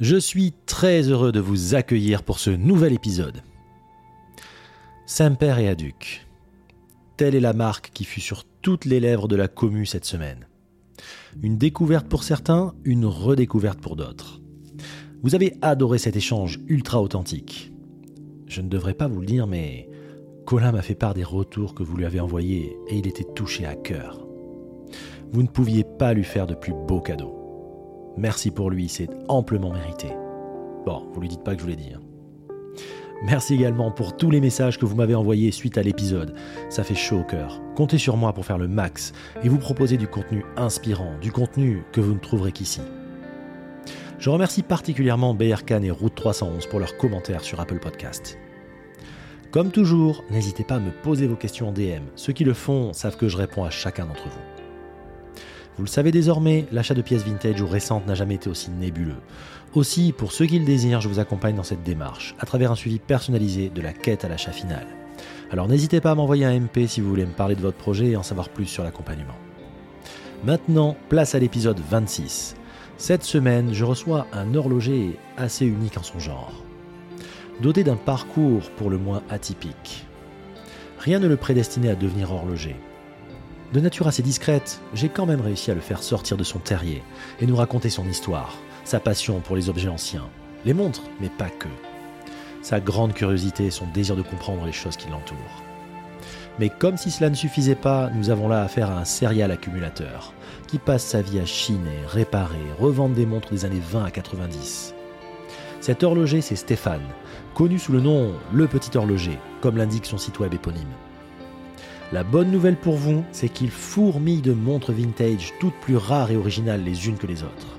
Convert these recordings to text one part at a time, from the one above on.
Je suis très heureux de vous accueillir pour ce nouvel épisode. Saint-Père et Aduc. Telle est la marque qui fut sur toutes les lèvres de la commu cette semaine. Une découverte pour certains, une redécouverte pour d'autres. Vous avez adoré cet échange ultra authentique. Je ne devrais pas vous le dire, mais Colin m'a fait part des retours que vous lui avez envoyés et il était touché à cœur. Vous ne pouviez pas lui faire de plus beau cadeau. Merci pour lui, c'est amplement mérité. Bon, vous lui dites pas que je vous l'ai dit. Hein. Merci également pour tous les messages que vous m'avez envoyés suite à l'épisode. Ça fait chaud au cœur. Comptez sur moi pour faire le max et vous proposer du contenu inspirant, du contenu que vous ne trouverez qu'ici. Je remercie particulièrement BRKN et Route 311 pour leurs commentaires sur Apple Podcast. Comme toujours, n'hésitez pas à me poser vos questions en DM. Ceux qui le font savent que je réponds à chacun d'entre vous. Vous le savez désormais, l'achat de pièces vintage ou récentes n'a jamais été aussi nébuleux. Aussi, pour ceux qui le désirent, je vous accompagne dans cette démarche, à travers un suivi personnalisé de la quête à l'achat final. Alors n'hésitez pas à m'envoyer un MP si vous voulez me parler de votre projet et en savoir plus sur l'accompagnement. Maintenant, place à l'épisode 26. Cette semaine, je reçois un horloger assez unique en son genre. Doté d'un parcours pour le moins atypique. Rien ne le prédestinait à devenir horloger. De nature assez discrète, j'ai quand même réussi à le faire sortir de son terrier et nous raconter son histoire, sa passion pour les objets anciens, les montres, mais pas que. Sa grande curiosité et son désir de comprendre les choses qui l'entourent. Mais comme si cela ne suffisait pas, nous avons là affaire à un serial accumulateur qui passe sa vie à chiner, réparer, revendre des montres des années 20 à 90. Cet horloger, c'est Stéphane, connu sous le nom Le Petit Horloger, comme l'indique son site web éponyme. La bonne nouvelle pour vous, c'est qu'il fourmille de montres vintage, toutes plus rares et originales les unes que les autres.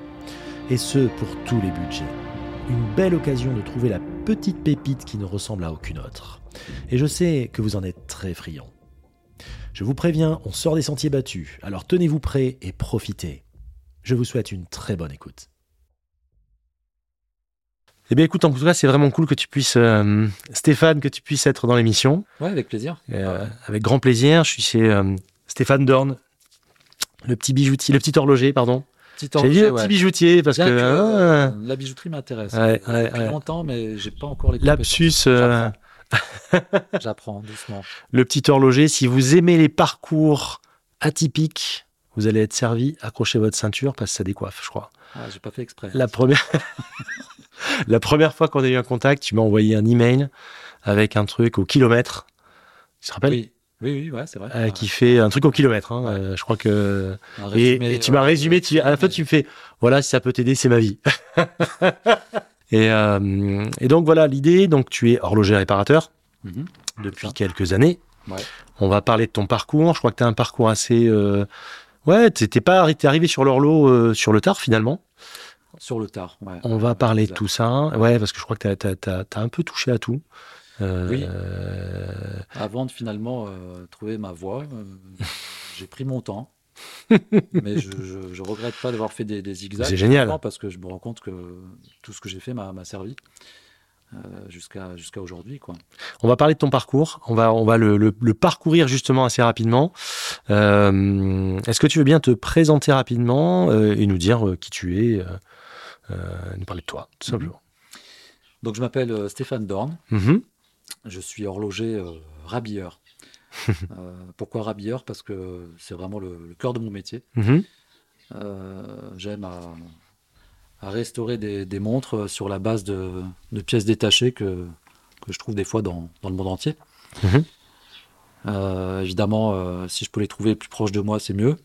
Et ce, pour tous les budgets. Une belle occasion de trouver la petite pépite qui ne ressemble à aucune autre. Et je sais que vous en êtes très friand. Je vous préviens, on sort des sentiers battus, alors tenez-vous prêts et profitez. Je vous souhaite une très bonne écoute. Eh bien, écoute, en tout cas, c'est vraiment cool que tu puisses, euh, Stéphane, que tu puisses être dans l'émission. Ouais, avec plaisir. Euh, avec grand plaisir. Je suis chez euh, Stéphane Dorn, le petit bijoutier, le petit horloger, pardon. Petit J'ai dit le petit bijoutier parce Bien que, ah, la bijouterie m'intéresse. Ouais, ouais, ouais. longtemps, mais j'ai pas encore les lapsus. J'apprends doucement. le petit horloger. Si vous aimez les parcours atypiques, vous allez être servi. Accrochez votre ceinture parce que ça décoiffe, je crois. Ah, j'ai pas fait exprès. La première, la première fois qu'on a eu un contact, tu m'as envoyé un email avec un truc au kilomètre. Tu te rappelles? Oui, oui, oui, ouais, c'est vrai. Euh, Qui fait un truc au kilomètre. hein. Ouais. Euh, je crois que. Et, tu m'as résumé. Tu, à la fin, tu me fais voilà, si ça peut t'aider, c'est ma vie. et, euh, et donc voilà l'idée. Donc tu es horloger réparateur Mhm. depuis quelques années. On va parler de ton parcours. Je crois que tu as un parcours assez. Ouais, t'es pas arrivé sur l'horlo euh, sur le tard finalement. Sur le tard, ouais. On va parler de tout ça. Ouais, parce que je crois que tu as, un peu touché à tout. Euh, Oui. euh, Avant de finalement euh, trouver ma voie, euh, j'ai pris mon temps. mais je, je, je regrette pas d'avoir fait des, des zigzags. C'est génial. Parce que je me rends compte que tout ce que j'ai fait m'a servi euh, jusqu'à jusqu'à aujourd'hui. quoi. On va parler de ton parcours. On va, on va le, le- le parcourir justement assez rapidement. Euh, Est-ce que tu veux bien te présenter rapidement euh, et nous dire qui tu es, nous parler de toi, tout Mhm. simplement. Donc je m'appelle euh, Stéphane Dorn. Mhm. Je suis horloger euh, rabilleur. Euh, pourquoi rabilleur? Parce que c'est vraiment le, le cœur de mon métier. Mhm. Euh, J'aime à, à restaurer des, des montres sur la base de, de pièces détachées que, que je trouve des fois dans, dans le monde entier. Euh, évidemment, euh, si je peux les trouver plus proches de moi, c'est mieux.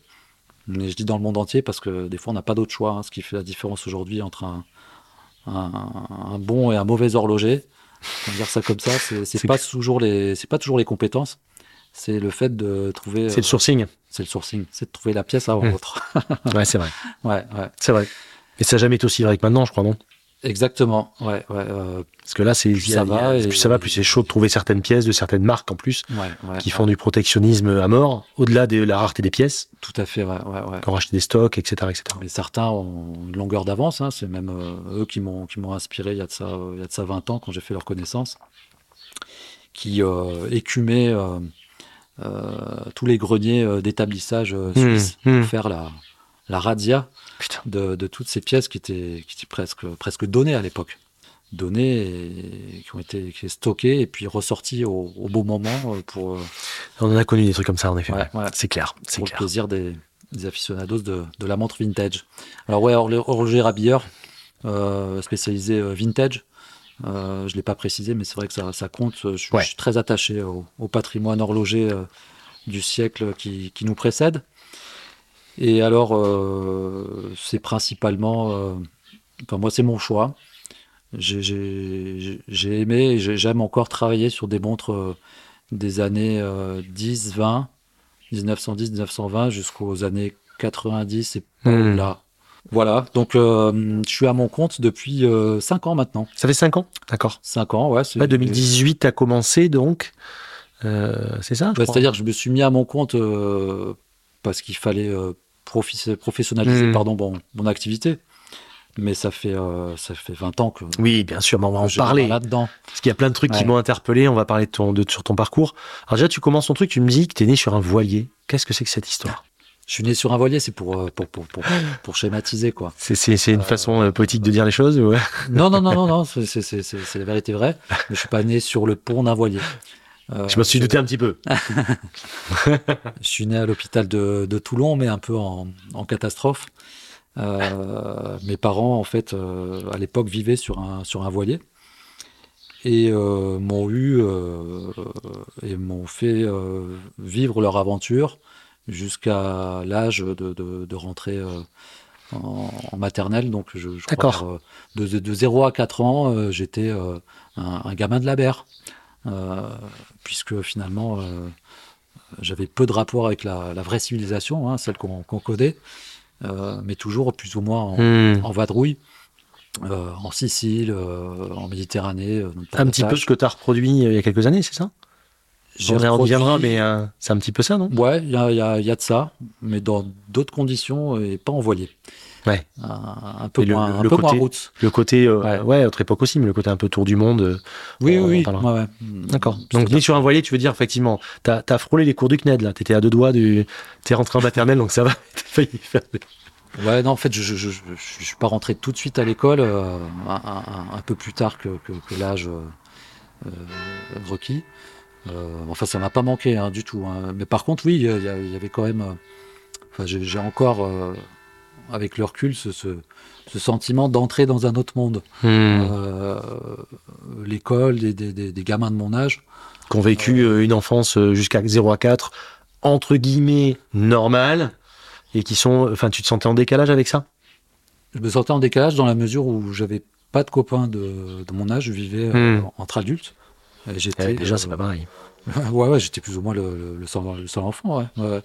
Mais je dis dans le monde entier parce que des fois, on n'a pas d'autre choix. hein, ce qui fait la différence aujourd'hui entre un, un- un bon et un mauvais horloger. On va dire ça comme ça. C'est pas toujours les, c'est pas toujours les compétences. C'est le fait de trouver. C'est le euh, sourcing. c'est le sourcing. C'est de trouver la pièce à Mhm. vendre. Ouais, c'est vrai. ouais, ouais. C'est vrai. Et ça n'a jamais été aussi vrai que maintenant, je crois, non? Exactement, ouais, ouais. euh, Parce que là, c'est ça va et- plus ça va, plus c'est chaud de trouver certaines pièces de certaines marques en plus ouais, ouais, qui font du protectionnisme à mort, au-delà de la rareté des pièces, tout à fait, ouais, ouais, ouais. qui ont racheté des stocks, etc., etc. Certains ont une longueur d'avance, hein, c'est même euh, eux qui m'ont qui m'ont inspiré il y a de ça il y a de ça 20 ans quand j'ai fait leur connaissance, qui euh, écumaient euh, tous les greniers d'établissage euh, suisses Mmh, mmh. pour faire la la radia. De, de toutes ces pièces qui étaient, qui étaient presque, presque données à l'époque. Données et qui ont été stockées et puis ressorties au, au bon moment euh, pour, euh, On en a connu des trucs comme ça, en effet. Ouais, ouais. C'est clair, c'est pour le clair. plaisir des, des aficionados de, de la montre vintage. Alors ouais, horlo- horloger rabilleur, euh, spécialisé vintage. Euh, je ne l'ai pas précisé, mais c'est vrai que ça, ça compte. Je, suis- Ouais. je suis très attaché au, au patrimoine horloger euh, du siècle qui, qui nous précède. Et alors, euh, c'est principalement... euh, enfin, moi, c'est mon choix. J'ai- aimé et j'ai- j'aime encore travailler sur des montres euh, des années euh, 10, 20, 1910, 1920 jusqu'aux années 90 et Hmm. au-delà. Voilà, donc euh, je suis à mon compte depuis 5 ans maintenant. Ça fait 5 ans? D'accord. 5 ans, ouais. c'est- Ouais, 2018 a commencé, donc. C'est ça crois C'est-à-dire que je me suis mis à mon compte parce qu'il fallait euh, professionnaliser Hmm. pardon, bon, mon activité. Mais ça fait, euh, ça fait 20 ans que, Oui, bien sûr, mais on va en parler. là-dedans. Parce qu'il y a plein de trucs qui m'ont interpellé. On va parler de ton, de, sur ton parcours. Alors, déjà, tu commences ton truc, tu me dis que tu es né sur un voilier. Qu'est-ce que c'est que cette histoire? Je suis né sur un voilier, c'est pour, euh, pour, pour, pour, pour schématiser, quoi. C'est une Euh, façon poétique de dire les choses. Non, non, non, non, non, c'est la vérité vraie. Mais je suis pas né sur le pont d'un voilier. Euh, Je me suis douté un petit peu. Je suis né à l'hôpital de, de Toulon, mais un peu en, en catastrophe. Euh, mes parents, en fait, euh, à l'époque, vivaient sur un, sur un voilier et m'ont eu et m'ont fait vivre leur aventure jusqu'à l'âge de, de, de rentrer en, en maternelle. Donc, je, je crois de, de 0 à 4 ans, j'étais un, un gamin de la mer. Euh, puisque finalement, euh, j'avais peu de rapport avec la, la vraie civilisation, hein, celle qu'on connaît, euh, mais toujours plus ou moins en, Hmm. en vadrouille, euh, en Sicile, euh, en Méditerranée. euh, Un petit peu ce que tu as reproduit il y a quelques années, c'est ça? On y reviendra, reproduit- mais c'est un petit peu ça, non? Ouais, il y a, il y a- il y a de ça, mais dans d'autres conditions et pas en voilier. Ouais. Un, un peu, moins, le- un le peu moins côté- route. Le côté, euh, Ouais. ouais. autre époque aussi, mais le côté un peu tour du monde. euh, Oui, oui, ouais. D'accord. Donc, C'est-à-dire- né sur un voilier, tu veux dire, effectivement, t'as as frôlé les cours du CNED, là. T'étais à deux doigts du. T'es rentré en maternelle, donc ça va. T'as failli faire. Ouais, non, en fait, je je, je, je, je suis pas rentré tout de suite à l'école, euh, un, un- un peu plus tard que, que, que l'âge euh, euh, requis. Euh, enfin, ça m'a pas manqué hein, du tout. hein. Mais par contre, oui, il y, y avait quand même. euh, Enfin, j'ai encore, euh, avec le recul, ce, ce, ce sentiment d'entrer dans un autre monde. Hmm. Euh, L'école, des, des, des, des gamins de mon âge. Qui ont vécu euh, une enfance euh, jusqu'à 0 à 4, entre guillemets, normale, et qui sont. Enfin, tu te sentais en décalage avec ça? Je me sentais en décalage dans la mesure où j'avais pas de copains de, de mon âge, je vivais euh, Hmm. entre adultes. J'étais, Ouais, Déjà, euh, c'est pas pareil. Ouais, ouais, j'étais plus ou moins le, le, le seul enfant, ouais. ouais.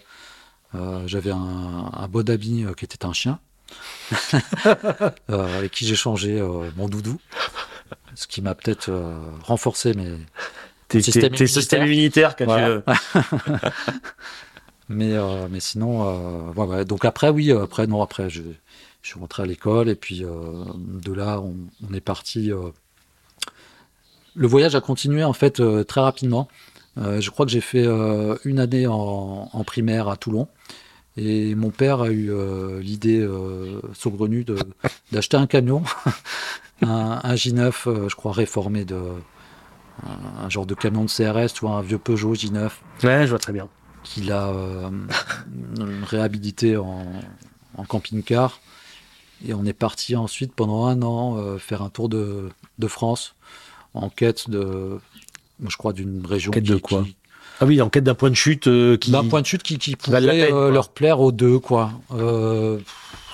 Euh, J'avais un, un beau ami euh, qui était un chien, euh, avec qui j'ai changé mon doudou, ce qui m'a peut-être renforcé mes... Tes système quand Voilà. tu. Mais, euh, mais sinon, euh, ouais, ouais. donc après, oui, après, non, après, je, je suis rentré à l'école, et puis euh, de là, on, on est parti... Le voyage a continué, en fait, très rapidement. Euh, je crois que j'ai fait euh, une année en, en primaire à Toulon. Et mon père a eu euh, l'idée saugrenue d'acheter un camion, un, un J9, euh, je crois réformé, de, un, un genre de camion de CRS, tu vois, un vieux Peugeot J9, Ouais, je vois très bien. qu'il a réhabilité en, en camping-car. Et on est parti ensuite pendant un an faire un tour de, de France en quête de, je crois, d'une région Quête de qui- quoi qui- Ah oui, en quête d'un point de chute euh, qui. d'un point de chute qui, qui peine, euh, quoi. leur plaire aux deux, quoi. Euh,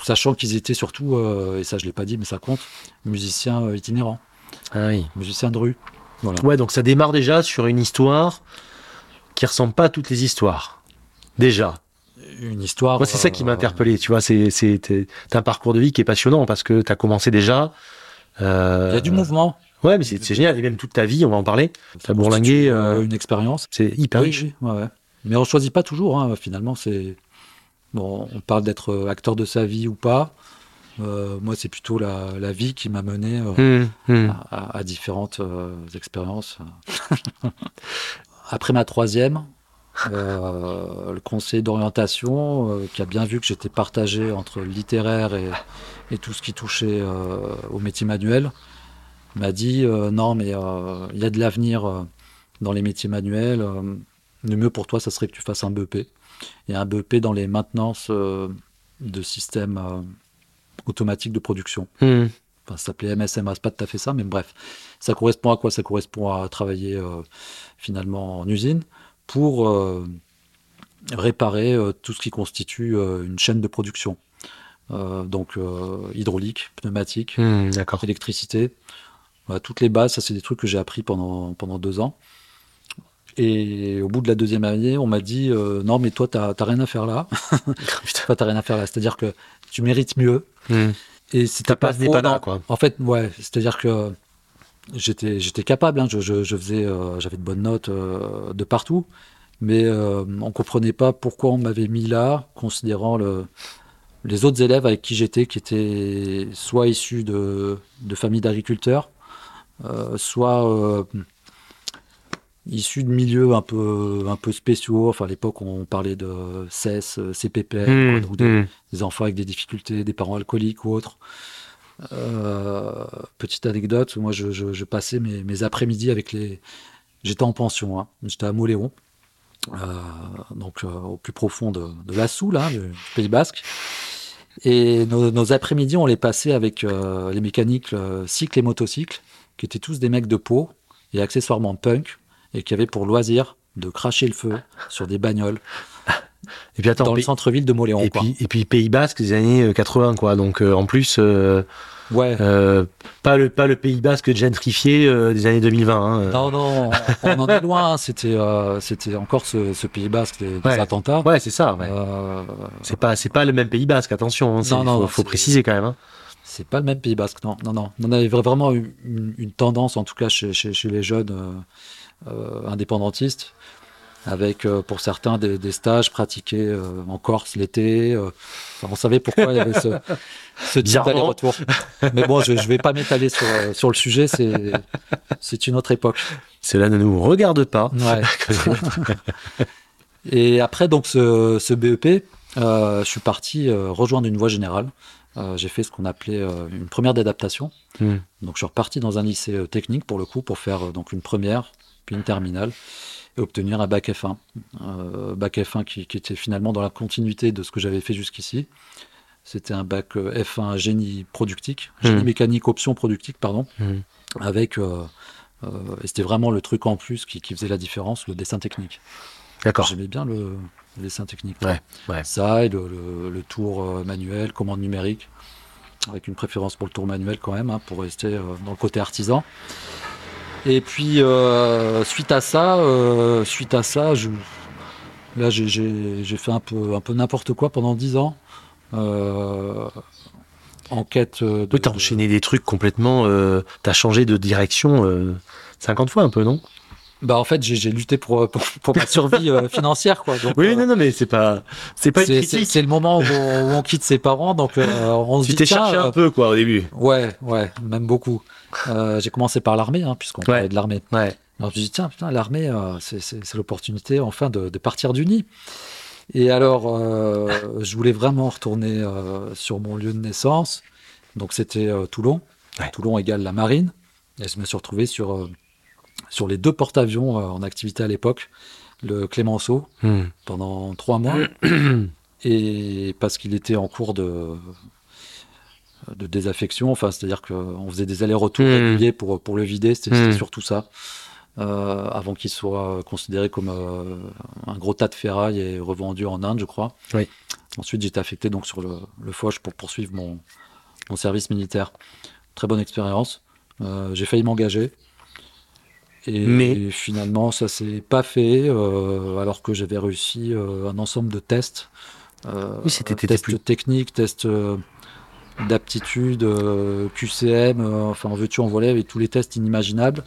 sachant qu'ils étaient surtout, et ça je l'ai pas dit, mais ça compte, musiciens itinérants, Ah oui. musiciens de rue. Voilà. Ouais, donc ça démarre déjà sur une histoire qui ressemble pas à toutes les histoires. Déjà. une histoire. Moi, c'est ça qui m'a interpellé. Tu vois, c'est c'est un parcours de vie qui est passionnant parce que tu as commencé déjà. Il y a du mouvement. Ouais, mais c'est génial. Et même toute ta vie, on va en parler. Tu as bourlingué. Euh, une expérience. C'est hyper riche. Ouais, ouais. Mais on choisit pas toujours. Hein, finalement, c'est bon. On parle d'être acteur de sa vie ou pas. Euh, moi, c'est plutôt la, la, vie qui m'a mené euh, mmh, mmh. À, à, différentes euh, expériences. Après ma troisième, euh, le conseil d'orientation, euh, qui a bien vu que j'étais partagé entre le littéraire et, et, tout ce qui touchait au métier manuel, m'a dit non, mais il y a de l'avenir dans les métiers manuels. le mieux pour toi, ça serait que tu fasses un BEP. Et un BEP dans les maintenances de systèmes automatique de production. Hmm. Enfin, ça s'appelait MSMA, c'est pas tout à fait ça, mais bref. Ça correspond à quoi? Ça correspond à travailler euh, finalement en usine pour euh, réparer euh, tout ce qui constitue une chaîne de production. donc hydraulique, pneumatique, hmm, électricité. Toutes les bases, ça c'est des trucs que j'ai appris pendant, pendant deux ans. Et au bout de la deuxième année, on m'a dit non, mais toi, t'as rien à faire là. toi, t'as rien à faire là. C'est-à-dire que tu mérites mieux. Hmm. Et c'était pas, pas, pas quoi. En fait, ouais, c'est-à-dire que j'étais j'étais capable. Hein, je, je, faisais, euh, j'avais de bonnes notes euh, de partout, mais euh, on comprenait pas pourquoi on m'avait mis là, considérant le, les autres élèves avec qui j'étais, qui étaient soit issus de, de familles d'agriculteurs, soit issus de milieux un peu, un peu spéciaux. Enfin, à l'époque, on parlait de CES, CPP, mmh, mmh. des enfants avec des difficultés, des parents alcooliques ou autres. Euh, petite anecdote, moi, je, passais mes, après-midi avec les. J'étais en pension, hein. j'étais à Moléon, euh, donc euh, au plus profond de, la Soule, là, du Pays Basque. Et nos, après-midi, on les passait avec les mécaniques cycles et motocycles, qui étaient tous des mecs de peau et accessoirement punk, et qui avait pour loisir de cracher le feu sur des bagnoles. Et puis attends, dans le centre-ville de Moléon. Et, Puis, et puis Pays Basque des années 80, euh, quoi. Donc euh, en plus, euh, ouais. pas, le, pas le Pays Basque gentrifié des années 2020. Hein. Non, non, on, en est loin. Hein. C'était, c'était encore ce, Pays Basque des, attentats. Ouais, c'est ça. Ouais. C'est pas, c'est pas le même Pays Basque. Attention, hein. non, non, faut, préciser quand même. C'est pas le même Pays Basque. Non, non, non. On avait vraiment une, une tendance, en tout cas chez, chez, chez les jeunes euh, indépendantistes, avec euh, pour certains des, stages pratiqués euh, en Corse l'été. on savait pourquoi il y avait ce, ce aller-retour. Mais bon, je ne vais pas m'étaler sur, sur le sujet, c'est une autre époque. Cela ne nous regarde pas. Et après donc ce, ce BEP, je suis parti rejoindre une voie générale. J'ai fait ce qu'on appelait une première d'adaptation. Hmm. Donc je suis reparti dans un lycée technique pour le coup pour faire donc une première, puis une terminale, et obtenir un bac F1. Euh, bac F1 qui, était finalement dans la continuité de ce que j'avais fait jusqu'ici. C'était un bac euh, F1 génie productique, génie mmh. mécanique option productique, pardon, mmh. avec, euh, et c'était vraiment le truc en plus qui, faisait la différence, le dessin technique. D'accord. J'aimais bien le, dessin technique. Ouais, ouais. Ça et le, tour manuel, commande numérique, avec une préférence pour le tour manuel quand même, hein, pour rester dans le côté artisan. Et puis euh, suite à ça, euh, suite à ça, là j'ai fait un peu, un peu n'importe quoi pendant 10 ans. Euh, en quête de. Oui, t'as enchaîné des trucs complètement. t'as changé de direction 50 fois un peu, non? Bah en fait j'ai lutté pour, pour, ma survie financière quoi. oui non non mais c'est pas c'est pas C'est le moment où on, quitte ses parents donc on se tu t'es cherché un peu quoi au début. Ouais ouais même beaucoup. Euh, j'ai commencé par l'armée, hein, puisqu'on parlait de l'armée. Alors je me suis dit, tiens, putain, l'armée, euh, c'est l'opportunité enfin de, partir du nid. Et alors, euh, je voulais vraiment retourner sur mon lieu de naissance. Donc c'était Toulon. Toulon égale la marine. Et je me suis retrouvé sur, sur les deux porte-avions en activité à l'époque, le Clémenceau, hmm. pendant trois mois. et parce qu'il était en cours de, de désaffection. Enfin, c'est-à-dire qu'on faisait des allers-retours mmh. réguliers pour, pour le vider. C'était mmh. surtout ça. Euh, avant qu'il soit considéré comme euh, un gros tas de ferraille et revendu en Inde, je crois. Oui. Ensuite, j'étais affecté donc sur le, le Foch pour poursuivre mon, mon service militaire. Très bonne expérience. Euh, j'ai failli m'engager. Et, Mais- et finalement, ça s'est pas fait, euh, alors que j'avais réussi euh, un ensemble de tests. Euh, Oui, c'était- tests plus- techniques, tests d'aptitude, QCM, enfin en veux-tu en voilà, avec tous les tests inimaginables.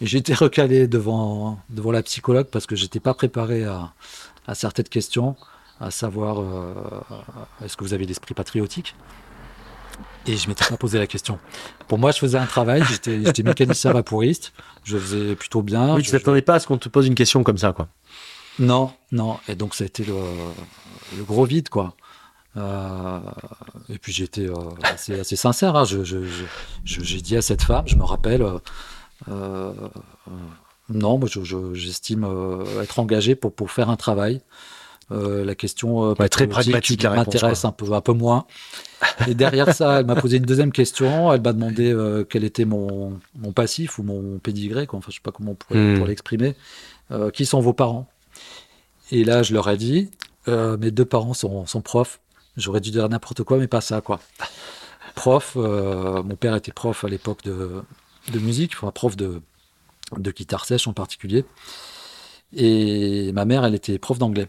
Et été recalé devant, devant la psychologue parce que j'étais pas préparé à, à certaines questions, à savoir euh, est-ce que vous avez l'esprit patriotique? Et je m'étais pas posé la question. Pour moi, je faisais un travail, j'étais mécanicien vaporiste, je faisais plutôt bien. Oui, tu je- t'attendais pas à ce qu'on te pose une question comme ça, quoi. non, non. Et donc, ça a été le, le gros vide, quoi. Euh, et puis, j'étais euh, assez, assez sincère. hein. Je- je- J'ai dit à cette femme, je me rappelle, euh, euh, non, moi, je- je- j'estime être engagé pour, pour faire un travail. Euh, la question euh, Ouais, très pragmatique, m'intéresse un peu, un peu moins. Et derrière ça, elle m'a posé une deuxième question. Elle m'a demandé euh, quel était mon, mon passif ou mon pédigré, quoi. Enfin, je sais pas comment on pourrait, Hmm. pour l'exprimer. Euh, qui sont vos parents? Et là, je leur ai dit, mes deux parents sont, sont profs. J'aurais dû dire n'importe quoi, mais pas ça, quoi. Prof, mon père était prof à l'époque de, de musique, enfin prof de, de guitare sèche en particulier. Et ma mère, elle était prof d'anglais.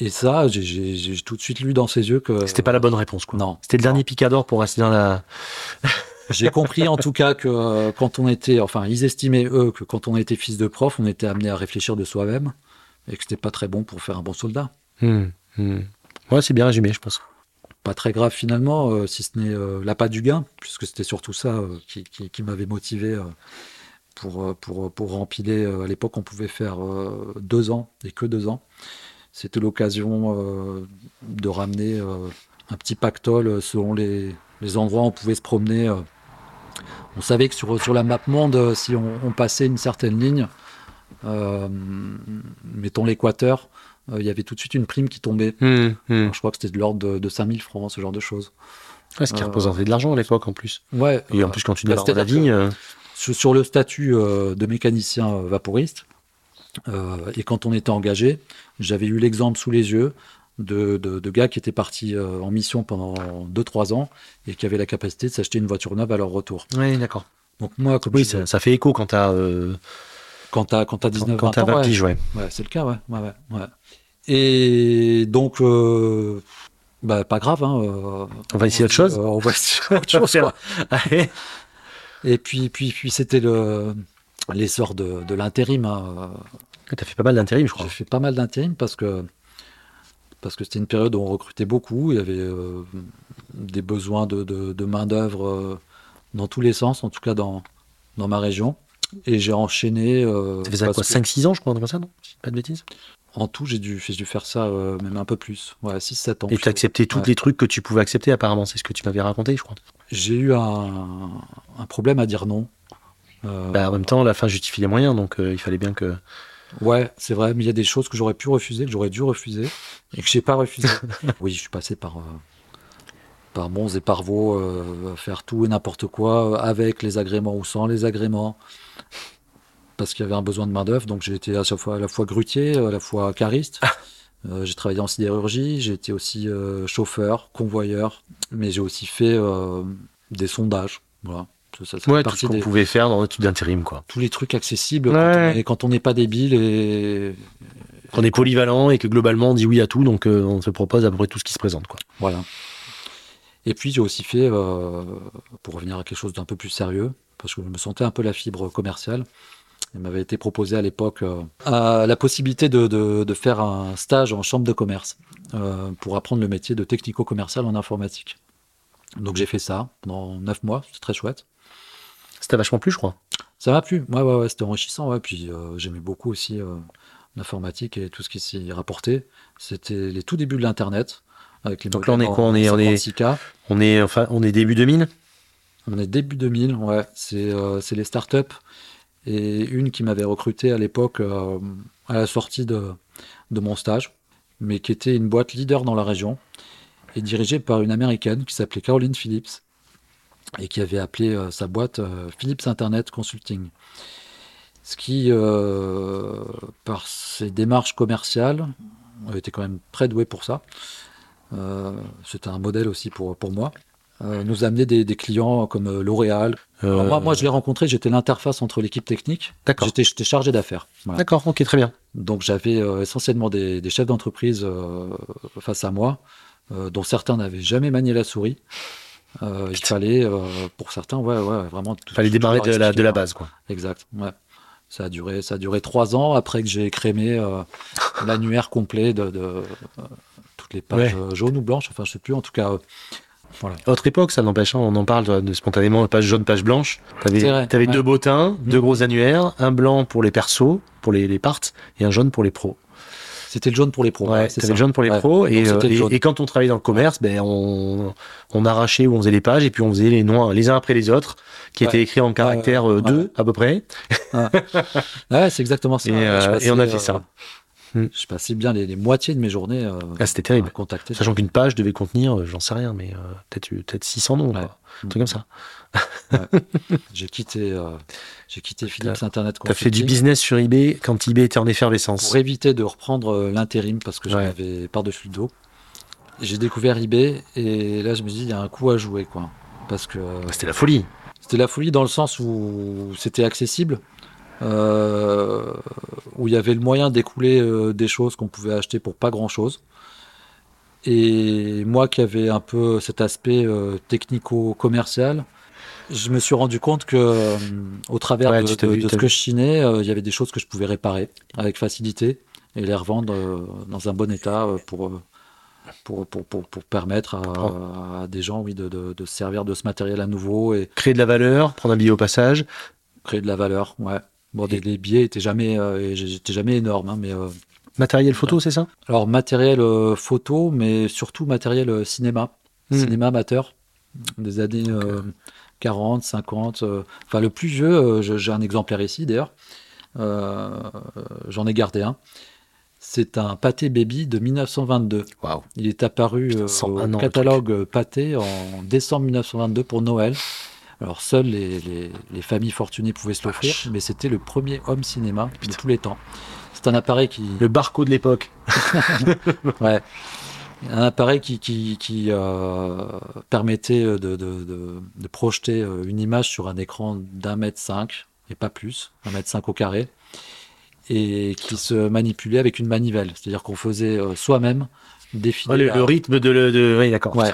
Et ça, j'ai- tout de suite lu dans ses yeux que. C'était pas la bonne réponse, quoi. Non. C'était le dernier picador pour rester dans la. J'ai compris en tout cas que euh, quand on était, enfin, ils estimaient eux que quand on était fils de prof, on était amené à réfléchir de soi-même et que c'était pas très bon pour faire un bon soldat. Hmm, hmm. Ouais, c'est bien résumé, je pense. Pas très grave finalement, euh, si ce n'est euh, l'appât du gain, puisque c'était surtout ça euh, qui, qui- qui m'avait motivé euh, pour, pour, pour rempiler. euh, à l'époque, on pouvait faire deux ans et que deux ans. C'était l'occasion euh, de ramener euh, un petit pactole euh, selon les, les endroits où on pouvait se promener. On savait que sur, sur la map monde, si on, on passait une certaine ligne, euh, mettons l'équateur, euh, il y avait tout de suite une prime qui tombait. Hmm. Alors, je crois que c'était de l'ordre de, de 5000 francs, ce genre de choses. Ouais, ce qui Euh, représentait de l'argent à l'époque, en plus. Ouais. Et en plus, quand tu dans la vigne. sur, sur le statut de mécanicien vaporiste, euh, et quand on était engagé, j'avais eu l'exemple sous les yeux de, de- de gars qui étaient partis euh, en mission pendant 2-3 ans et qui avaient la capacité de s'acheter une voiture neuve à leur retour. Oui, d'accord. Donc moi, comme Oui, ça, ça fait écho quand t'as euh, quand t'as quand t'as 19 quand 20 ans, 20 ouais. piges, ouais. Ouais, c'est le cas, ouais. ouais, ouais. Et donc, euh, bah, pas grave. Hein, On va essayer autre chose. on va essayer autre chose. quoi. Allez. Et puis, puis, puis c'était le l'essor de, de l'intérim. hein. T'as fait pas mal d'intérim, je crois. J'ai fait pas mal d'intérim parce que parce que c'était une période où on recrutait beaucoup. Il y avait euh, des besoins de, de, de main d'œuvre dans tous les sens, en tout cas dans dans ma région. Et j'ai enchaîné. euh, Ça faisait quoi, que 5-6 ans, je crois, comme ça, non? Pas de bêtises En tout, j'ai dû, dû faire ça euh, même un peu plus. Ouais, 6-7 ans. Et tu as accepté tous Ouais. les trucs que tu pouvais accepter, apparemment. C'est ce que tu m'avais raconté, je crois. J'ai eu un, un problème à dire non. Euh, Bah, en même temps, la fin justifie les moyens, donc euh, il fallait bien que. Ouais, c'est vrai, mais il y a des choses que j'aurais pu refuser, que j'aurais dû refuser, et que j'ai pas refusé. oui, je suis passé par, euh, par Mons et par Vaux, euh, faire tout et n'importe quoi, avec les agréments ou sans les agréments, parce qu'il y avait un besoin de main-d'œuvre. Donc j'ai été à chaque fois à la fois grutier, à la fois cariste. Euh, j'ai travaillé en sidérurgie, j'ai été aussi chauffeur, convoyeur, mais j'ai aussi fait des sondages. Voilà. Ça, ça fait Ouais, tout ce qu'on des- pouvait faire dans l'étude d'intérim, quoi. tous les trucs accessibles Ouais. quand on n'est pas débile et On est polyvalent et que globalement on dit oui à tout, donc euh, on se propose à peu près tout ce qui se présente, quoi. Voilà. Et puis j'ai aussi fait, euh, pour revenir à quelque chose d'un peu plus sérieux, parce que je me sentais un peu la fibre commerciale, il m'avait été proposé à l'époque euh, la possibilité de, de- de faire un stage en chambre de commerce pour apprendre le métier de technico-commercial en informatique. Donc j'ai fait ça pendant neuf mois, c'était très chouette. C'était vachement plus, je crois. Ça m'a plu, ouais, ouais, ouais, c'était enrichissant, ouais. Puis euh, j'aimais beaucoup aussi euh, l'informatique et tout ce qui s'y rapportait. C'était les tout débuts de l'Internet. Avec les Donc là, on est quoi On est- on est- 56K. On est, enfin, on est début 2000 On est début 2000, ouais. C'est euh, c'est les startups. Et une qui m'avait recruté à l'époque, à la sortie de, de mon stage, mais qui était une boîte leader dans la région et dirigée par une américaine qui s'appelait Caroline Phillips et qui avait appelé euh, sa boîte euh, Philips Internet Consulting. Ce qui, euh, par ses démarches commerciales, était quand même très doué pour ça. C'était un modèle aussi pour, pour moi. nous amener des, des clients comme L'Oréal. Moi, moi, je l'ai rencontré, j'étais l'interface entre l'équipe technique. D'accord. J'étais chargé d'affaires. Voilà. D'accord, ok, très bien. Donc j'avais essentiellement des, des chefs d'entreprise face à moi, dont certains n'avaient jamais manié la souris. Euh, il fallait, euh, pour certains, ouais, ouais, vraiment. tout- Fallait démarrer de la, de la base, quoi. Exact. Ouais. Ça a duré, ça a duré trois ans après que j'ai crémé euh, l'annuaire complet de, de, toutes les pages Ouais. jaunes ou blanches. Enfin, je sais plus. En tout cas, voilà. Autre époque, ça n'empêche, hein, on en parle de, de spontanément, page jaune, page blanche. T'avais, C'est vrai, t'avais ouais. deux bottins, deux gros annuaires, un blanc pour les persos, pour les, les parts, et un jaune pour les pros. C'était le jaune pour les pros. Ouais, ça. le jaune pour les Ouais. pros, et, Donc, euh, c'était le et, quand on travaillait dans le commerce, ben, on, on arrachait ou on faisait les pages, et puis on faisait les noms les uns après les autres, qui étaient écrits en caractère ouais, 2 ouais. à peu près. Ouais, c'est exactement ça. Et, euh, et on a fait ça. Hmm. Je passais bien les, les moitiés de mes journées euh, Ah, c'était terrible. à contacter. Sachant qu'une page devait contenir, euh, j'en sais rien, mais euh, peut-être, peut-être 600 noms, Ouais. un truc comme ça. J'ai quitté, euh, j'ai quitté Philips Internet T'as fait du business sur eBay quand eBay était en effervescence. pour éviter de reprendre euh, l'intérim parce que j'en Ouais. avais par-dessus le dos. J'ai découvert eBay et là je me dis il y a un coup à jouer quoi. Parce que euh, C'était la folie. c'était la folie dans le sens où c'était accessible, euh, où il y avait le moyen d'écouler euh, des choses qu'on pouvait acheter pour pas grand chose. Et moi qui avais un peu cet aspect euh, technico-commercial, je me suis rendu compte que au travers Ouais, de, vu- ce vu. que je chinais, il y avait des choses que je pouvais réparer avec facilité et les revendre dans un bon état pour, pour, pour, pour, pour permettre à, à des gens oui, de, de, de se servir de ce matériel à nouveau et Créer de la valeur, prendre un billet au passage. créer de la valeur. Ouais. Bon, des, les billets étaient jamais, euh, jamais énorme, hein, mais euh, Matériel photo, c'est ça? Alors matériel euh, photo, mais surtout matériel euh, cinéma, Hmm. cinéma amateur des années euh, 40, 50. euh, Enfin, le plus vieux, j'ai un exemplaire ici d'ailleurs. J'en ai gardé un. C'est un pâté baby de 1922. Waouh. Il est apparu 101 au catalogue pâté en décembre 1922 pour Noël. Alors seules les, les- les familles fortunées pouvaient se l'offrir, mais c'était le premier home cinéma de tous les temps. C'est un appareil qui, Le barco de l'époque. ouais, un appareil qui, qui, qui, euh, permettait de, de, de- de projeter euh, une image sur un écran d'un mètre cinq et pas plus, un mètre cinq au carré, et qui se manipulait avec une manivelle, c'est-à-dire qu'on faisait euh, soi-même défiler. Ouais, le, la- le rythme de le. Oui, d'accord. Ouais.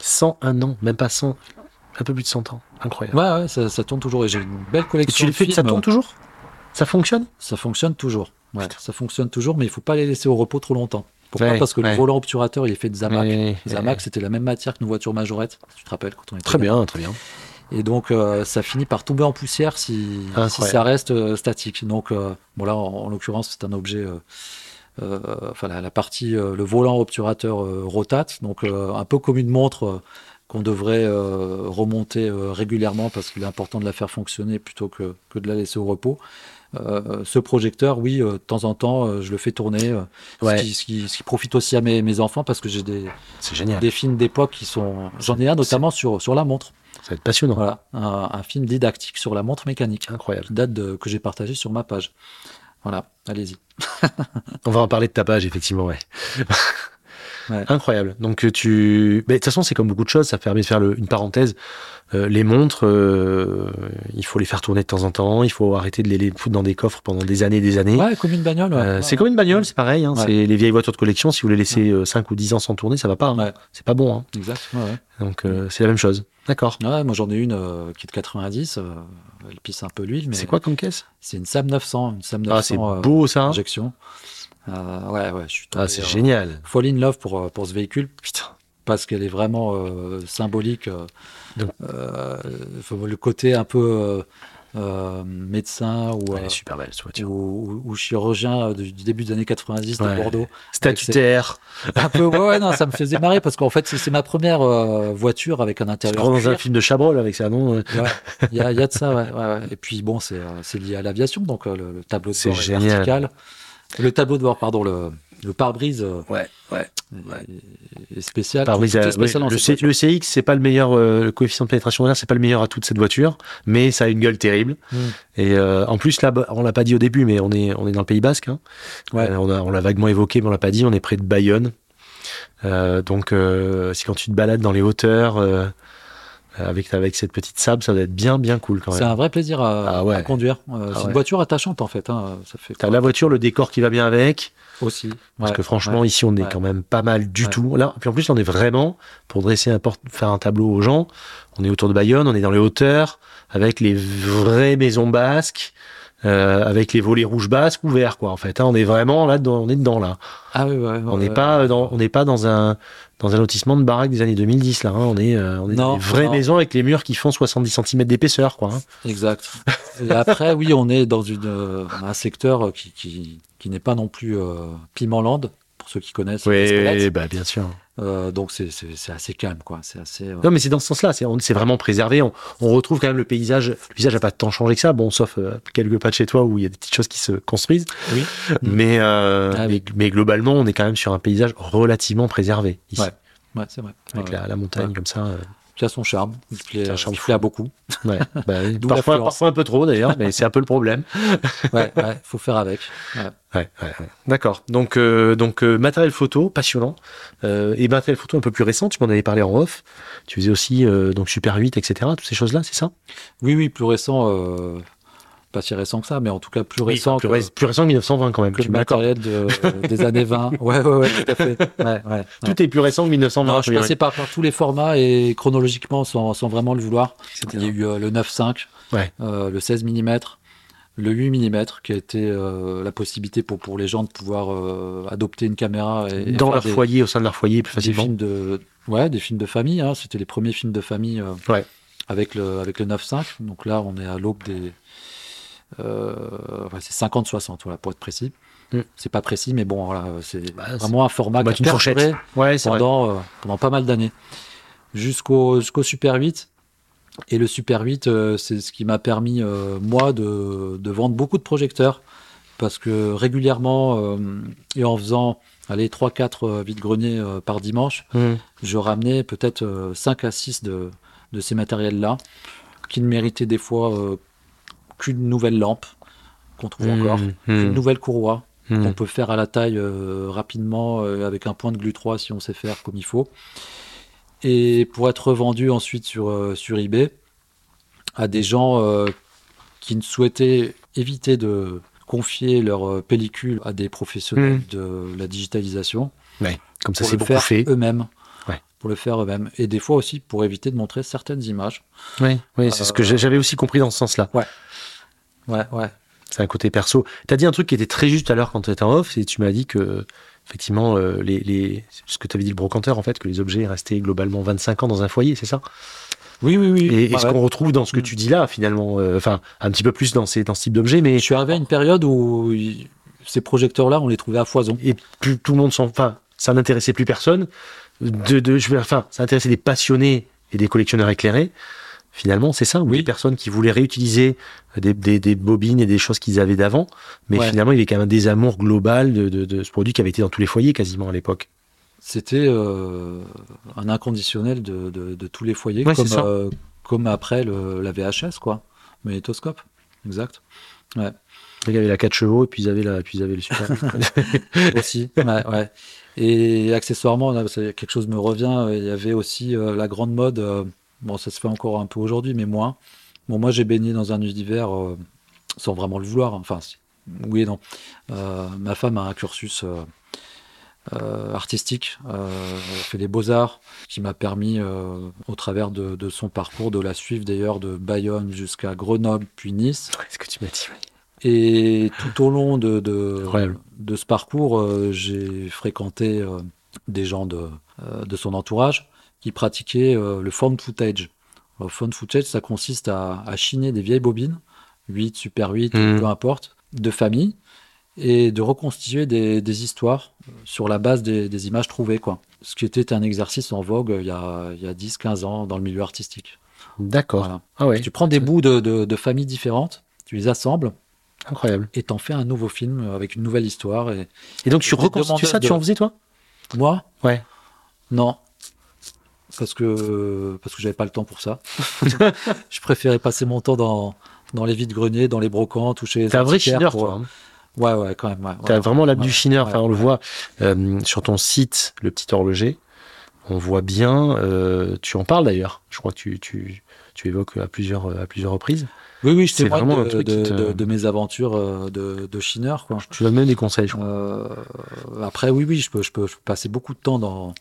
101 ans, même pas 100. Un peu plus de 100 ans. Incroyable. Ouais, ouais, ça, ça tourne toujours. Et j'ai une belle Et collection tu le de fais, ça tourne toujours? Ça fonctionne? Ça fonctionne toujours. Ouais, Putain. ça fonctionne toujours, mais il faut pas les laisser au repos trop longtemps. Pourquoi? Ouais, Parce que ouais. le volant obturateur, il est fait de Zamac. Ouais, Zamac, c'était la même matière qu'une voiture majorette, si tu te rappelles, quand on était Très bien, très bien. Et donc, euh, ça finit par tomber en poussière si, ça reste euh, statique. Donc, euh, bon là, en, en l'occurrence, c'est un objet. euh, enfin, la, la partie, le volant obturateur rotate, donc un peu comme une montre qu'on devrait euh, remonter euh, régulièrement parce qu'il est important de la faire fonctionner plutôt que, que de la laisser au repos. Euh, ce projecteur, oui, euh, de temps en temps, euh, je le fais tourner, euh, Ouais. ce, qui, ce qui- ce qui profite aussi à mes, mes enfants parce que j'ai des, des films d'époque qui sont. J'en ai un notamment sur, sur la montre. Ça va être passionnant. Voilà, un, un film didactique sur la montre mécanique Incroyable. date de, que j'ai partagé sur ma page. Voilà, allez-y. On va en parler de ta page, effectivement, ouais. Ouais. Incroyable. Donc euh, tu, mais de toute façon, c'est comme beaucoup de choses. Ça permet de faire le- une parenthèse. Euh, les montres, euh, il faut les faire tourner de temps en temps. Il faut arrêter de les, les foutre dans des coffres pendant des années, et des années. Ouais, comme une bagnole. ouais. Euh, c'est comme une bagnole, c'est pareil. Hein. C'est les vieilles voitures de collection. Si vous les laissez euh, 5 ou 10 ans sans tourner, ça va pas. hein. C'est pas bon. Hein. Exact. Donc c'est la même chose. D'accord. Ouais, moi j'en ai une euh, qui est de 90. euh, elle pisse un peu l'huile, mais C'est quoi comme caisse? C'est une SAM 900. Une SAM 900 Ah, c'est beau ça. injection. Euh, ouais, ouais, je suis tombé, Ah, c'est euh, génial. Fall in love pour, euh, pour ce véhicule Putain. parce qu'elle est vraiment euh, symbolique. le côté un peu médecin ou, super belle ou, ou- ou chirurgien du, du début des années 90 de Ouais. Bordeaux. Statutaire. Un peu, ouais, ouais, non, ça me faisait marrer parce qu'en fait, c'est ma première voiture avec un intérieur. dans un film de Chabrol avec ça, non Ouais, Il y, a, il y a de ça, ouais. Et puis bon, c'est lié à l'aviation, donc le, le tableau de C'est est génial. vertical. Le tableau de bord, pardon, le, le pare-brise euh, Ouais, ouais. spécial. Est à- spécial ouais, le, C- le CX, c'est pas le meilleur, euh, le coefficient de pénétration d'air, c'est pas le meilleur à toute cette voiture, mais ça a une gueule terrible. Mm. Et euh, en plus, là, on l'a pas dit au début, mais on est, on est dans le Pays Basque. Hein. Ouais. Euh, on l'a vaguement évoqué, mais on l'a pas dit. On est près de Bayonne. Euh, donc, euh, c'est quand tu te balades dans les hauteurs euh, avec, avec cette petite sable, ça doit être bien, bien cool quand C'est même. un vrai plaisir à, Ah ouais. à conduire. Euh, Ah c'est ouais. une voiture attachante en fait. hein. Ça fait T'as la voiture, le décor qui va bien avec. aussi. Parce que franchement, ici, on est quand même pas mal du tout. Là, puis en plus, on est vraiment, pour dresser un porte, faire un tableau aux gens, on est autour de Bayonne, on est dans les hauteurs, avec les vraies maisons basques, euh, avec les volets rouges basques ouverts, quoi, en fait. hein. on est vraiment là, dedans, on est dedans, là. Ah oui, ouais, On ouais, n'est pas dans, on n'est pas dans un, dans un lotissement de baraque des années 2010, là. hein. On est, euh, on est dans des vraies non. maisons avec les murs qui font 70 cm d'épaisseur, quoi. hein. Exact. Et après, oui, on est dans une, euh, un secteur qui, qui, qui n'est pas non plus euh, Pimentland, pour ceux qui connaissent. squelettes. bah, bien sûr. Euh, donc c'est c'est- c'est assez calme, quoi. C'est assez. euh, Non, mais c'est dans ce sens-là. C'est, on- vraiment préservé. On, on retrouve quand même le paysage. Le paysage n'a pas tant changé que ça. Bon, sauf euh, quelques pas de chez toi où il y a des petites choses qui se construisent. Oui. Mais, euh, Ah mais, globalement, on est quand même sur un paysage relativement préservé ici. Ouais. Ouais, c'est vrai. Avec Ouais. la, la montagne Ouais. comme ça. Euh, Qui a son charme. Plaît, Qui a un charme plaît à beaucoup. ouais. Bah, parfois, un peu trop d'ailleurs, mais c'est un peu le problème. Ouais, ouais, faut faire avec. Ouais. D'accord. Donc, euh, donc euh, matériel photo, passionnant. Euh, et matériel photo un peu plus récent, tu m'en avais parlé en off. Tu faisais aussi euh, donc Super 8, etc. Toutes ces choses-là, c'est ça? Oui, oui, plus récent. Euh, pas si récent que ça, mais en tout cas plus récent plus, que, ré- plus récent que 1920 quand même. que Tu le matériel de, des années 20. Ouais, ouais, ouais, tout à fait. Ouais, ouais, ouais. Tout est plus récent que 1920. Non, je oui, passais par, par tous les formats et chronologiquement, sans, sans vraiment le vouloir. Il y a eu euh, le 9.5, Ouais. euh, le 16 mm, le 8 mm, qui a été euh, la possibilité pour, pour les gens de pouvoir euh, adopter une caméra et, Dans leur des, foyer, au sein de leur foyer, plus des facilement. films de, ouais, des films de famille. hein. C'était les premiers films de famille euh, Ouais. avec le, avec le 9.5. Donc là, on est à l'aube des. Euh, c'est 50-60, voilà, pour être précis. Mm. C'est pas précis, mais bon, voilà, c'est Bah, c'est- vraiment un format Bah, qui a perduré Ouais, pendant, euh, pendant pas mal d'années. Jusqu'au jusqu'au Super 8. Et le Super 8, euh, c'est ce qui m'a permis, euh, moi, de, de vendre beaucoup de projecteurs. Parce que régulièrement, euh, et en faisant allez, 3-4 euh, vides-greniers par dimanche, Mmh. je ramenais peut-être euh, 5 à 6 de, de ces matériels-là, qui ne méritaient des fois qu'une nouvelle lampe, qu'on trouve encore, Mmh. une nouvelle courroie, Mmh. qu'on peut faire à la taille euh, rapidement euh, avec un point de glu 3 si on sait faire comme il faut. Et pour être revendu ensuite sur, euh, sur eBay à des gens qui ne souhaitaient éviter de confier leur pellicule à des professionnels de la digitalisation Comme ça, c'est le beaucoup faire fait. eux-mêmes. Ouais. Pour le faire eux-mêmes. Et des fois aussi pour éviter de montrer certaines images. Oui, oui c'est ce que Euh, j'avais aussi compris dans ce sens-là. Ouais, ouais. C'est un côté perso. Tu as dit un truc qui était très juste à l'heure quand tu étais en off, et tu m'as dit que, effectivement, euh, les, les- ce que tu avais dit le brocanteur, en fait, que les objets restaient globalement 25 ans dans un foyer, c'est ça? Oui, oui, oui. Et, Ouais, ce ouais. qu'on retrouve dans ce que Mm. tu dis là, finalement, euh, enfin, un petit peu plus dans, ces, dans ce type d'objet, mais Je suis arrivé à une période où ces projecteurs-là, on les trouvait à foison. et plus tout le monde s'en. Enfin, ça n'intéressait plus personne. De, de, je veux, enfin, ça intéressait des passionnés et des collectionneurs éclairés. Finalement, c'est ça, ou Oui. des personnes qui voulaient réutiliser des, des, des bobines et des choses qu'ils avaient d'avant. Mais Ouais. finalement, il y avait quand même un désamour global de, de, de ce produit qui avait été dans tous les foyers quasiment à l'époque. C'était euh, un inconditionnel de, de- tous les foyers, Ouais, comme, euh, comme après le, la VHS, quoi. Magnétoscope. Exact. Il y avait la 4 chevaux et puis ils avaient, la, puis ils avaient le super. aussi. ouais, ouais. Et accessoirement, quelque chose me revient. euh, Il y avait aussi euh, la grande mode. euh, bon, ça se fait encore un peu aujourd'hui, mais moins. Bon, moi, j'ai baigné dans un univers sans vraiment le vouloir. Enfin, oui et non. Ma femme a un cursus artistique, elle fait les beaux-arts, qui m'a permis, au travers de, son parcours, de la suivre d'ailleurs de Bayonne jusqu'à Grenoble, puis Nice. Ouais, ce que tu m'as dit. ouais. Et tout au long de, de, Incroyable. de ce parcours, euh, j'ai fréquenté euh, des gens de, euh, de son entourage qui pratiquaient le found footage. Le found footage, ça consiste à, à chiner des vieilles bobines, 8, Super 8, Mhm. peu importe, de famille, et de reconstituer des, des histoires sur la base des, des images trouvées. Quoi. Ce qui était un exercice en vogue il y a, il y a 10-15 ans dans le milieu artistique. D'accord. Voilà. Ah ouais, Tu prends des bouts de familles différentes, tu les assembles, incroyable. et t'en fais un nouveau film avec une nouvelle histoire. Et Et donc tu reconstitues ça, tu en faisais toi? Moi, Ouais. non, parce que parce que j'avais pas le temps pour ça. je préférais passer mon temps dans dans les vides greniers, dans les brocantes, ou chez les T'es un vrai chineur, pour, toi. hein. Ouais, ouais, quand même. Ouais, T'as ouais. vraiment l'âme Ouais, du chineur. Enfin, on le voit euh, sur ton site, le petit horloger. On voit bien. euh, tu en parles d'ailleurs. Je crois que tu, tu, tu évoques à plusieurs, à plusieurs reprises. Oui, oui, je témoigne vraiment un de, truc qui de, te- de- de mes aventures euh, de, de chineur, quoi. Tu donnes même des conseils, je crois. Euh, après, oui, oui, je peux, je, peux, je peux passer beaucoup de temps dans,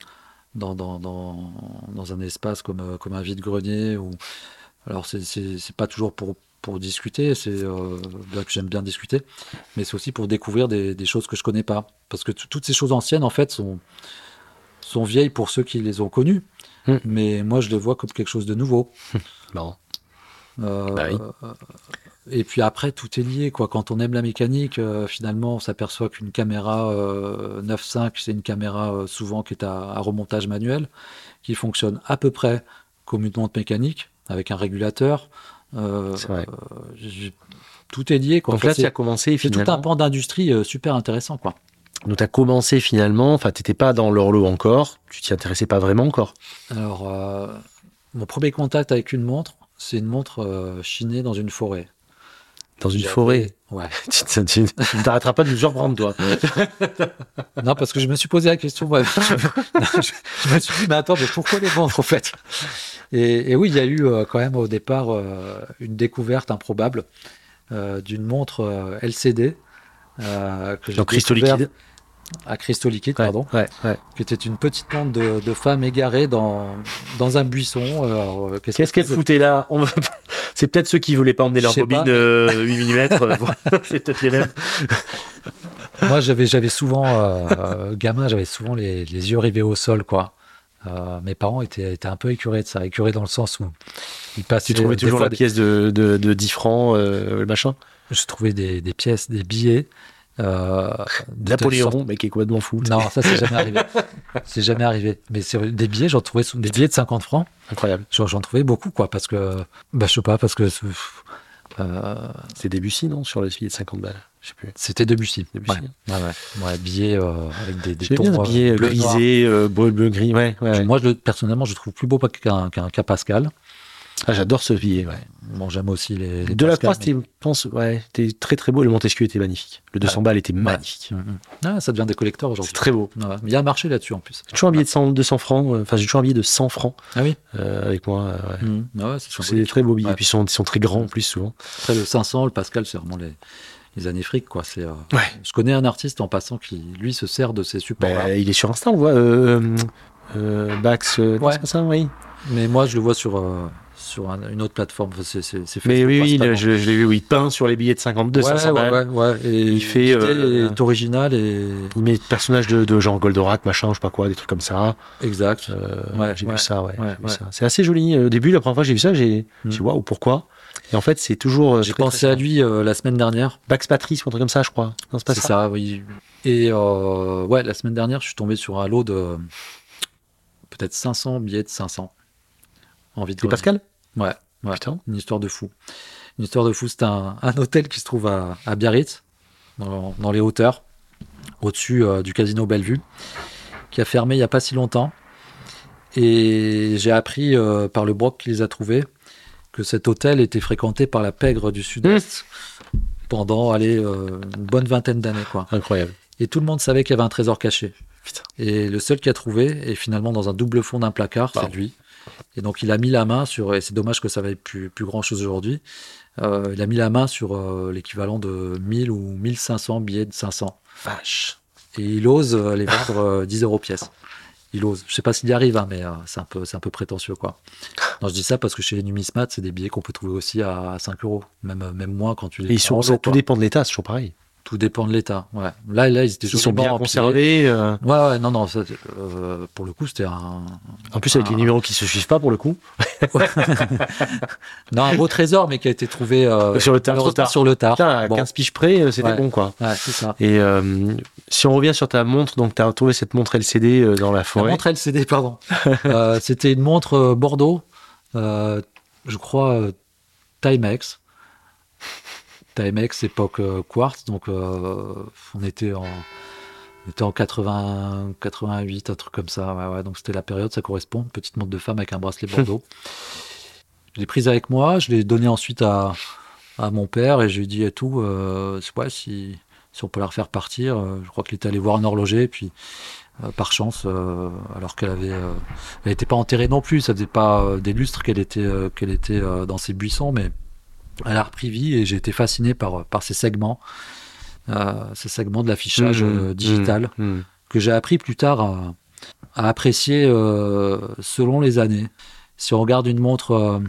dans, dans, dans, un espace comme, euh, comme un vide-grenier. Ou... Alors, c'est- pas toujours pour, pour discuter, c'est euh, là que j'aime bien discuter, mais c'est aussi pour découvrir des, des choses que je connais pas. Parce que toutes ces choses anciennes, en fait, sont, sont vieilles pour ceux qui les ont connues. Hmm. Mais moi, je les vois comme quelque chose de nouveau. Marrant. Euh, Bah oui. Et puis après, tout est lié. Quoi. Quand on aime la mécanique, euh, finalement, on s'aperçoit qu'une caméra euh, 9.5, c'est une caméra euh, souvent qui est à, à remontage manuel, qui fonctionne à peu près comme une montre mécanique, avec un régulateur. Euh, C'est vrai. euh, j- tout est lié. Quoi. Donc Enfin, là, tu as commencé c'est tout un pan d'industrie euh, super intéressant. Quoi. Donc tu as commencé finalement. Enfin, t'étais pas dans l'horloge encore. Tu t'y intéressais pas vraiment encore. Alors, euh, mon premier contact avec une montre, c'est une montre euh, chinée dans une forêt. Dans une forêt? Ouais. tu tu- tu- tu ne t'arrêteras pas de nous surprendre, toi. Non, parce que je me suis posé la question. moi. je, je me suis dit, mais attends, mais pourquoi les montres, en fait? Et, et oui, il y a eu euh, quand même au départ euh, une découverte improbable d'une montre LCD. que Donc cristaux liquides? À cristaux liquides, Ouais, pardon. ouais, ouais. Qui était une petite montre de, de femme égarée dans, dans un buisson. Alors, euh, Qu'est-ce qu'elle que- foutait là On- C'est peut-être ceux qui voulaient pas emmener leur bobine euh, 8 mm. C'est peut-être les mêmes. Moi, j'avais, j'avais souvent, euh, euh, gamin, j'avais souvent les, les yeux rivés au sol, quoi. Euh, mes parents étaient, étaient un peu écurés de ça, écurés dans le sens où ils passaient. Tu trouvais toujours la des- pièce de, de, de 10 francs, euh, le machin? Je trouvais des, des pièces, des billets. Euh, Napoléon, sorte- mais qui est complètement fou. Non, ça c'est jamais arrivé. c'est jamais arrivé. Mais c'est des billets, j'en trouvais des billets de 50 francs. Incroyable. J'en, trouvais beaucoup, quoi, parce que, bah, je sais pas, parce que euh, C'est Debussy, non Sur le billet de 50 balles? Je sais plus. c'était Debussy. Debussy. Ouais, ouais, ouais. Ouais, billets euh, avec des, des tons euh, bleu, euh, bleu, bleu, gris. Ouais. Moi, je, personnellement, je trouve plus beau qu'un, qu'un, qu'un Pascal. Ah, j'adore ce billet, ouais. Bon, j'aime aussi les. les De la Croix, je pense, ouais, c'était très très beau. Le Montesquieu était magnifique. Le 200 balles était magnifique. mais- Mhm. Ah, ça devient des collecteurs C'est aujourd'hui. très beau. Ouais, mais il y a un marché là-dessus en plus. J'ai toujours un billet de 100, 200 francs. euh, Enfin, j'ai toujours un billet de 100 francs Ah oui euh, avec moi. euh, ouais. Mhm. Ah c'est C'est des très beaux billets. Puis ils sont, ils sont très grands en plus, souvent. Après, le 500, le Pascal, c'est vraiment les, les années fric, quoi. C'est, euh, Ouais. Je connais un artiste en passant qui, lui, se sert de ces supports Bah, il est sur Insta, on voit. Euh, euh, Bax, Ouais. c'est pas ça, oui. Mais moi, je le vois sur, sur un- une autre plateforme. Enfin, Mais oui, oui, le- je, je l'ai vu, il peint sur les billets de 52, ouais, 500 ouais, ouais, ouais. Et Il fait, euh, est originale et Il met le personnage de, de Jean Goldorak, machin, je sais pas quoi, des trucs comme ça. exact. Euh, j'ai vu ça, ouais. C'est assez joli. Au début, la première fois que j'ai vu ça, j'ai Mm. dit waouh, pourquoi? Et en fait, c'est toujours. euh, J'ai pensé à lui euh, la semaine dernière. Bax Patrice ou un truc comme ça, je crois. C'est ça. ça, oui. Et euh, ouais, la semaine dernière, je suis tombé sur un lot de peut-être 500 billets de 500 en Pascal? Ouais, ouais. Putain. Une histoire de fou. Une histoire de fou. C'est un, un hôtel qui se trouve à, à Biarritz, dans, dans les hauteurs, au-dessus euh, du casino Bellevue, qui a fermé il n'y a pas si longtemps. Et j'ai appris euh, par le broc qui les a trouvés que cet hôtel était fréquenté par la pègre du Sud-Est pendant allez, euh, une bonne vingtaine d'années. quoi. Incroyable. Et tout le monde savait qu'il y avait un trésor caché. Putain. Et le seul qui a trouvé est finalement dans un double fond d'un placard, Wow. c'est lui. Et donc il a mis la main sur, et c'est dommage que ça vaille plus, plus grand chose aujourd'hui, euh, il a mis la main sur euh, l'équivalent de 1000 ou 1500 billets de 500. Vache. Et il ose les vendre euh, 10 euros pièce. Il ose. Je sais pas s'il y arrive, hein, mais euh, c'est un peu, c'est un peu prétentieux, quoi. Non, je dis ça parce que chez les numismates, c'est des billets qu'on peut trouver aussi à 5 euros, même, même moins quand tu les Et ils prends sont, en tout dépend de l'état, c'est toujours pareil. Tout dépend de l'état. Ouais. Là, là, ils étaient Ils sont bien conservés. euh, Ouais, ouais, non, non, ça, euh, pour le coup, c'était un. En plus, avec Ah. les numéros qui se suivent pas pour le coup. Non, un beau trésor, mais qui a été trouvé euh, Sur le tard. Sur le tard. Putain, Bon, 15 piges près, c'était Ouais. bon quoi. ouais, c'est ça. Et si on revient sur ta montre, donc tu as retrouvé cette montre LCD dans la La forêt. montre LCD, pardon. C'était une montre Bordeaux, je crois Timex. Timex, époque euh, quartz, donc euh, on était en. on était en 80, 88, un truc comme ça. Ouais, ouais, donc c'était la période, ça correspond. Petite montre de femme avec un bracelet Bordeaux. je l'ai prise avec moi, je l'ai donnée ensuite à, à mon père et je lui ai dit et tout, euh, ouais, si, si on peut la refaire partir. je crois qu'il était allé voir un horloger, puis par chance, alors qu'elle avait, elle n'était pas enterrée non plus, ça faisait pas des lustres qu'elle était, qu'elle était dans ses buissons, mais elle a repris vie et j'ai été fasciné par, par ces segments, ces segments de l'affichage mmh, digital mmh, mmh. que j'ai appris plus tard à, à apprécier selon les années. Si on regarde une montre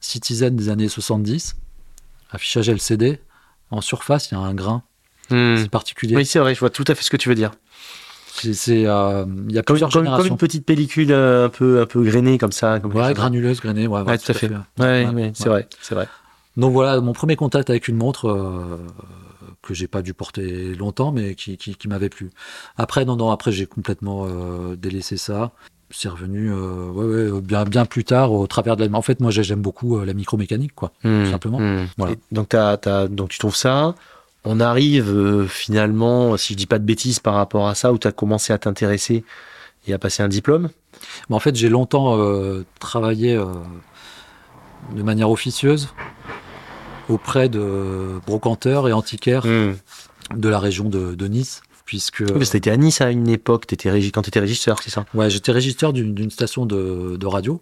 Citizen des années 70, affichage LCD, en surface, il y a un grain. C'est particulier. Oui, c'est vrai, je vois tout à fait ce que tu veux dire. C'est, euh, il y a comme, plusieurs comme, comme, une petite pellicule euh, un peu, un peu grainée comme ça. Comme ouais, granuleuse, grainée, ouais, tout, à fait. Ouais, c'est vrai, c'est vrai. Donc voilà, mon premier contact avec une montre euh, que j'ai pas dû porter longtemps, mais qui, qui, qui m'avait plu. Après, non, non, après j'ai complètement euh, délaissé ça c'est revenu euh, ouais, ouais, bien, bien plus tard au travers de la. En fait, moi, j'aime beaucoup euh, la micromécanique, quoi, mmh, simplement. Mmh. Voilà. donc, as, as, donc, tu trouves ça. On arrive euh, finalement, si je dis pas de bêtises par rapport à ça, où tu as commencé à t'intéresser et à passer un diplôme? En fait, j'ai longtemps travaillé de manière officieuse auprès de brocanteurs et antiquaires mmh. de la région de, de Nice puisque. Oui, c'était à Nice à une époque, étais quand tu étais régisseur, c'est ça? Ouais, j'étais régisseur d'une station de, de radio,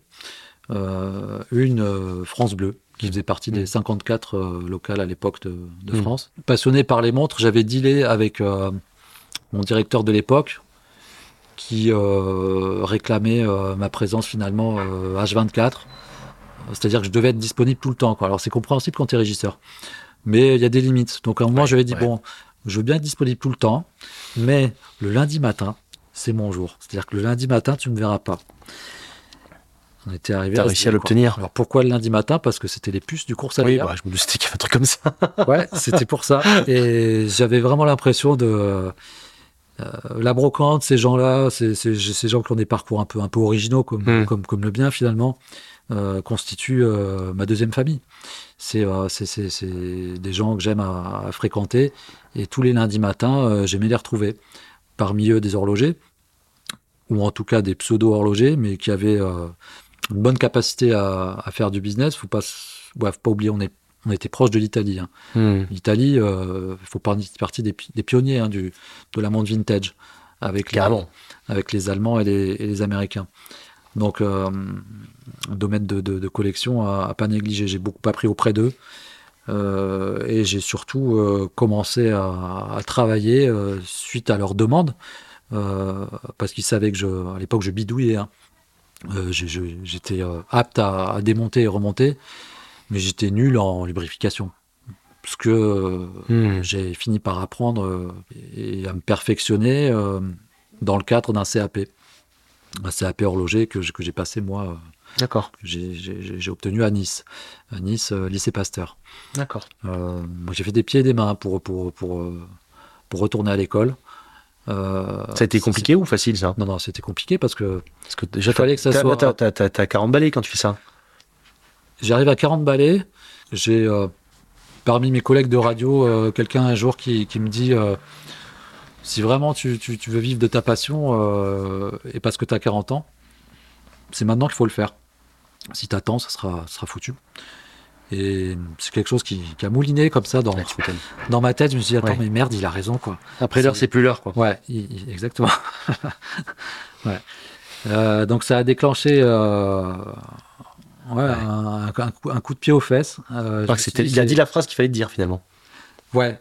euh, une euh, France Bleu, qui faisait partie des 54 mm. euh, locales à l'époque de, de mm. France. Passionné par les montres, j'avais dealé avec mon directeur de l'époque, qui réclamait ma présence finalement H24. C'est-à-dire que je devais être disponible tout le temps. Quoi. Alors c'est compréhensible quand tu es régisseur. Mais il y a des limites. Donc à un moment, j'avais dit, bon, je veux bien être disponible tout le temps, mais le lundi matin, c'est mon jour. C'est-à-dire que le lundi matin, tu ne me verras pas. On était arrivé à réussi à l'obtenir. Alors pourquoi le lundi matin? Parce que c'était les puces du cours salaire. Oui, bah, je me disais qu'il y avait un truc comme ça. ouais, c'était pour ça. Et j'avais vraiment l'impression de euh, la brocante, ces gens-là, ces, gens qui ont des parcours un peu un peu originaux comme hmm. comme, comme le bien finalement, euh, constituent euh, ma deuxième famille. C'est des gens que j'aime à, à, fréquenter et tous les lundis matins, euh, j'aimais les retrouver. Parmi eux, des horlogers, ou en tout cas des pseudo-horlogers, mais qui avaient euh, une bonne capacité à, faire du business. Faut pas, faut pas oublier, on, est, on était proche de l'Italie. Hein. Hmm. L'Italie, il euh, faut partie des, des pionniers hein, du, de la montre vintage, avec, les, avec les Allemands et les, Américains. Donc, un domaine de, collection à, à pas négliger. J'ai beaucoup appris auprès d'eux. Euh, et j'ai surtout euh, commencé à, travailler euh, suite à leurs demandes, parce qu'ils savaient que je, à l'époque je bidouillais. Hein. j'étais apte à, démonter et remonter, mais j'étais nul en lubrification. Parce que hmm. j'ai fini par apprendre et à me perfectionner dans le cadre d'un CAP. Un CAP horloger que, que j'ai passé moi D'accord. J'ai obtenu à Nice, à Nice, euh, lycée Pasteur. D'accord. Euh, j'ai fait des pieds et des mains pour, pour, pour, euh, pour retourner à l'école. ça a été compliqué ou facile ça? Non, non, c'était compliqué parce que. Parce que déjà, fallait que ça soit. T'as 40 balais quand tu fais ça J'arrive à 40 balais. J'ai parmi mes collègues de radio quelqu'un un jour qui, qui me dit si vraiment tu, tu, tu, veux vivre de ta passion et parce que tu as 40 ans, c'est maintenant qu'il faut le faire. Si t'attends, ça sera, sera foutu. Et c'est quelque chose qui, a mouliné comme ça dans, dans ma tête. Je me suis dit, attends, mais merde, il a raison, quoi. Après l'heure, c'est plus l'heure, quoi. Ouais, exactement. ouais. Euh, donc ça a déclenché euh, ouais, un, coup, de pied aux fesses. Euh, il a dit la phrase qu'il fallait dire, finalement. Ouais,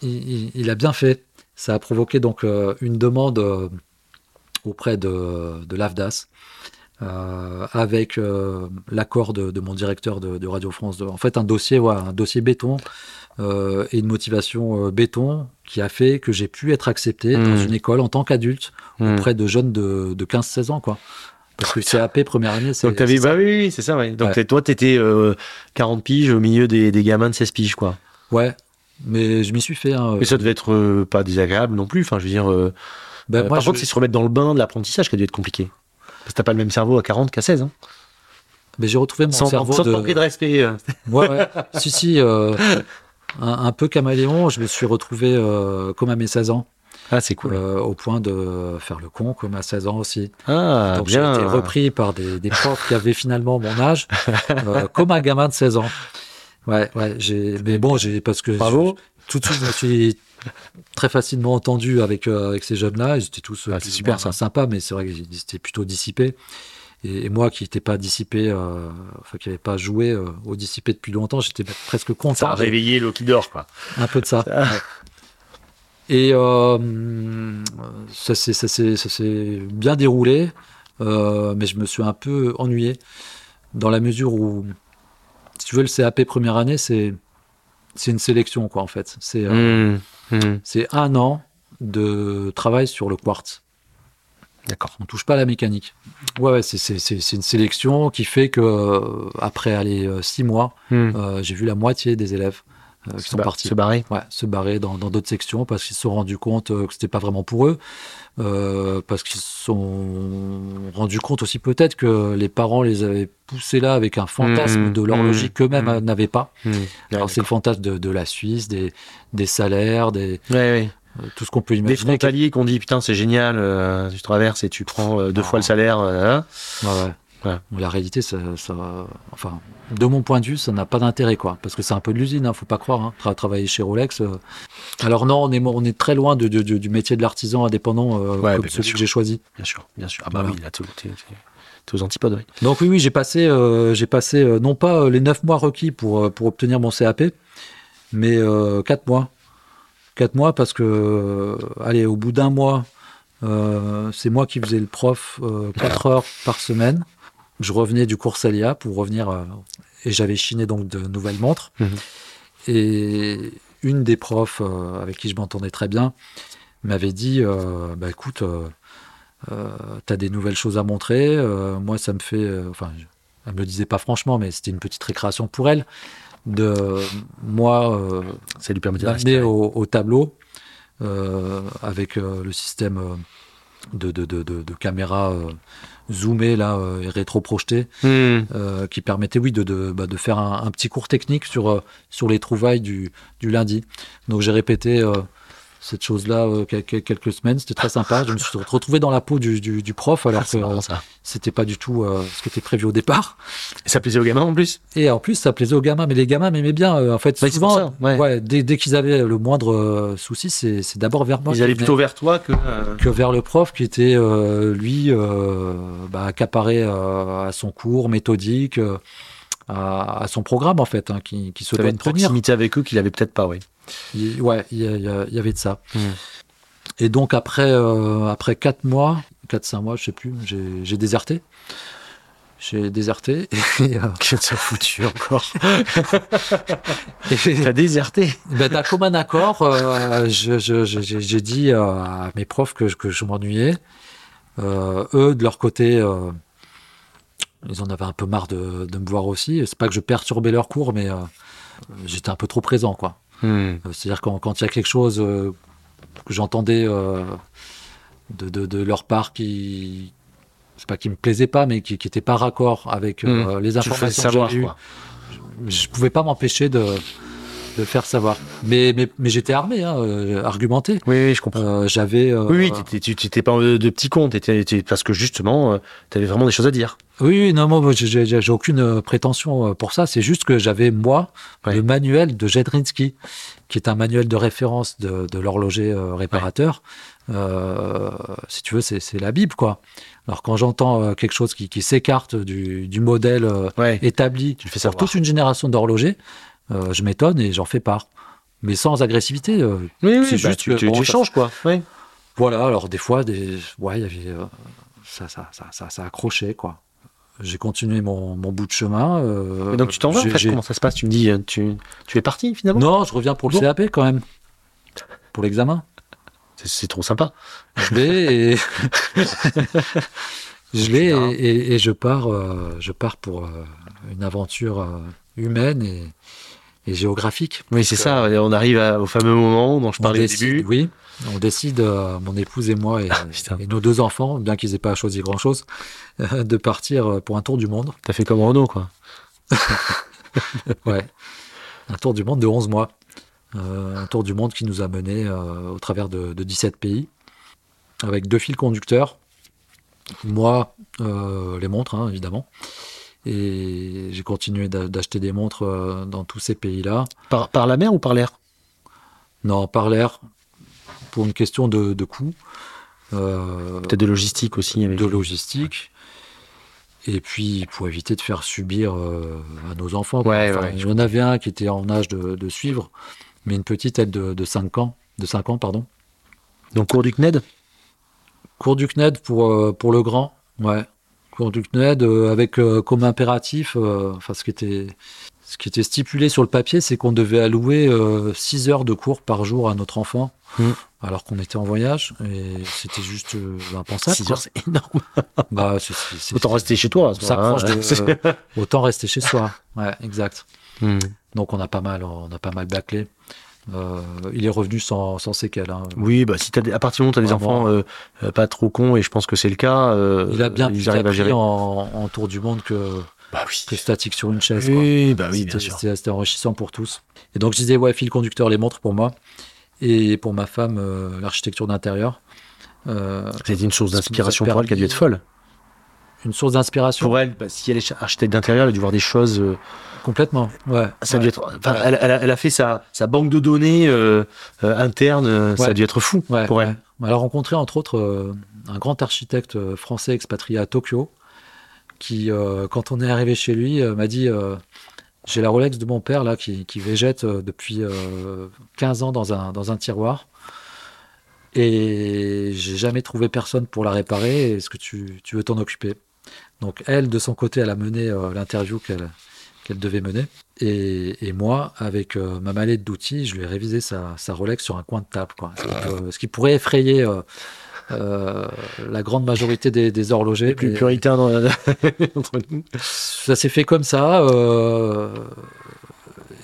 il, a bien fait. Ça a provoqué donc une demande auprès de, de l'AFDAS euh, avec euh, l'accord de, mon directeur de, Radio France. en fait, un dossier, un dossier béton euh, et une motivation béton qui a fait que j'ai pu être accepté dans mmh. une école en tant qu'adulte mmh. auprès de jeunes de, 15-16 ans, quoi. Parce que CAP, première année, c'est. Donc, t'avais, bah oui, c'est ça, ouais. Donc, ouais. toi, t'étais 40 piges au milieu des, des, gamins de 16 piges, quoi. Ouais, mais je m'y suis fait. Hein, mais ça devait être pas désagréable non plus. Enfin, je veux dire. Ben, par contre, c'est se remettre dans le bain de l'apprentissage qui a dû être compliqué. Parce que t'as pas le même cerveau à 40 qu'à 16. Hein. Mais j'ai retrouvé mon cerveau. Sans de... manquer de respect. Euh. Ouais, ouais. si, si. Euh, un, peu caméléon, je me suis retrouvé euh, comme à mes 16 ans. Ah, c'est cool. au point de faire le con comme à 16 ans aussi. Ah, Donc j'ai été repris par des, des, profs qui avaient finalement mon âge, comme un gamin de 16 ans. Ouais, ouais. J'ai, mais bon, j'ai parce que Bravo. tout de suite, je me suis très facilement entendu avec, euh, avec ces jeunes-là. Ils étaient tous Ah, c'est super, ça. sympas, mais c'est vrai qu'ils étaient plutôt dissipés. Et, et moi qui n'étais pas dissipé, euh, enfin qui n'avais pas joué euh, au dissipé depuis longtemps, j'étais presque Ça content. a réveillé l'eau qui dort, quoi. Un peu de ça. Ça- ouais. Et ça s'est ça s'est- ça bien déroulé, mais je me suis un peu ennuyé dans la mesure où, si tu veux, le CAP première année, c'est c'est une sélection, quoi, en fait. C'est euh, Mmh, mmh. c'est un an de travail sur le quartz. D'accord. On touche pas à la mécanique. Ouais, ouais c'est- c'est c'est- c'est une sélection qui fait que, euh, après aller euh, six mois, Mmh. euh, j'ai vu la moitié des élèves euh, qui Se sont ba- partis. Se barrer. Ouais, se barrer dans d'autres sections parce qu'ils se sont rendus compte euh, que c'était pas vraiment pour eux, euh, parce qu'ils se sont rendus compte aussi peut-être que les parents les avaient poussés là avec un fantasme Mmh, de l'horlogerie mmh, qu'eux-mêmes mmh. n'avaient pas. Alors c'est le fantasme de, de la Suisse, des, des salaires, des, Ouais, tout ce qu'on peut Des imaginer. frontaliers qu'on dit putain c'est génial, euh, tu traverses et tu prends euh, deux Ah. fois le salaire. euh, hein. Ouais, ouais. La réalité, ça, ça- enfin, de mon point de vue, ça n'a pas d'intérêt, quoi. Parce que c'est un peu de l'usine, hein, faut pas croire. Hein. Tra- travailler chez Rolex. euh. Alors non, on est, on est très loin de, de- de- du métier de l'artisan indépendant euh, Ouais, comme bien celui sûr. que j'ai choisi. Bien sûr, bien sûr. Ah bah Voilà. oui, là t'es aux antipodes, oui. Donc oui, oui, j'ai passé, euh, j'ai passé euh, non pas euh, les neuf mois requis pour, euh, pour obtenir mon CAP, mais euh, quatre mois. Quatre mois parce que, euh, allez, au bout d'un mois, euh, c'est moi qui faisais le prof euh, quatre heures par semaine. Je revenais du cours Salia pour revenir euh, et j'avais chiné donc de nouvelles montres. Mhm. Et une des profs euh, avec qui je m'entendais très bien m'avait dit, euh, bah écoute. euh, euh, t'as des nouvelles choses à montrer. moi, ça me fait. enfin, elle me le disait pas franchement, mais c'était une petite récréation pour elle. De moi, Ça lui permet de m'amener respirer. au, au tableau avec le système de, de, de, de, de caméra zoomée là, euh, et rétro-projetée Mmh. euh, qui permettait, oui, de, de, bah, de faire un, un petit cours technique sur, euh, sur les trouvailles du, du lundi. Donc j'ai répété euh, cette chose-là euh, quel- quel- quelques semaines, c'était très sympa. Je me suis retrouvé dans la peau du, du, du prof alors Ah, que euh, c'était pas du tout euh, ce qui était prévu au départ. Et ça plaisait aux gamins en plus? Et en plus, ça plaisait aux gamins, mais les gamins m'aimaient bien. euh, en fait, c'est souvent, pour ça, ouais. dès, dès qu'ils avaient le moindre euh, souci, c'est d'abord vers moi. Ils allaient plutôt vers toi que. que vers le prof qui était lui bah, accaparé à son cours méthodique à, à son programme en fait hein, qui, qui se doit de tenir proximité avec eux qu'il avait peut-être pas, oui. Il- ouais il y, avait de ça Mm. et donc après euh, après quatre mois quatre cinq mois je sais plus j'ai déserté j'ai déserté et, euh, Qu'est-ce que foutu encore T'as déserté Ben, d'un commun accord, euh, j'ai dit à mes profs que, je- que je m'ennuyais. Euh, eux, de leur côté, euh, ils en avaient un peu marre de, de me voir aussi. C'est pas que je perturbais leur cours, mais euh, j'étais un peu trop présent, quoi. Mmh. Euh, C'est-à-dire quand quand il y a quelque chose euh, que j'entendais euh, de, de, de leur part qui c'est pas qui me plaisait pas, mais qui, qui était pas raccord avec euh, les informations que j'avais eues je pouvais pas m'empêcher de, de faire savoir. Mais, mais, mais j'étais armé, hein, euh, argumenté. Oui, oui, je comprends. Euh, J'avais. euh, oui, oui, tu t'étais pas de, petit con, t'étais- t'étais- parce que justement, tu avais vraiment des choses à dire. oui, oui, non, moi, j'ai- aucune prétention pour ça. C'est juste que j'avais, moi, Ouais. le manuel de Jedrinski, qui est un manuel de référence de, de l'horloger réparateur. Euh, si tu veux, c'est c'est la Bible, quoi. Alors, quand j'entends quelque chose qui, qui s'écarte du, du modèle Ouais. établi Tu fais pour toute une génération d'horlogers, euh, je m'étonne et j'en fais part. Mais sans agressivité. euh, Oui, oui, c'est bah, juste tu, tu, échanges, quoi. Voilà, alors des fois, des... ouais, il y avait. euh, ça, ça, ça, ça, ça accrochait, quoi. J'ai continué mon, mon bout de chemin. euh, Et donc tu t'en vas, en fait, comment ça se passe? Tu me dis, tu, tu es parti finalement? Non, je reviens pour le Bon. CAP quand même. Pour l'examen. C'est- trop sympa. Je l'ai et. je l'ai et, et- et je pars, euh, je pars pour euh, une aventure humaine et, et géographique. Oui, c'est ça, on arrive à- au fameux moment dont je parlais au décide- début. Oui, on décide, euh, mon épouse et moi, et, putain. et nos deux enfants, bien qu'ils aient pas choisi grand-chose, euh, de partir euh, pour un tour du monde. T'as fait comme Renault, quoi. Ouais. Un tour du monde de 11 mois. Euh, un tour du monde qui nous a menés euh, au travers de, de 17 pays, avec deux fils conducteurs. Moi, euh, les montres, hein, évidemment. Et j'ai continué d'a- d'acheter des montres euh, dans tous ces pays-là. Par, par la mer ou par l'air? Non, par l'air, pour une question de, de coût. Euh, Peut-être de logistique aussi. Avec... de logistique. Et puis pour éviter de faire subir euh, à nos enfants. Ouais, Enfin, ouais, il y en avait un qui était en âge de, de suivre, mais une petite, elle, de, de 5 ans. De 5 ans, pardon. Donc cours du CNED Cours du CNED pour, euh, pour le grand, ouais. Cours du CNED euh, avec euh, comme impératif, euh, enfin ce qui était ce qui était stipulé sur le papier, c'est qu'on devait allouer 6 heures de cours par jour à notre enfant, Mm. alors qu'on était en voyage, et c'était juste euh, impensable. 6 quoi. heures, c'est énorme. Bah, Autant rester chez toi. moment-là, hein. de- autant rester chez soi. Ouais, exact. Hmm. Donc on a pas mal, on a pas mal bâclé. Euh, il est revenu sans, sans séquelles. hein. Oui, bah si des- à partir du moment où tu as des Vraiment. enfants euh, euh, pas trop cons, et je pense que c'est le cas, euh, Il a bien ils arrivent à gérer. en, en tour du monde que, Bah oui. que statique sur une chaise. quoi. Oui, bah oui, bien C'était- sûr. C'était c'était enrichissant pour tous. Et donc je disais, ouais, fil conducteur, les montres pour moi. Et pour ma femme, l'architecture d'intérieur. C'était une source d'inspiration pour elle qui a dû être folle. Une source d'inspiration. Pour elle, bah, si elle est architecte d'intérieur, elle a dû voir des choses. euh, Complètement, ouais. ça a dû être. Elle, elle a, elle a fait sa, sa banque de données euh, euh, interne. Ça a dû être fou Ouais, pour elle. Elle a rencontré entre autres un grand architecte français expatrié à Tokyo qui, quand on est arrivé chez lui, m'a dit J'ai la Rolex de mon père là qui, qui végète depuis euh, 15 ans dans un, dans un tiroir. Et j'ai jamais trouvé personne pour la réparer. Est-ce que tu, tu veux t'en occuper? Donc, elle, de son côté, elle a mené euh, l'interview qu'elle qu'elle devait mener. Et, et moi, avec euh, ma mallette d'outils, je lui ai révisé sa, sa Rolex sur un coin de table. Quoi. Donc, euh, ce qui pourrait effrayer euh, la grande majorité des, des horlogers. Plus mais puritain dans la- entre nous. ça s'est fait comme ça.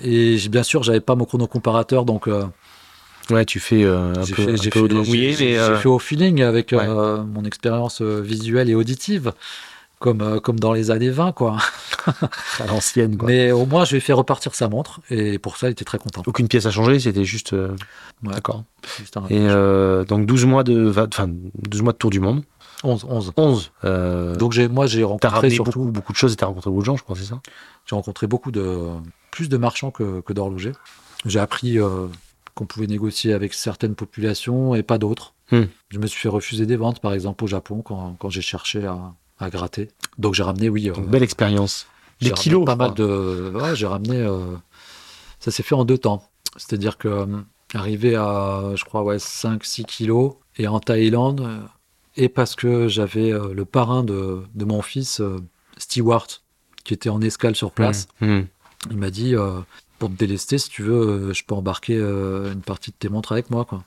et bien sûr, j'avais pas mon chronocomparateur, donc euh, Ouais, tu fais euh, un peu, fait, un j'ai peu fait- au doigt mouillé, mais. j'ai fait au feeling avec ouais. euh, mon expérience visuelle et auditive, comme, euh, comme dans les années 20, quoi. à l'ancienne, quoi. Mais au moins, je lui ai fait repartir sa montre, et pour ça, il était très content. Aucune pièce à changer, c'était juste. euh, Ouais. D'accord. Et euh, donc 12 mois de, enfin 12 mois de tour du monde. 11, 11. 11. Euh, Donc moi, j'ai rencontré surtout, beaucoup, beaucoup de choses et t'as rencontré beaucoup de gens, je crois, c'est ça? J'ai rencontré beaucoup de, plus de marchands que, que d'horlogers. J'ai appris qu'on pouvait négocier avec certaines populations et pas d'autres. Hmm. Je me suis fait refuser des ventes, par exemple, au Japon, quand, quand j'ai cherché à, à gratter. Donc j'ai ramené, oui, euh, Donc, belle expérience. Des kilos. Pas mal de. Ouais, j'ai ramené. euh, Ça s'est fait en deux temps. C'est-à-dire que euh, arrivé à, je crois, ouais, 5-6 kilos, et en Thaïlande, euh, et parce que j'avais euh, le parrain de, de mon fils, euh, Stewart, qui était en escale sur place, Hmm. il m'a dit euh, pour te délester, si tu veux, euh, je peux embarquer euh, une partie de tes montres avec moi. Quoi.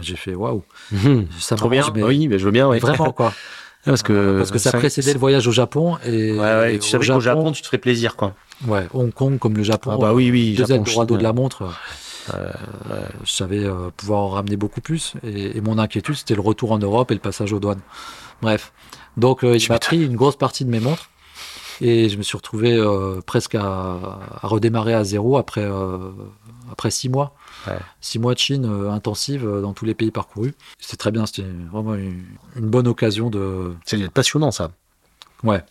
J'ai fait waouh, Hmm. ça Trop bien. mais Oui, mais je veux bien. ouais. Vraiment quoi. Parce que, Parce que ça précédait le voyage au Japon et, Ouais, ouais, et tu au savais qu'au Japon, tu te ferais plaisir, quoi. ouais, Hong Kong comme le Japon, Ah bah oui, oui. deux Japon, Eldorado Chine, de la montre. Ouais, euh, je savais euh, pouvoir en ramener beaucoup plus. Et, et mon inquiétude, c'était le retour en Europe et le passage aux douanes. Bref. Donc, euh, il m'a pris une grosse partie de mes montres. Et je me suis retrouvé euh, presque à, à redémarrer à zéro après, euh, après six mois. Ouais. Six mois de Chine euh, intensive euh, dans tous les pays parcourus. C'était très bien. C'était vraiment une, une bonne occasion de. Être passionnant, ça. Ouais.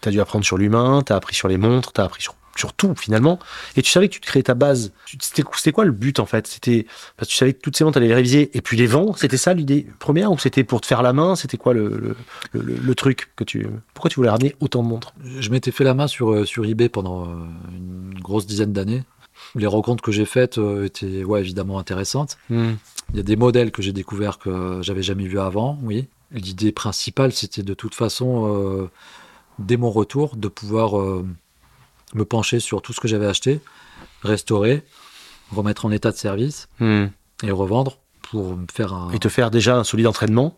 T'as dû apprendre sur l'humain, t'as appris sur les montres, t'as appris sur, sur tout, finalement. Et tu savais que tu te créais ta base. C'était quoi le but, en fait? C'était parce que tu savais que toutes ces montres, t'allais les réviser et puis les vendre C'était ça l'idée première Ou c'était pour te faire la main? C'était quoi le, le, le- truc que tu... Pourquoi tu voulais ramener autant de montres? Je m'étais fait la main sur, euh, sur eBay pendant une grosse dizaine d'années. Les rencontres que j'ai faites euh, étaient ouais, évidemment intéressantes. Il y a des modèles que j'ai découverts que j'avais jamais vus avant, oui. L'idée principale, c'était de toute façon, euh, dès mon retour, de pouvoir euh, me pencher sur tout ce que j'avais acheté, restaurer, remettre en état de service Hmm. et revendre pour me faire un, Et te faire déjà un solide entraînement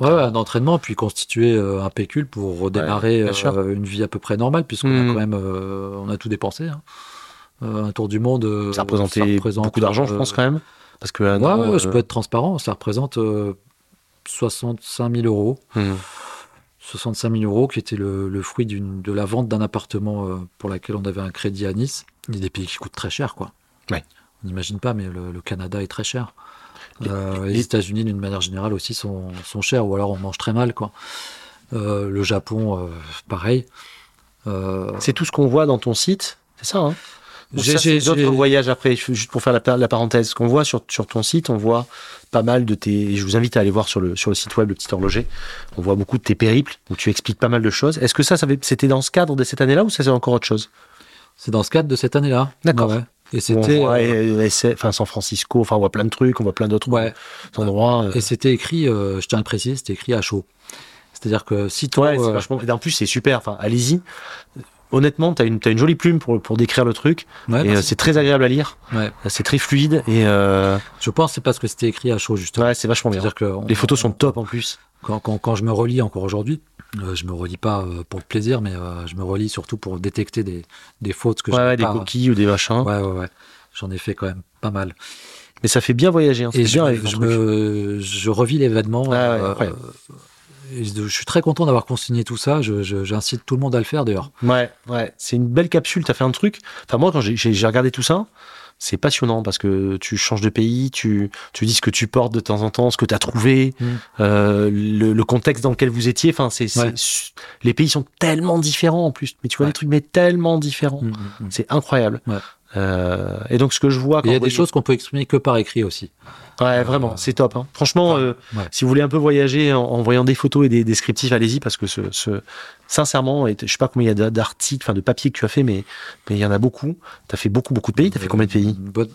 ouais, un entraînement, puis constituer un pécule pour redémarrer euh, une vie à peu près normale, puisqu'on a quand même, euh, on a tout dépensé. hein. Euh, un tour du monde, euh, Ça représentait représente, beaucoup d'argent, je euh, pense, quand même. Parce que... Ouais, an, ouais, je peux être transparent. Ça représente euh, 65 000 euros. hmm. 65 000 euros qui était le, le fruit de la vente d'un appartement euh, pour laquelle on avait un crédit à Nice. Il y a des pays qui coûtent très cher, quoi. Ouais. On n'imagine pas, mais le, le Canada est très cher. Euh, les États-Unis, d'une manière générale, aussi sont, sont chers, ou alors on mange très mal, quoi. Euh, le Japon, pareil. C'est tout ce qu'on voit dans ton site, c'est ça, hein? J'ai- d'autres voyages après, juste pour faire la, la parenthèse. Ce qu'on voit sur, sur ton site, on voit pas mal de tes. Je vous invite à aller voir sur le, sur le site web Le Petit Horloger. On voit beaucoup de tes périples où tu expliques pas mal de choses. Est-ce que ça, c'était dans ce cadre de cette année-là ou ça c'est encore autre chose? C'est dans ce cadre de cette année-là. D'accord. Ouais. Et c'était. euh, euh, enfin San Francisco, enfin on voit plein de trucs, on voit plein d'autres ouais. endroits. euh. Et c'était écrit, euh, je tiens à le préciser, c'était écrit à chaud. C'est-à-dire que si toi. Ouais, c'est vachement. et En plus, c'est super. Enfin, allez-y. Honnêtement, t'as une, t'as une jolie plume pour, pour décrire le truc. ouais, et euh, c'est très agréable à lire. Ouais. C'est très fluide. Et euh, Je pense que c'est parce que c'était écrit à chaud, justement. ouais, c'est vachement bien. Que on- Les photos sont on- top en plus. Quand, quand, quand je me relis encore aujourd'hui, euh, je me relis pas euh, pour le plaisir, mais je me relis surtout pour détecter des, des fautes que Ouais, je des pas. coquilles ou des machins. Ouais, ouais, ouais. J'en ai fait quand même pas mal. Mais ça fait bien voyager. Hein. Et je, bien je, me, je revis l'événement. Ah je suis très content d'avoir consigné tout ça. J'incite tout le monde à le faire d'ailleurs. Ouais, ouais. C'est une belle capsule. T'as fait un truc. Enfin, moi, quand j'ai- regardé tout ça, c'est passionnant parce que tu changes de pays, tu, tu dis ce que tu portes de temps en temps, ce que tu as trouvé, Mm. euh, le, le contexte dans lequel vous étiez. Enfin, c'est, Ouais. les pays sont tellement différents en plus. Mais tu vois Ouais. des trucs, mais tellement différents. Mm, mm. C'est incroyable. Ouais. Euh, et donc, ce que je vois quand Il y a des choses qu'on peut exprimer que par écrit aussi. Ouais, vraiment, c'est top. hein. Franchement, Ouais. euh, Ouais. si vous voulez un peu voyager en, en voyant des photos et des descriptifs, allez-y parce que ce, ce- sincèrement, et je sais pas combien il y a d'articles, enfin de papiers que tu as fait, mais mais il y en a beaucoup. Tu as fait beaucoup, beaucoup de pays. Tu as fait combien de pays? Bonne-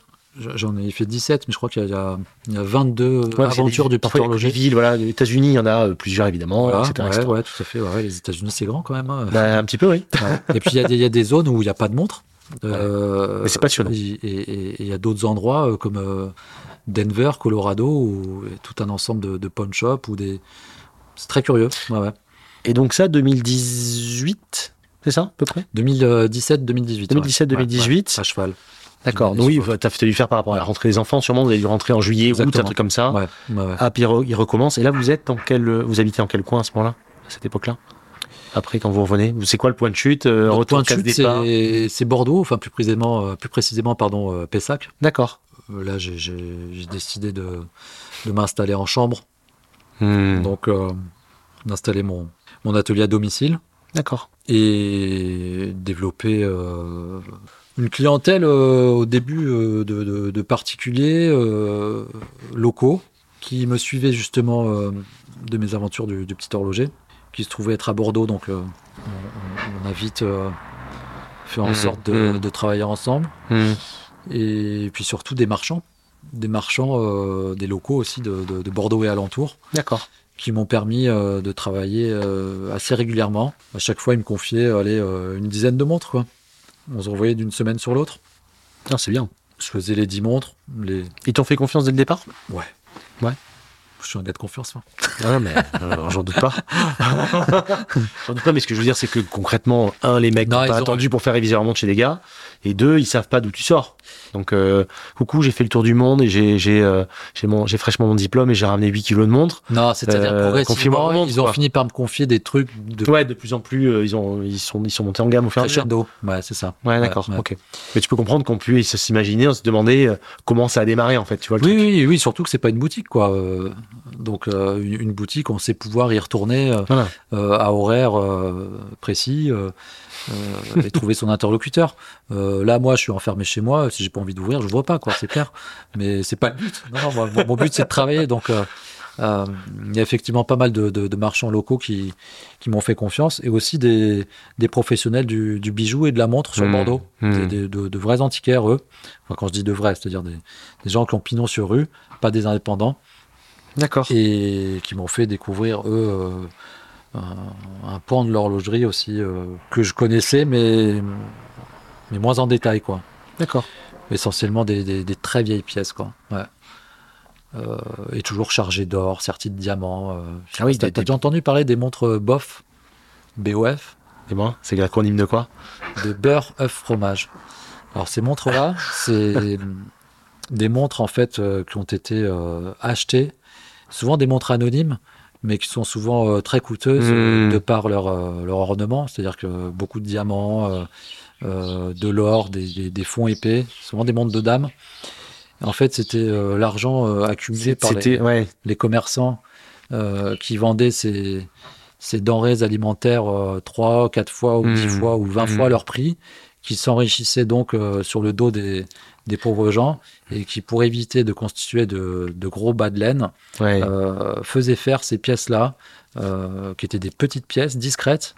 J'en ai fait 17, mais je crois qu'il y, a- il y a 22 Ouais, des- aventures du des horloger. villes, voilà, les États-Unis, il y en a euh, plusieurs évidemment, Voilà, etc. ouais, etc. ouais, tout à fait. les États-Unis, c'est grand quand même. hein. Bah, un petit peu, oui. Et puis il y, a des- il y a des zones où il n'y a pas de montre. Euh, Mais c'est passionnant. Et il y a d'autres endroits euh, comme euh, Denver, Colorado, où il y a tout un ensemble de, de pawn shops des. C'est très curieux. Ouais, ouais. Et donc ça, 2018, c'est ça, à peu près? 2017-2018. 2017-2018. À cheval. D'accord. Oui, tu as dû faire par rapport à la rentrée des enfants, sûrement, vous avez dû rentrer en juillet, août, un Exactement. truc comme ça. Ouais, ouais, ouais. Ah, puis il recommence. Et là, vous êtes dans quel, vous habitez en quel coin à ce moment-là, à cette époque-là? Après, quand vous revenez, c'est quoi le point de chute euh, point de chute, c'est Bordeaux, enfin plus précisément, euh, plus précisément pardon, euh, Pessac. D'accord. Là, j'ai- décidé de, de m'installer en chambre, Hmm, donc euh, d'installer mon, mon atelier à domicile. D'accord. et développer euh, une clientèle au début de, de- de particuliers locaux qui me suivaient justement de mes aventures du, du petit horloger, qui se trouvait être à Bordeaux, donc euh, on, a vite euh, fait en Mhm, sorte de, mhm. de travailler ensemble, Hmm, et puis surtout des marchands, des marchands, euh, des locaux aussi de, de- de Bordeaux et alentours, D'accord. qui m'ont permis euh, de travailler euh, assez régulièrement. À chaque fois, ils me confiaient allez, une dizaine de montres. Quoi. On se revoyait d'une semaine sur l'autre. Ah, c'est bien. Je faisais les 10 montres. Les... Ils t'ont fait confiance dès le départ? Ouais. Ouais. Je suis un gars de confiance. moi. Ah, mais euh, j'en doute pas. j'en doute pas, mais ce que je veux dire, c'est que concrètement, un, les mecs Non, n'ont pas attendu pour faire réviser leur montre chez les gars, et deux, ils savent pas d'où tu sors. Donc, euh, coucou, j'ai fait le tour du monde et j'ai j'ai euh, j'ai mon- j'ai fraîchement mon diplôme et j'ai ramené 8 kilos de montre. Non, c'est-à-dire Euh, progressivement, ils ont quoi. fini par me confier des trucs de Ouais, de plus en plus, euh, ils ont ils sont ils sont montés en gamme au fur et à mesure. Ouais, c'est ça. Ouais, d'accord, ouais. ok. Mais tu peux comprendre qu'on puisse s'imaginer, on se demander euh, comment ça a démarré en fait, tu vois le Oui, truc. oui, oui, surtout que c'est pas une boutique, quoi. Donc, une, boutique, on sait pouvoir y retourner Voilà. à horaire précis euh, et trouver son interlocuteur. Euh, là, moi, je suis enfermé chez moi. Si j'ai pas envie d'ouvrir, je vois pas, quoi. C'est clair. Mais c'est pas le but. Non, non, moi, mon, mon but, c'est de travailler. Donc, euh, euh, il y a effectivement pas mal de, de- de marchands locaux qui, qui m'ont fait confiance et aussi des, des professionnels du, du bijou et de la montre sur Mmh. Bordeaux. Mmh. Des- de, de vrais antiquaires, eux. Enfin, quand je dis de vrais, c'est-à-dire des, des gens qui ont pignon sur rue, pas des indépendants D'accord. et qui m'ont fait découvrir eux un, pan de l'horlogerie aussi euh, que je connaissais mais mais moins en détail quoi. D'accord. essentiellement des, des- des très vieilles pièces quoi. Ouais. Euh, et toujours chargées d'or serties de diamants euh, Ah oui, t'as déjà entendu parler des montres euh, BOF BOF Et moi, c'est l'acronyme de quoi? De beurre œuf fromage. Alors ces montres là c'est des montres en fait euh, qui ont été achetées souvent des montres anonymes mais qui sont souvent euh, très coûteuses euh, Mmh. de par leur, euh, leur ornement c'est-à-dire que beaucoup de diamants de l'or des, des- des fonds épais souvent des montres de dames en fait c'était l'argent accumulé par les, ouais. les commerçants qui vendaient ces, ces denrées alimentaires euh, 3, 4 fois ou 10 Mmh. fois ou 20 Mmh. fois leur prix, qui s'enrichissait donc euh, sur le dos des, des pauvres gens et qui, pour éviter de constituer de, de gros bas de laine, Ouais. euh, faisait faire ces pièces-là, euh, qui étaient des petites pièces discrètes,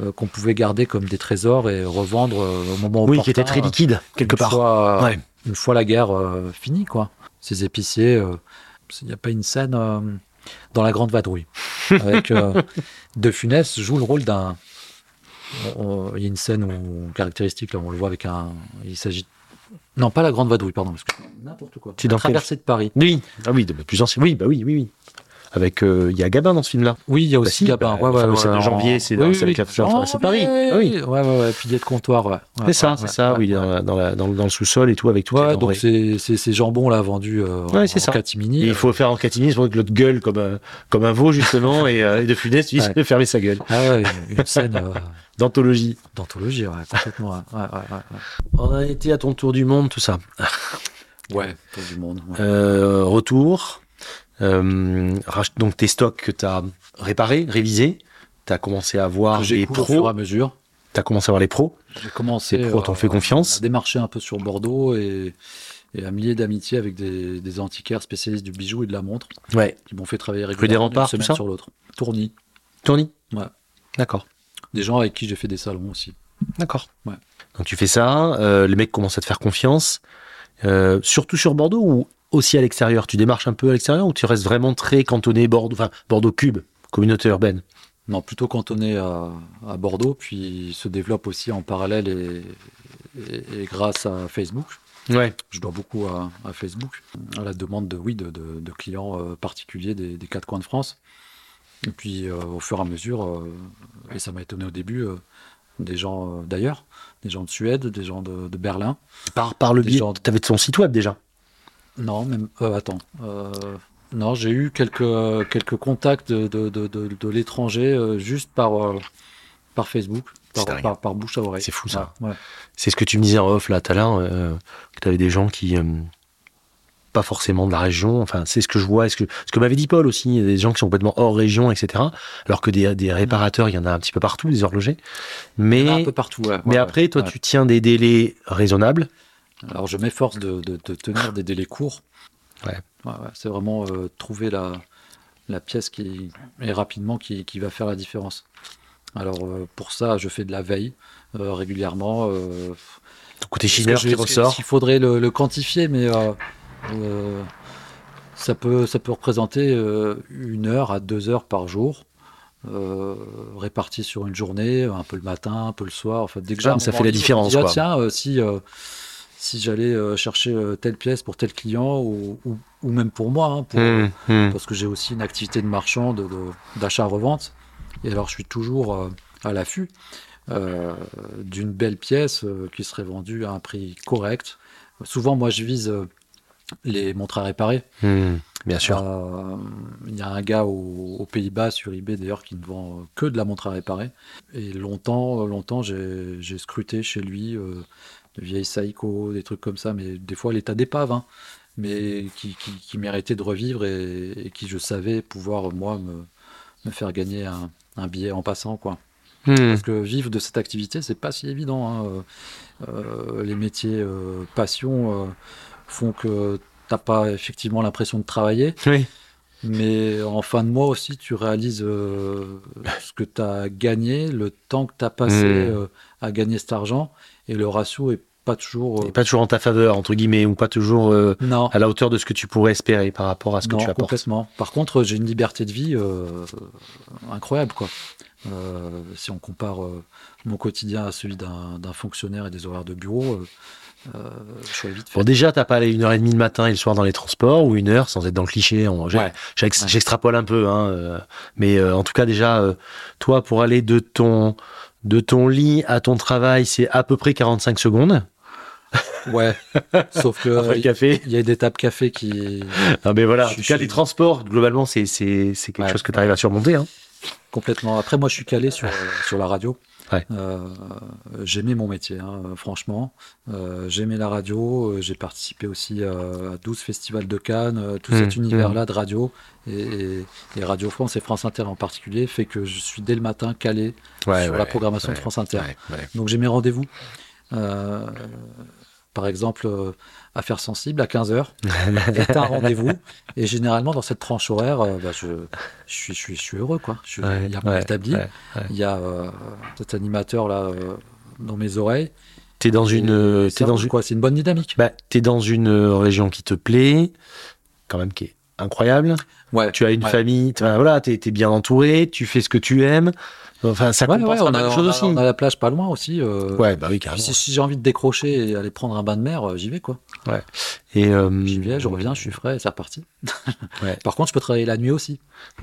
euh, qu'on pouvait garder comme des trésors et revendre euh, au moment oui, opportun, qui était très liquide, quelque une part. Fois, Ouais. Une fois la guerre finie, quoi. Ces épiciers, il n'y a pas une scène dans La Grande Vadrouille avec De Funès joue le rôle d'un. Il y a une scène où, caractéristique, là, on le voit avec un. Il s'agit. Non, pas La Grande Vadrouille, pardon. N'importe quoi. C'est La dans quel- Traversée de Paris. Oui, ah oui, de plus ancien. Oui, bah oui, oui, oui. Avec, euh, il y a Gabin dans ce film-là. Oui, il y a Bah aussi si, Gabin. bah, ouais, le ouais, fameux ouais, 7 de en- janvier, c'est oui, dans- oui, c'est avec oui. la Oh, c'est Paris. oui, oui. oui, ouais, ouais, ouais. Pilier de comptoir, ouais. Ouais, C'est ça, ouais, c'est ça, ouais, oui, ouais. dans, la- dans, la- dans, le- dans le sous-sol et tout, avec tout Ouais, les donc c'est ces jambons là vendus euh, Ouais, c'est en ça. catimini. Et il faut faire en catimini, c'est pour que l'autre gueule comme un, comme un veau, justement, et, euh, et de Funès, il Ouais. se fermer sa gueule. Ah ouais, une scène euh, D'anthologie. d'anthologie, ouais, complètement. Ouais, ouais, ouais, ouais. On a été à ton tour du monde, tout ça. Ouais, tour du monde. ouais. Euh, retour. Euh, donc tes stocks que tu as réparés, révisés. Tu as commencé à voir les j'écoute au fur et pros. à mesure. Tu as commencé à voir les pros. J'ai commencé Les pros t'ont fait confiance à démarcher un peu sur Bordeaux et, et à millier d'amitiés avec des, des antiquaires spécialistes du bijou et de la montre Ouais. qui m'ont fait travailler des régulièrement remparts, d'une tout semaine ça sur l'autre. Tourny. Tourny Ouais. D'accord. Des gens avec qui j'ai fait des salons aussi. D'accord. Ouais. Donc tu fais ça, euh, les mecs commencent à te faire confiance, euh, surtout sur Bordeaux ou aussi à l'extérieur. Tu démarches un peu à l'extérieur ou tu restes vraiment très cantonné Bordeaux, enfin Bordeaux cube, communauté urbaine? Non, plutôt cantonné à, à Bordeaux, puis se développe aussi en parallèle et, et- et grâce à Facebook. Ouais. Je dois beaucoup à, à Facebook, à la demande de, oui, de, de- de clients euh, particuliers des, des quatre coins de France. Et puis euh, au fur et à mesure, euh, et ça m'a étonné au début, euh, des gens d'ailleurs, des gens de Suède, des gens de, de Berlin. Par, par le biais, gens- tu avais ton site web déjà? Non, même. euh, attends. euh, non, j'ai eu quelques, quelques contacts de, de, de, de- l'étranger euh, juste par, par Facebook, par, bouche à oreille. C'est fou, ça. Ouais, ouais. C'est ce que tu me disais en off là tout à l'heure, que tu avais des gens qui, pas forcément de la région, enfin c'est ce que je vois, ce que, ce que m'avait dit Paul aussi, il y a des gens qui sont complètement hors région, etc. Alors que des, des réparateurs, il y en a un petit peu partout, des horlogers. Mais, un peu partout. ouais, mais ouais, après, toi, ouais. tu tiens des délais raisonnables. Alors je m'efforce de, de- de tenir des délais courts. Ouais. ouais, c'est vraiment euh, trouver la, la pièce qui et rapidement qui, qui va faire la différence. Alors euh, pour ça, je fais de la veille euh, régulièrement. euh, côté chineur qui ressort. qu'il faudrait le, le quantifier, mais ça, peut, ça peut représenter une heure à deux heures par jour, euh, réparties sur une journée, un peu le matin, un peu le soir. Enfin, dès que Ah, ça fait la différence, ah, tiens, euh, si, euh, si j'allais euh, chercher euh, telle pièce pour tel client, ou, ou- ou même pour moi, hein, pour, Hum, hum. parce que j'ai aussi une activité de marchand, de- de- d'achat-revente. Et alors, je suis toujours euh, à l'affût d'une belle pièce qui serait vendue à un prix correct. Souvent, moi, je vise les montres à réparer. Hum, Bien sûr. Il y a un gars au- aux Pays-Bas sur eBay d'ailleurs qui ne vend que de la montre à réparer. Et longtemps, longtemps, j'ai scruté chez lui de vieilles des trucs comme ça, mais des fois l'état d'épave, hein, mais qui, qui, qui méritaient de revivre et, et qui je savais pouvoir moi me, me faire gagner un, un billet en passant quoi. Hum. Parce que vivre de cette activité, c'est pas si évident. hein. Euh, les métiers euh, passion euh, font que t'as pas effectivement l'impression de travailler. Oui. Mais en fin de mois aussi, tu réalises euh, ce que tu as gagné, le temps que tu as passé Mm. euh, à gagner cet argent, et le ratio est pas toujours. euh, pas toujours en ta faveur, entre guillemets, ou pas toujours euh, non, à la hauteur de ce que tu pourrais espérer par rapport à ce que tu apportes. complètement. Par contre, j'ai une liberté de vie euh, incroyable, quoi. Si on compare mon quotidien à celui d'un fonctionnaire et des horaires de bureau, je suis vite fait. Bon, déjà, t'as pas allé une heure et demie le matin et le soir dans les transports, ou une heure sans être dans le cliché. Ouais. Ouais. J'extrapole un peu, hein, mais en tout cas, déjà, toi, pour aller de ton, de ton lit à ton travail, c'est à peu près 45 secondes. Ouais, sauf que Après le il café. y a des tables café qui Ah, mais voilà, en tout cas, les transports, globalement, c'est quelque Ouais. chose que tu arrives à surmonter. Hein. Complètement. Après, moi, je suis calé sur, euh, sur la radio. Ouais. Euh, j'aimais mon métier, hein, euh, franchement. Euh, j'aimais la radio. J'ai participé aussi à 12 festivals de Cannes. tout Mmh, cet univers-là de radio, et, et- et Radio France et France Inter en particulier, fait que je suis dès le matin calé sur la programmation de France Inter. Donc j'ai mes rendez-vous. Euh, par exemple, euh, affaires sensibles à 15h, est un rendez-vous. Et généralement, dans cette tranche horaire, euh, bah, je, je, suis, je, suis, je suis heureux. Quoi. Ouais, il y a pas ouais, établi. ouais. Il y a euh, cet animateur là euh, dans mes oreilles. T'es dans une, t'es dans quoi. C'est une bonne dynamique. bah, t'es dans une région qui te plaît, quand même qui est incroyable. Tu as une famille, voilà, t'es, t'es bien entouré, tu fais ce que tu aimes. Enfin, ça Ouais, compense ouais, on, a, de choses on a- aussi. on a la plage pas loin aussi. euh, Ouais, bah oui, carrément. si, si j'ai envie de décrocher et aller prendre un bain de mer, euh, j'y vais quoi. Et, euh, J'y vais, je reviens, je suis frais, c'est reparti. Ouais. Par contre, je peux travailler la nuit aussi.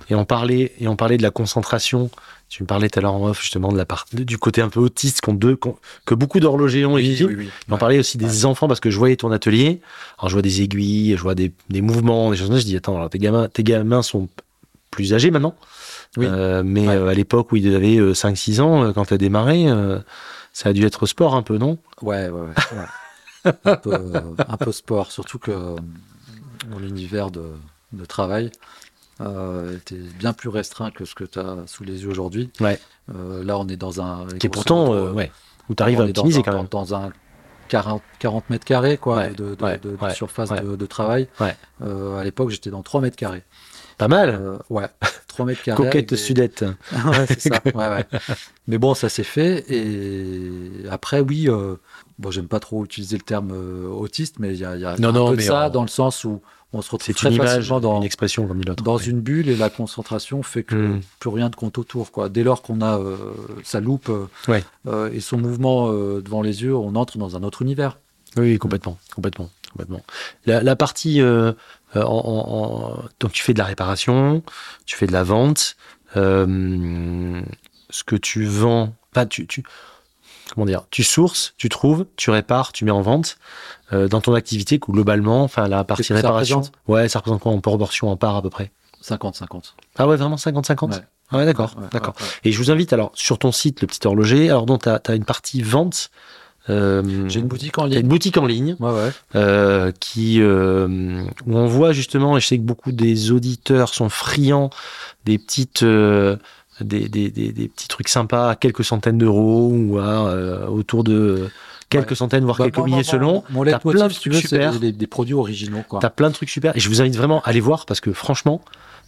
Et on parlait, et on parlait de la concentration. Tu me parlais tout à l'heure en off, justement, de la part, du côté un peu autiste qu'ont deux, que beaucoup d'horlogers ont étudié. oui. Et on parlait aussi des enfants parce que je voyais ton atelier. Alors, je vois des aiguilles, je vois des, des mouvements, des choses comme ça. Je dis, attends, alors tes gamins, tes gamins sont plus âgés maintenant? Oui. Euh, mais Ouais. euh, à l'époque où ils avaient 5-6 ans, euh, quand tu as démarré, ça a dû être sport un peu, non? Ouais, ouais, ouais. ouais. un, peu, un peu sport, surtout que euh, mon univers de, de travail euh, était bien plus restreint que ce que tu as sous les yeux aujourd'hui. Ouais. Euh, là, on est dans un. Qui est pourtant, euh, ouais, où tu arrives à dans optimiser un- quand même. Dans un 40, 40 mètres carrés quoi, Ouais, de, de- surface. De, travail. Ouais. À l'époque, j'étais dans 3 mètres carrés. Pas mal. Euh, ouais, 3 mètres carrés. Coquette des- sudette. ouais, c'est ça. Ouais, ouais. Mais bon, ça s'est fait. Et après, oui, euh, bon, j'aime pas trop utiliser le terme euh, autiste, mais il y a, il y a Non, un non, peu de ça on- dans le sens où on se retrouve très une image, facilement dans, une expression comme dit l'autre. dans Ouais. une bulle et la concentration fait que Mm. plus rien ne compte autour. Quoi. Dès lors qu'on a euh, sa loupe Ouais. euh, et son mouvement euh, devant les yeux, on entre dans un autre univers. Oui, complètement, complètement, complètement. La, la partie, en, en- en- donc tu fais de la réparation, tu fais de la vente, euh, ce que tu vends, pas tu, tu, comment dire, tu sources, tu trouves, tu répares, tu mets en vente. Euh, dans ton activité, globalement, enfin la partie que ça réparation, représente ouais, ça représente quoi en proportion, en part à peu près? 50-50. Ah ouais, vraiment 50-50 Ouais. Ah ouais, d'accord, Ouais, d'accord. ouais. Et je vous invite alors sur ton site, le petit horloger, alors donc tu as, une partie vente. Euh, J'ai une boutique en ligne. une boutique en ligne Ouais, ouais. euh, qui euh, où on voit justement, et je sais que beaucoup des auditeurs sont friands des petites euh, des, des, des, des petits trucs sympas à quelques centaines d'euros ou à euh, autour de quelques Ouais. centaines voire Bah, quelques milliers selon. Mon T'as plein de trucs super. des, des produits originaux. Quoi. T'as plein de trucs super et je vous invite vraiment à aller voir parce que franchement,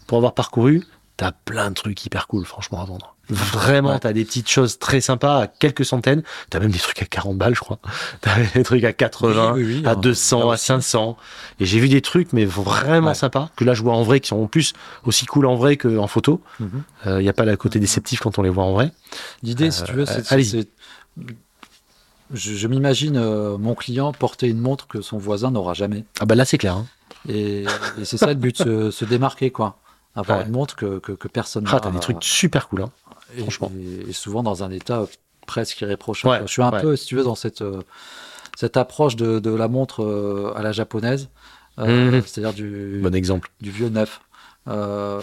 pour avoir parcouru, t'as plein de trucs hyper cool franchement à vendre. Vraiment, Ouais. t'as des petites choses très sympas à quelques centaines. T'as même des trucs à 40 balles, je crois. T'as des trucs à 80. Oui, oui, oui, à hein. 200, Là à aussi. 500. Et j'ai vu des trucs, mais vraiment Ouais. sympas, que là je vois en vrai, qui sont en plus aussi cool en vrai qu'en photo. Il Mhm. n'y a pas le côté déceptif quand on les voit en vrai. L'idée, si tu veux, c'est. Je, je m'imagine euh, mon client porter une montre que son voisin n'aura jamais. Ah bah là c'est clair. hein. Et, et c'est ça le but, se, se démarquer, quoi. Avoir Ouais. une montre que, que, que personne Ah, t'as des trucs super cool. Hein. Et, franchement. Et, et souvent dans un état presque irréprochable. Ouais, je suis un ouais. peu, si tu veux, dans cette, euh, cette approche de, de la montre euh, à la japonaise, euh, Mhm. c'est-à-dire du, Bon exemple. du vieux neuf. Euh,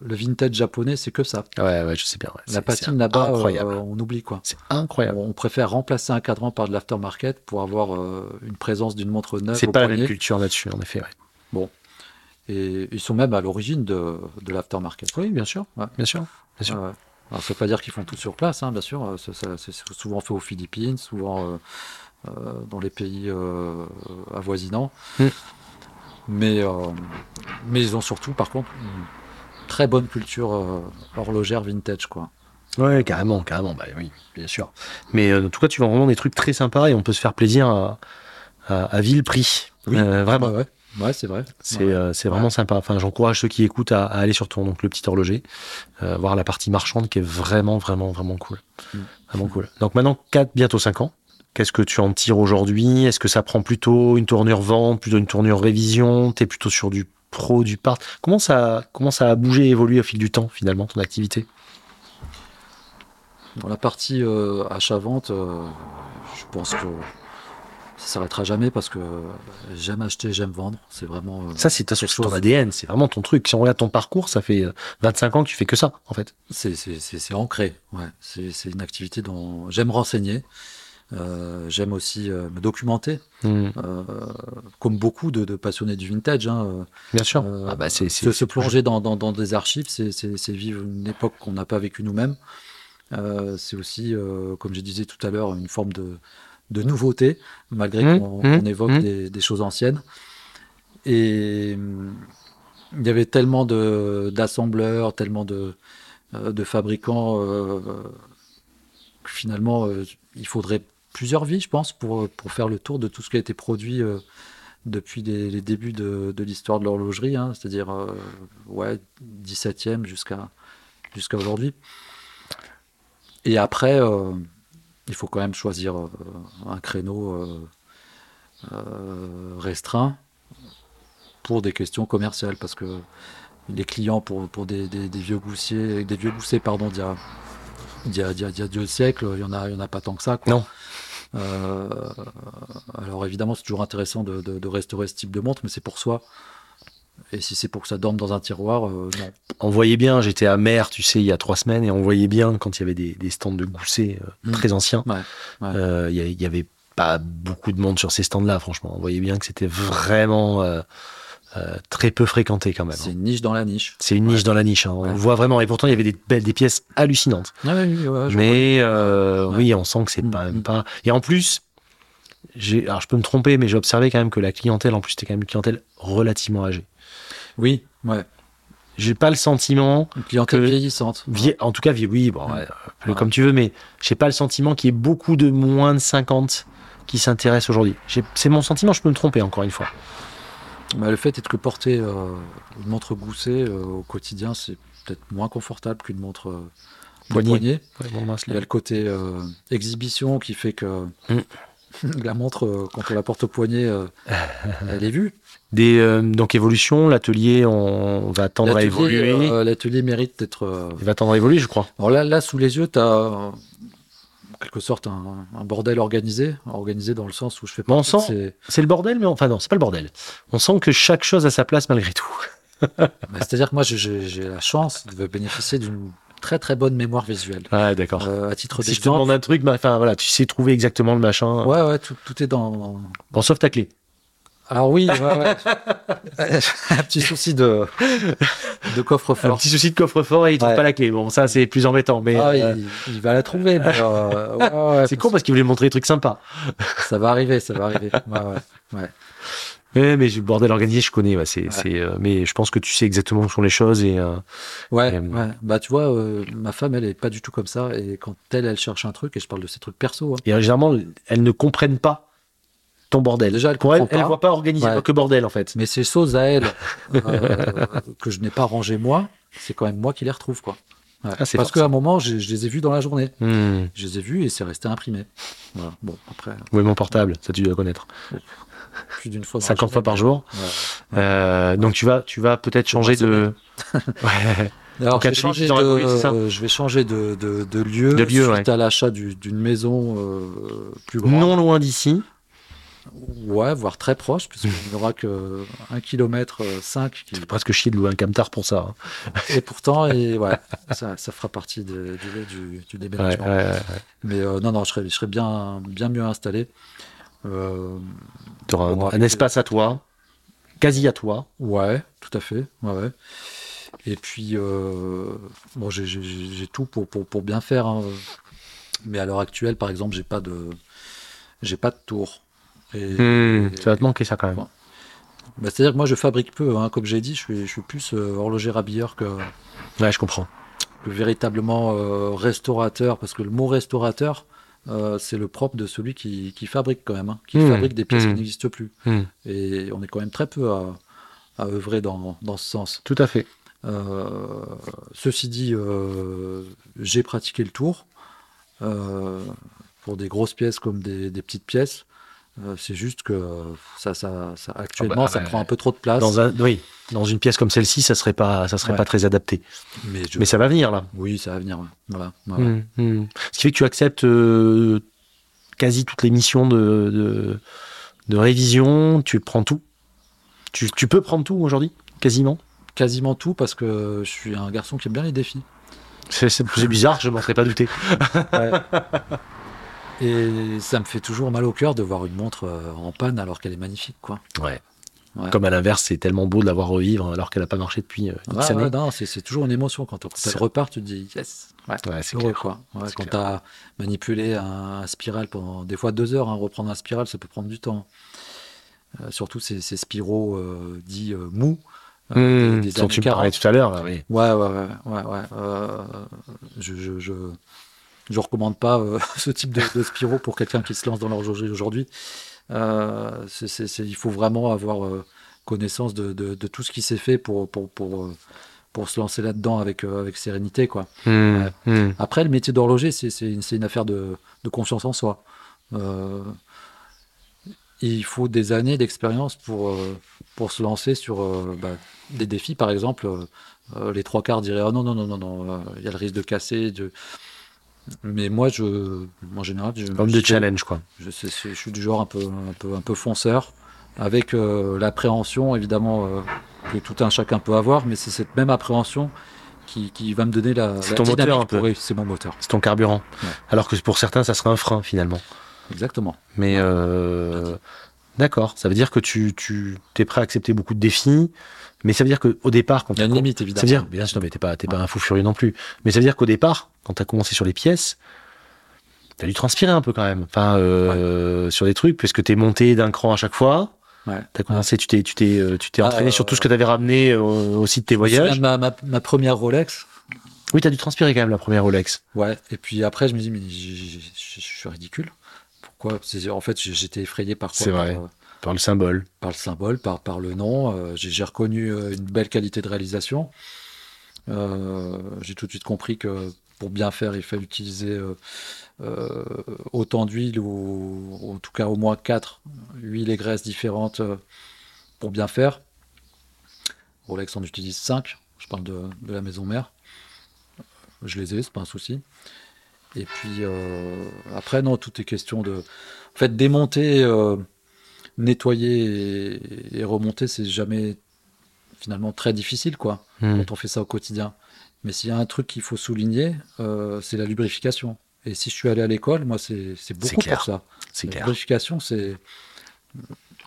le vintage japonais, c'est que ça. Ouais, ouais, je sais bien. ouais. La patine là-bas, euh, on oublie quoi. C'est incroyable. On préfère remplacer un cadran par de l'aftermarket pour avoir euh, une présence d'une montre neuve. C'est pas la poignet. même culture là-dessus, en effet. ouais. Et ils sont même à l'origine de, de l'aftermarket. Oui, bien sûr. Ouais. Bien sûr. Bien sûr. Alors, ça veut pas dire qu'ils font tout sur place, hein, bien sûr. Euh, C'est souvent fait aux Philippines, souvent euh, euh, dans les pays avoisinants. Mm. Mais, mais ils ont surtout, par contre, une très bonne culture horlogère vintage, quoi. Ouais, carrément, carrément. Bah oui, bien sûr. Mais euh, en tout cas, tu vends vraiment des trucs très sympas et on peut se faire plaisir à, à, à vil prix. Oui. Euh, vraiment. Ouais, ouais. Ouais, c'est vrai. C'est Ouais. euh, vraiment sympa. Enfin, j'encourage ceux qui écoutent à, à aller sur ton donc le petit horloger, euh, voir la partie marchande qui est vraiment vraiment vraiment cool, Mm. vraiment cool. Donc maintenant 4 bientôt 5 ans. Qu'est-ce que tu en tires aujourd'hui? Est-ce que ça prend plutôt une tournure vente, plutôt une tournure révision? T'es plutôt sur du pro, du part? Comment ça comment ça a bougé, et évolué au fil du temps finalement ton activité? Dans la partie euh, achat-vente, je pense que ça s'arrêtera jamais parce que j'aime acheter, j'aime vendre. C'est vraiment. euh, Ça c'est ta source, ton ADN, c'est vraiment ton truc. Si on regarde ton parcours, ça fait euh, 25 ans que tu fais que ça en fait. C'est, ancré, ouais. C'est, une activité dont j'aime renseigner. Euh, j'aime aussi euh, me documenter, Mm. euh, comme beaucoup de, de passionnés du vintage. Hein, euh, Bien sûr. euh, ah bah se, se plonger dans, dans, dans des archives, c'est, vivre une époque qu'on n'a pas vécue nous-mêmes. Euh, c'est aussi, euh, comme je disais tout à l'heure, une forme de, de nouveautés, malgré Mmh, qu'on mmh, qu'on évoque mmh. des, des choses anciennes. Et il y avait tellement d'assembleurs, tellement de, euh, de fabricants euh, que finalement, euh, il faudrait plusieurs vies, je pense, pour, pour faire le tour de tout ce qui a été produit euh, depuis les, les débuts de, de l'histoire de l'horlogerie, hein, c'est-à-dire ouais, 17e jusqu'à jusqu'à aujourd'hui. Et après, il faut quand même choisir euh, un créneau euh, euh, restreint pour des questions commerciales, parce que les clients pour, pour des, des- des vieux goussiers, des vieux goussets pardon, d'il y a, d'il y a- d'il y a- d'il y a deux siècles, il y en a, il y en a pas tant que ça. Quoi. Non. Euh, alors évidemment, c'est toujours intéressant de, de- de restaurer ce type de montre, mais c'est pour soi. Et si c'est pour que ça dorme dans un tiroir, euh, non. On voyait bien, j'étais à Mer, tu sais, il y a trois semaines, et on voyait bien quand il y avait des, des stands de gousset euh, Mm. très anciens. Ouais, ouais. Euh, Il y, y avait pas beaucoup de monde sur ces stands-là, franchement. On voyait bien que c'était vraiment très peu fréquenté quand même. C'est une niche dans la niche. C'est une niche Ouais. dans la niche, hein. on Ouais. voit vraiment. Et pourtant, il y avait des belles, des pièces hallucinantes. Ouais, Mais Ouais. oui, on sent que c'est Mm, pas même mm. pas. Et en plus, alors je peux me tromper, mais j'ai observé quand même que la clientèle, en plus, c'était quand même une clientèle relativement âgée. Oui, ouais. J'ai pas le sentiment, Une clientèle Que- vieillissante. vie- en tout cas, vie- oui, bon, ouais, comme tu veux, mais j'ai pas le sentiment qu'il y ait beaucoup de moins de 50 qui s'intéressent aujourd'hui. C'est mon sentiment, je peux me tromper encore une fois. Bah, le fait est que porter euh, une montre goussée euh, au quotidien, c'est peut-être moins confortable qu'une montre euh, Poignée. Ouais, bon, Il y a le côté exhibition qui fait que Mm. la montre, quand on la porte au poignet, elle est vue. Des, euh, donc évolution, l'atelier, on va tendre à évoluer. euh, L'atelier mérite d'être. euh, Il va tendre à évoluer, je crois. Alors là, là, sous les yeux, tu as en quelque sorte un, un bordel organisé. Organisé dans le sens où je fais on de sent- ces- C'est le bordel, mais enfin non, c'est pas le bordel. On sent que chaque chose a sa place malgré tout. Bah, C'est-à-dire que moi, j'ai- la chance de bénéficier d'une très très bonne mémoire visuelle. Ouais, d'accord. Euh, à titre si je te demande un truc, bah, enfin voilà, tu sais trouver exactement le machin. ouais, ouais, tout, tout est dans. Bon, sauf ta clé. Alors oui, ouais, ouais. un petit souci de, de Un coffre-fort. petit souci de coffre-fort et il trouve Ouais. pas la clé. Bon, ça c'est plus embêtant, mais Ah, euh, il, il va la trouver. mais, euh, ouais, ouais, c'est con parce qu'il voulait montrer des trucs sympas. Ça va arriver, ça va arriver. Ouais, ouais. Ouais, mais le bordel organisé, je connais. Ouais, c'est, c'est, euh, mais je pense que tu sais exactement où sont les choses et euh, Ouais, Et, ouais. Bah, tu vois, euh, ma femme, elle est pas du tout comme ça. Et quand elle, elle cherche un truc, et je parle de ces trucs perso, hein, et euh, généralement elles ne comprennent pas ton bordel. Déjà, Pour elles, comprennent elles pas. organisé, Ouais. que bordel en fait. mais ces choses à elle euh, que je n'ai pas rangées moi, c'est quand même moi qui les retrouve, quoi. Ouais. Ah, Parce qu'à un moment, je les ai vus dans la journée. Hmm. Je les ai vus et c'est resté imprimé. Voilà. Bon, après, Oui, mon portable, ça tu dois connaître. plus d'une fois. dans la 50 fois par jour. Ouais. Euh, donc tu vas, tu vas peut-être changer de. Ouais. Alors, je vais, de changer de, euh, je vais changer de, de, de lieu, De lieu, suite à l'achat du- d'une maison euh, plus grande. Non loin d'ici. Ouais, voire très proche, puisqu'il n'y aura que 1 km 5 qui... C'est presque chier de louer un camtar pour ça. hein. Et pourtant, et, ouais, ça, ça fera partie de- du, du, du Ouais, déménagement. ouais, ouais. Mais euh, non, non, je serais, je serais bien, bien mieux installé. Euh, Tu auras un, espace à toi, quasi à toi. ouais, tout à fait. Ouais, ouais. Et puis, euh, bon, j'ai- tout pour, pour, pour bien faire. hein. Mais à l'heure actuelle, par exemple, j'ai pas de, j'ai pas de tour. Et, Hmm, ça va te manquer ça quand même. Bah, C'est-à-dire que moi, je fabrique peu. hein. Comme j'ai dit, je suis, je suis plus euh, horloger rabilleur que, Ouais, je comprends. que véritablement euh, restaurateur. Parce que le mot restaurateur, euh, c'est le propre de celui qui, qui fabrique quand même, hein, qui Hmm, fabrique des pièces hmm. qui n'existent plus. Et on est quand même très peu à, à œuvrer dans, dans ce sens. Tout à fait. Ceci dit, j'ai pratiqué le tour. Pour des grosses pièces comme des, des petites pièces. Euh, c'est juste que ça, ça, ça- actuellement, bah, ça ouais. prend un peu trop de place. Dans un, oui, dans une pièce comme celle-ci, ça serait pas, ça serait Ouais. pas très adapté. Mais, je- Mais ça va venir là. Oui, ça va venir. Voilà. voilà. Hmm, hmm. Ce qui fait que tu acceptes euh, quasi toutes les missions de, de, de révision. Tu prends tout. Tu, tu peux prendre tout aujourd'hui, quasiment? Quasiment tout parce que je suis un garçon qui aime bien les défis. C'est bizarre, je m'en serais pas douté. Et ça me fait toujours mal au cœur de voir une montre euh, en panne alors qu'elle est magnifique. Quoi. Ouais. Ouais. Comme à l'inverse, c'est tellement beau de la voir revivre alors qu'elle n'a pas marché depuis euh, X Ouais, ouais, non, c'est toujours une émotion quand, elle repart, tu te dis yes. Ouais. C'est Heureux, clair. quoi. Quand tu as manipulé un, un spiral pendant des fois deux heures, hein, reprendre un spiral, ça peut prendre du temps. Euh, surtout ces, ces spiraux euh, dits euh, mous. Mmh, des- des dont années tu me 40. parlais tout à l'heure, là, oui. Ouais, ouais, ouais, ouais, ouais. je, je, je, je recommande pas euh, ce type de, de spiraux pour quelqu'un qui se lance dans l'horlogerie aujourd'hui. Euh, il faut vraiment avoir euh, connaissance de, de, de tout ce qui s'est fait pour, pour, pour, pour se lancer là-dedans avec, avec sérénité, quoi. Mmh, Ouais. mmh. Après, le métier d'horloger, c'est une, affaire de, confiance en soi. Il faut des années d'expérience pour, pour se lancer sur bah, des défis, par exemple. euh, les trois quarts diraient oh non, non, non, non, non, euh, il y a le risque de casser. de- Mais moi, je, en général, je, Homme de je- challenge, quoi. je, suis du genre un peu, un peu, un peu fonceur, avec euh, l'appréhension, évidemment, euh, que tout un chacun peut avoir, mais c'est cette même appréhension qui, qui va me donner la, C'est ton moteur, un peu. oui, c'est mon moteur. C'est ton carburant. Ouais. Alors que pour certains, ça serait un frein, finalement. Exactement. Mais euh, d'accord, ça veut dire que tu, tu es prêt à accepter beaucoup de défis, mais ça veut dire qu'au départ, quand Il y a une t'as- limite, ça veut évidemment. dire, bien sûr, mais t'es pas, t'es pas un fou furieux non plus. Mais ça veut dire qu'au départ, quand tu as commencé sur les pièces, t'as dû transpirer un peu quand même. Enfin, euh, sur des trucs, puisque t'es monté d'un cran à chaque fois. Ouais. T'as commencé, tu t'es, tu t'es, euh, tu t'es Ah, entraîné euh, sur tout ce que t'avais ramené euh, aussi de tes voyages. Ma, ma, ma première Rolex? Oui, t'as dû transpirer quand même la première Rolex. Ouais. Et puis après, je me dis, mais je suis ridicule. Pourquoi? En fait, j'étais effrayé par quoi? C'est vrai. euh, Par le symbole. par le symbole, par, par le nom. Euh, j'ai reconnu euh, une belle qualité de réalisation. Euh, j'ai tout de suite compris que pour bien faire, il fallait utiliser autant d'huile ou, en tout cas au moins 4 huiles et graisses différentes pour bien faire. Rolex en utilise 5. Je parle de, de la maison mère. Je les ai, c'est pas un souci. Et puis après, non, tout est question de. En fait, démonter, nettoyer et, et remonter, c'est jamais finalement très difficile, quoi, Hmm. quand on fait ça au quotidien. Mais s'il y a un truc qu'il faut souligner, euh, c'est la lubrification. Et si je suis allé à l'école, moi, c'est beaucoup clair. pour ça. C'est La clair. lubrification, c'est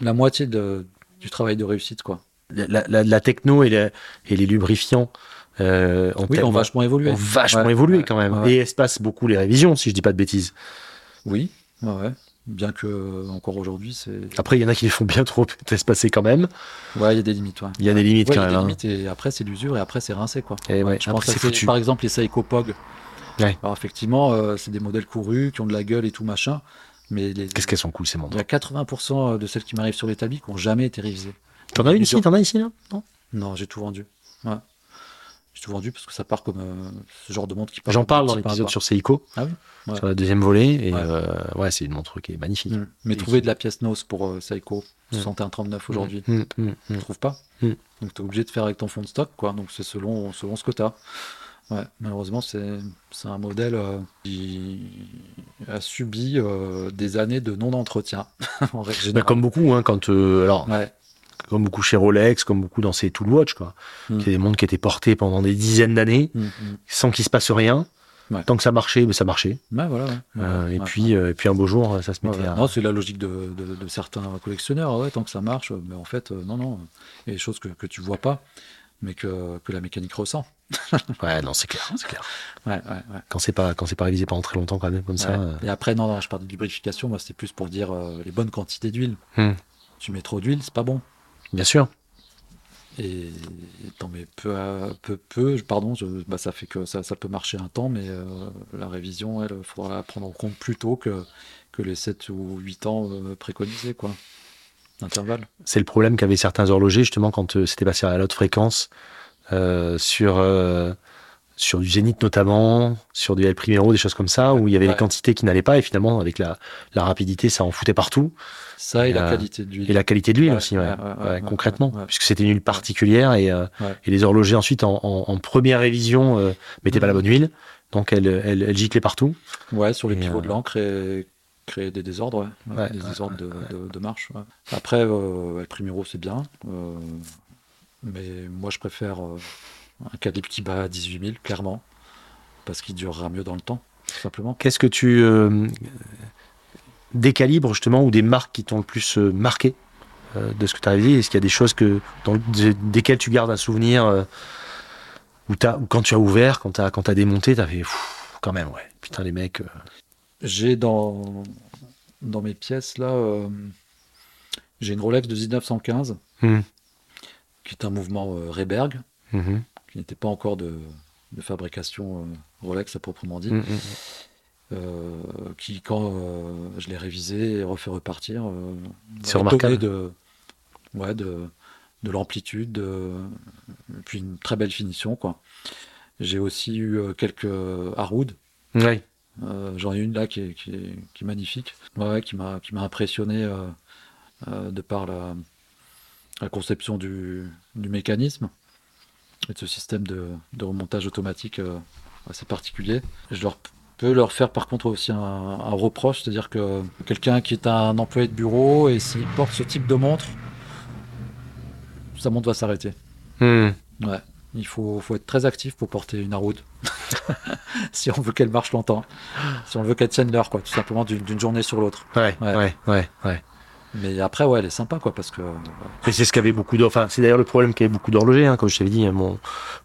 la moitié de- du travail de réussite, quoi. La, la- la techno et, la- et les lubrifiants euh, ont, Oui, tellement- ont vachement évolué. ont vachement Ouais, évolué ouais, quand même. ouais. Et espacent beaucoup les révisions, si je dis pas de bêtises. Oui, ouais. Bien que euh, encore aujourd'hui, c'est. Après, il y en a qui les font bien trop espacer quand même. Ouais, il y a des limites. Ouais. Il y a des limites Ouais, quand il y a même. des hein. limites, et après c'est l'usure et après c'est rincé quoi. Et ouais, Je après, pense foutu. par exemple les Seiko Pog. Ouais. Alors effectivement, euh, c'est des modèles courus qui ont de la gueule et tout machin, mais les- Qu'est-ce qu'elles sont cool ces il montres. y a 80% de celles qui m'arrivent sur l'établi qui n'ont jamais été révisées. T'en as une ici. T'en as ici là? Non? Non, j'ai tout vendu. Ouais. J'ai tout vendu parce que ça part comme euh, ce genre de montre qui part. J'en parle dans l'épisode sur Seiko, Ah oui? Ouais. sur la deuxième volée. Et Ouais. euh, ouais, c'est une montre qui est magnifique. Mm. Mais Et trouver qui- de la pièce NOS pour euh, Seiko, Mm. 61,39 aujourd'hui, Mm, mm, mm. trouves pas Mm. Donc tu es obligé de faire avec ton fond de stock, quoi. Donc c'est selon, selon ce que tu as. Ouais, malheureusement, c'est un modèle qui a subi des années de non-entretien, en Bah, comme beaucoup, hein, quand alors Ouais, comme beaucoup chez Rolex, comme beaucoup dans ces Tool Watch, quoi. Mm. C'est des montres qui étaient portées pendant des dizaines d'années, Mm, mm. sans qu'il se passe rien. Ouais. Tant que ça marchait, mais ça marchait. Ouais, voilà. ouais. Euh, et puis, euh, et puis un beau jour, ça se mettait à. Non, c'est la logique de, de- de certains collectionneurs. Ouais, tant que ça marche, mais en fait, euh, non, non. Il y a des choses que, que tu vois pas, mais que, que la mécanique ressent. Ouais, non, c'est clair, c'est clair. Quand c'est pas, quand c'est pas révisé pendant très longtemps, quand même, comme ça. Euh, Et après, non, non, je parle de lubrification. Moi, c'était plus pour dire euh, les bonnes quantités d'huile. Hmm. Tu mets trop d'huile, c'est pas bon. Bien sûr. Et t'en mets peu à peu, peu pardon, je- bah, ça fait que ça, ça peut marcher un temps, mais euh, la révision, elle, faudra la prendre en compte plus tôt que, que les 7 ou 8 ans euh, préconisés, quoi. D'intervalle. C'est le problème qu'avaient certains horlogers, justement, quand euh, c'était passé à la haute fréquence, sur, sur du Zénith notamment, sur du El Primero, des choses comme ça, où il y avait Ouais. des quantités qui n'allaient pas, et finalement, avec la, la rapidité, ça en foutait partout. Ça et la Euh, qualité de l'huile. Et la qualité de l'huile Ouais, aussi, ouais. concrètement, puisque c'était une huile particulière, et, euh, et les horlogers, ensuite, en, en- en première révision, euh, mettaient pas la Mhm. bonne huile, donc elle, elle, elle giclait partout. Ouais, sur les pivots euh, de l'encre et créer des désordres, des désordres de, de- de marche. Après, euh, El Primero, c'est bien, euh, mais moi, je préfère euh, un calibre qui bat à 18 000, clairement, parce qu'il durera mieux dans le temps, tout simplement. Qu'est-ce que tu. euh, des calibres, justement, ou des marques qui t'ont le plus euh, marqué euh, de ce que tu as réalisé Est-ce qu'il y a des choses que, dans, de- desquelles tu gardes un souvenir euh, où t'as- où quand tu as ouvert, quand tu as, quand as démonté, tu as fait Pfff, quand même, ouais. Putain, les mecs. euh, J'ai dans, dans mes pièces là, j'ai une Rolex de 1915 Hmm. qui est un mouvement euh, Rehberg, mhm, qui n'était pas encore de, de fabrication euh, Rolex à proprement dit, mhm, euh, qui quand euh, je l'ai révisé et refait repartir, euh, C'est m'a remarquable. de, ouais, de, de l'amplitude, de- puis une très belle finition quoi. J'ai aussi eu quelques. Euh, J'en ai une là qui est, qui est- qui est magnifique, ouais, qui m'a qui m'a impressionné de par la, la conception du, du mécanisme de ce système de, de remontage automatique euh, assez particulier. Je leur peux leur faire par contre aussi un, un reproche, c'est-à-dire que quelqu'un qui est un employé de bureau et s'il porte ce type de montre, sa montre va s'arrêter. Hmm. Ouais. Il faut, faut être très actif pour porter une Harwood. si on veut qu'elle marche longtemps. Si on veut qu'elle tienne l'heure, quoi, tout simplement d'une journée sur l'autre. Ouais. ouais, ouais, ouais. Mais après, ouais, elle est sympa, quoi, parce que. Et c'est ce qu'avait beaucoup d'hor- Enfin, c'est d'ailleurs le problème qu'avait beaucoup d'horlogers, hein, comme je t'avais dit. hein, Mon,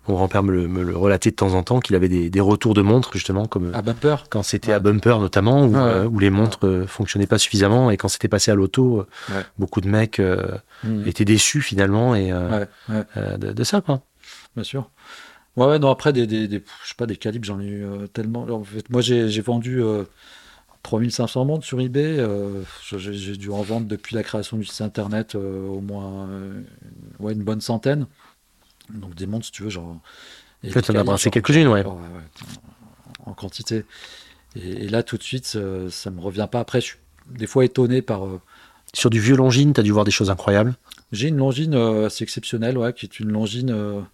mon grand-père me le, me le relatait de temps en temps, qu'il avait des, des retours de montres, justement, comme À bumper quand c'était Ouais. à bumper notamment, où, Ouais, ouais. euh, où les montres euh, fonctionnaient pas suffisamment, et quand c'était passé à l'auto, euh, beaucoup de mecs euh, Mhm. étaient déçus finalement et euh, euh, de, de ça, quoi. bien sûr. Ouais, non, après, des, des, des- je sais pas, des calibres, j'en ai eu euh, tellement. En fait, moi, j'ai vendu euh, 3500 montres sur eBay. euh, j'ai dû en vendre depuis la création du site internet euh, au moins euh, ouais, une bonne centaine. Donc, des montres, si tu veux, genre. as calibres, brassé quelques-unes, ouais. Ouais, ouais, en, en quantité. Et, et là, tout de suite, ça, ça me revient pas. Après, je suis des fois étonné par. Sur du vieux Longines, t'as dû voir des choses incroyables. j'ai une Longines euh, assez exceptionnelle, ouais, qui est une Longines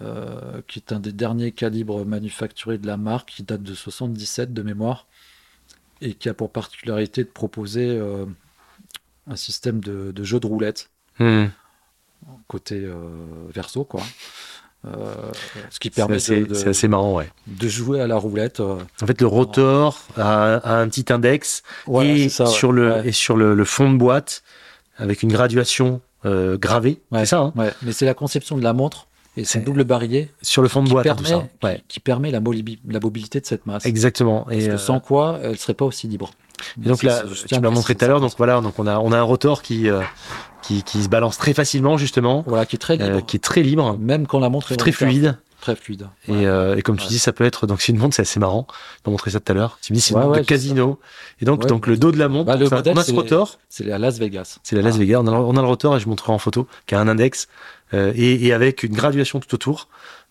euh, qui est un des derniers calibres manufacturés de la marque, qui date de 77 de mémoire, et qui a pour particularité de proposer euh, un système de, de jeu de roulette Hmm. côté euh, verso, quoi. Euh, ce qui C'est permet assez, de, de- c'est assez marrant, ouais. de jouer à la roulette. En fait, le rotor a, a un petit index et, ouais. sur le, Ouais. et sur le, le fond de boîte avec une graduation gravée. C'est ça, hein mais c'est la conception de la montre et C'est- double barillet Sur le fond de boîte, hein, tout permet, ça. Ouais. qui, qui permet la, mobilité de cette masse. Exactement. Parce Et, que euh, sans quoi, elle serait pas aussi libre. et donc là, je tu l'as montré tout à l'heure. Donc voilà, donc on a, on a un rotor qui, euh, qui, qui se balance très facilement, justement, Voilà, qui est très libre. euh, qui est très libre, Même quand la montre est très fluide. Très fluide. Et, Ouais. euh, et comme tu Ouais. dis, ça peut être donc c'est une montre, c'est assez marrant. On montré ça tout à l'heure. Tu me dis c'est une montre de casino. Et donc donc le dos de la montre, Bah, le modèle, on a ce rotor, C'est à Las Vegas. c'est la Las Ah. Vegas. On a, on a le rotor et je montrerai en photo qui a un index euh, et, et avec une graduation tout autour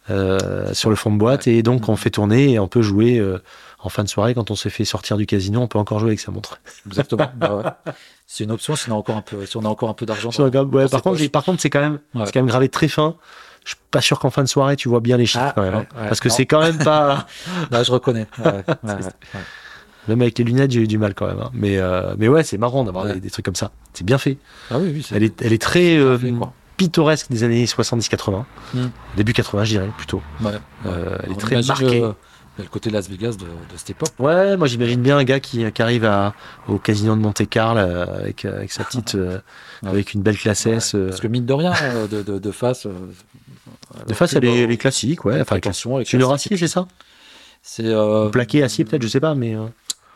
euh, sur le fond de boîte. Et donc on fait tourner et on peut jouer euh, en fin de soirée quand on s'est fait sortir du casino, on peut encore jouer avec sa montre. Exactement. Bah ouais. C'est une option si on a encore un peu, si on a encore un peu d'argent. Ouais, par contre, par contre, c'est quand même, Ouais. c'est quand même gravé très fin. Je suis pas sûr qu'en fin de soirée tu vois bien les chiffres Ah, quand même, hein. ouais, parce que Non. c'est quand même pas. Là, je reconnais. Même avec les lunettes, j'ai eu du mal quand même. hein. Mais euh, mais ouais, c'est marrant d'avoir des, des trucs comme ça. C'est bien fait. Ah oui, oui. Elle est, elle est très euh, fait, pittoresque des années 70-80. Mm. Début 80, je dirais plutôt. Euh, elle est On très marquée. le, le côté Las Vegas de, de cette époque. Ouais, moi j'imagine bien un gars qui, qui arrive à, au casino de Monte Carlo avec, avec sa petite, euh, Ouais. avec une belle classe S. euh, Parce que mine de rien, de, de, de face. Euh, de face, elle alors, est, elle est classique, ouais. Enfin, attention, c'est une classique. acier, c'est ça? C'est euh, Plaqué acier, peut-être, je sais pas, mais. euh,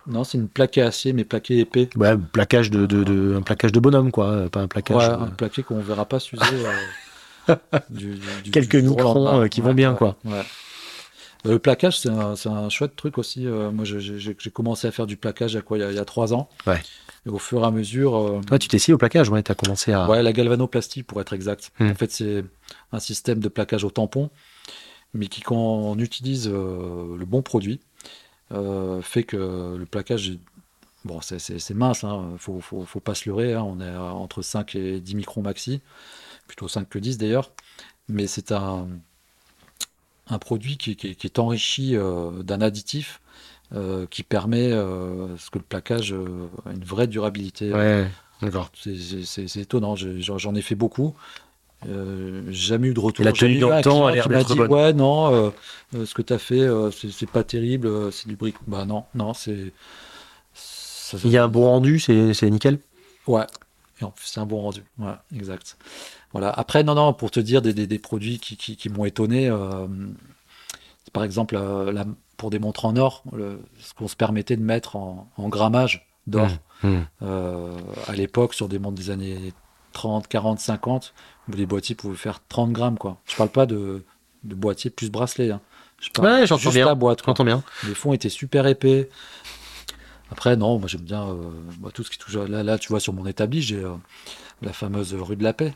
non, c'est une plaqué acier, mais plaqué épais. ouais, plaquage de, de, de- un plaquage de bonhomme, quoi. Pas un plaquage. Ouais, euh, un plaqué qu'on verra pas s'user. euh, du- du- du- Quelques du microns, euh, qui vont bien, quoi. ouais. Le plaquage, c'est un, c'est un chouette truc aussi. Moi, j'ai- commencé à faire du plaquage il y a quoi, il y a, il y a trois ans. Ouais. Et au fur et à mesure, euh, Toi, tu t'es essayé au plaquage, ouais, t'as commencé à. Ouais, la galvanoplastie pour être exact. Hmm. En fait, c'est un système de plaquage au tampon, mais qui, quand on utilise euh, le bon produit, euh, fait que le plaquage, bon, c'est- mince, hein, faut, faut, faut pas se leurrer, hein, on est entre 5 et 10 microns maxi, plutôt 5 que 10 d'ailleurs, mais c'est un, un produit qui, qui- qui est enrichi euh, d'un additif euh, qui permet euh, ce que le plaquage euh, ait une vraie durabilité. Ouais, d'accord. C'est- étonnant, j'en ai fait beaucoup. Euh, jamais eu de retour. Et la tenue dans le temps a l'air d'être dit, bonne. Ouais, non, ce que tu as fait, c'est pas terrible, c'est du bric. Bah non, non, c'est. Il y a un bon rendu, c'est c'est nickel? Ouais. Et en plus, c'est un bon rendu. Ouais, exact. Voilà. Après, non, non, pour te dire des, des- des produits qui, qui- qui m'ont étonné, euh, par exemple, euh, la- pour des montres en or, le- ce qu'on se permettait de mettre en, en grammage d'or. Mmh. Euh, à l'époque, sur des montres des années 30, 40, 50, les boîtiers pouvaient faire 30 grammes. Quoi. Je parle pas de, de boîtier plus bracelet. Hein. Je parle Ouais, j'entends juste bien. la boîte. quoi. J'entends bien. Les fonds étaient super épais. Après, non, moi j'aime bien euh, bah, tout ce qui touche. Là, là, tu vois, sur mon établi, j'ai euh, la fameuse rue de la Paix.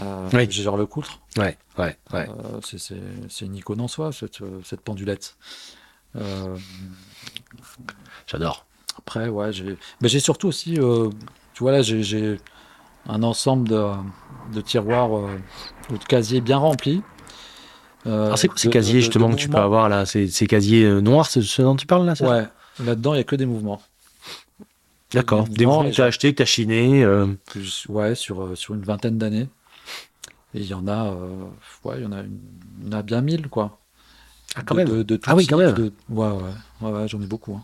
Euh, Oui. Gégère le Coultre. Ouais, ouais, ouais. C'est- une icône en soi, cette, cette pendulette. Euh, J'adore. après, ouais, j'ai surtout aussi, euh, tu vois, là, j'ai- un ensemble de, de tiroirs euh, ou de casiers bien remplis. Euh, Alors, c'est quoi ces casiers justement que tu peux avoir là? Ces casiers euh, noirs, c'est ce dont tu parles là Ouais, là-dedans, il n'y a que des mouvements. D'accord. des mouvements que tu as achetés, que tu as chinés. euh, ouais, sur, euh, sur une vingtaine d'années. Et il y en a, euh, ouais, il y en a, une- il y en a bien mille, quoi. Ah, quand De- même. de- Ah oui, quand même. de- ouais, ouais, ouais, j'en ai beaucoup. hein.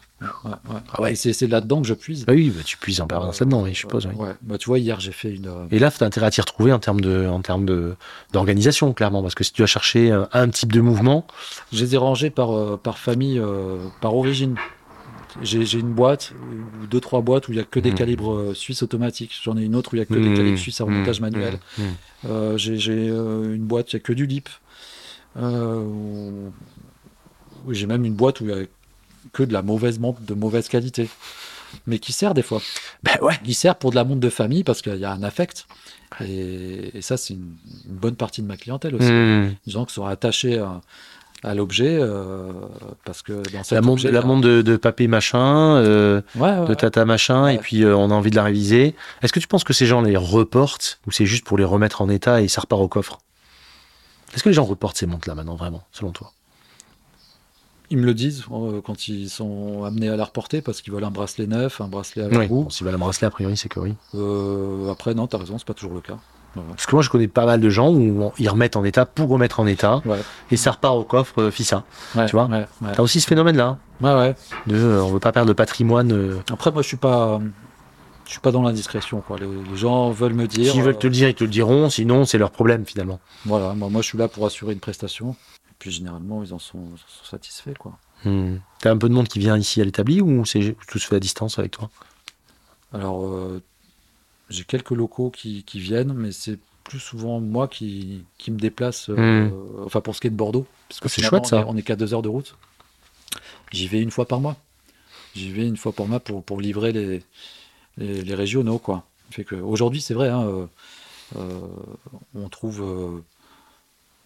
Ah ouais. Et c'est là-dedans que je puise. Bah oui, bah, tu puises en permanence là-dedans, oui, je suppose. oui. Ouais, bah, tu vois, hier, j'ai fait une. euh, Et là, tu as intérêt à t'y retrouver en termes de, en termes de, d'organisation, clairement, parce que si tu vas chercher un, un type de mouvement, Je les ai rangés par, euh, par famille, euh, par origine. J'ai j'ai une boîte, ou deux, trois boîtes où il n'y a que des Mhm. calibres euh, suisses automatiques. J'en ai une autre où il n'y a que Mmh, des calibres suisses à mmh, remontage manuel. mmh, mmh. Euh, J'ai j'ai, euh, une boîte où il n'y a que du lip. Euh, J'ai même une boîte où il n'y a que de la mauvaise montre de mauvaise qualité. Mais qui sert des fois. Ben ouais. Qui sert pour de la montre de famille parce qu'il y a un affect. Et, et ça, c'est une, une bonne partie de ma clientèle aussi. Mmh. Des gens qui sont attachés à, à l'objet euh, parce que dans La montre, objet, la montre de, de papé machin, euh, Ouais, ouais, de tata machin, et puis euh, on a envie de la réviser. Est-ce que tu penses que ces gens les reportent ou c'est juste pour les remettre en état et ça repart au coffre? Est-ce que les gens reportent ces montres-là maintenant, vraiment, selon toi? Ils me le disent euh, quand ils sont amenés à la reporter parce qu'ils veulent un bracelet neuf, un bracelet à la Oui. roue. Bon, S'ils veulent la bracelet, a priori, c'est que oui. Euh, après, non, t'as raison, c'est pas toujours le cas. Ouais, Parce que moi, je connais pas mal de gens où ils remettent en état pour remettre en état, ouais. et ça repart au coffre, euh. Ouais, Tu vois ouais, ouais. T'as aussi ce phénomène-là, Ouais, ouais. de euh, on veut pas perdre le patrimoine. euh, Après, moi, je suis pas, je suis pas dans l'indiscrétion. Quoi. Les, les gens veulent me dire. S'ils veulent te le dire, ils te le diront, sinon c'est leur problème finalement. Voilà, moi, moi, je suis là pour assurer une prestation. Puis, généralement, ils en sont, satisfaits, quoi. Hmm. T'as un peu de monde qui vient ici à l'établi ou c'est tout se fait à distance avec toi? Alors, euh, j'ai quelques locaux qui, qui viennent, mais c'est plus souvent moi qui, qui me déplace, euh, enfin pour ce qui est de Bordeaux. Parce que C'est chouette, ça. On est, est qu'à deux heures de route. J'y vais une fois par mois. J'y vais une fois par mois pour, pour livrer les, les, les régionaux, quoi. Fait que aujourd'hui, c'est vrai, hein, euh, on trouve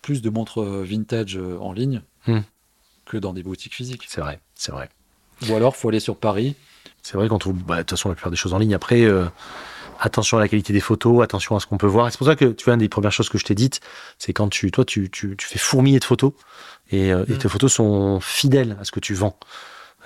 plus de montres vintage euh, en ligne Hmm. que dans des boutiques physiques. C'est vrai, c'est vrai. Ou alors, faut aller sur Paris. C'est vrai qu'on trouve, bah, de toute façon, la plupart des choses en ligne. Après, euh, attention à la qualité des photos, attention à ce qu'on peut voir. C'est pour ça que, tu vois, une des premières choses que je t'ai dites, c'est quand tu, toi, tu, tu, tu fais fourmiller de photos et, euh, et Mm. tes photos sont fidèles à ce que tu vends.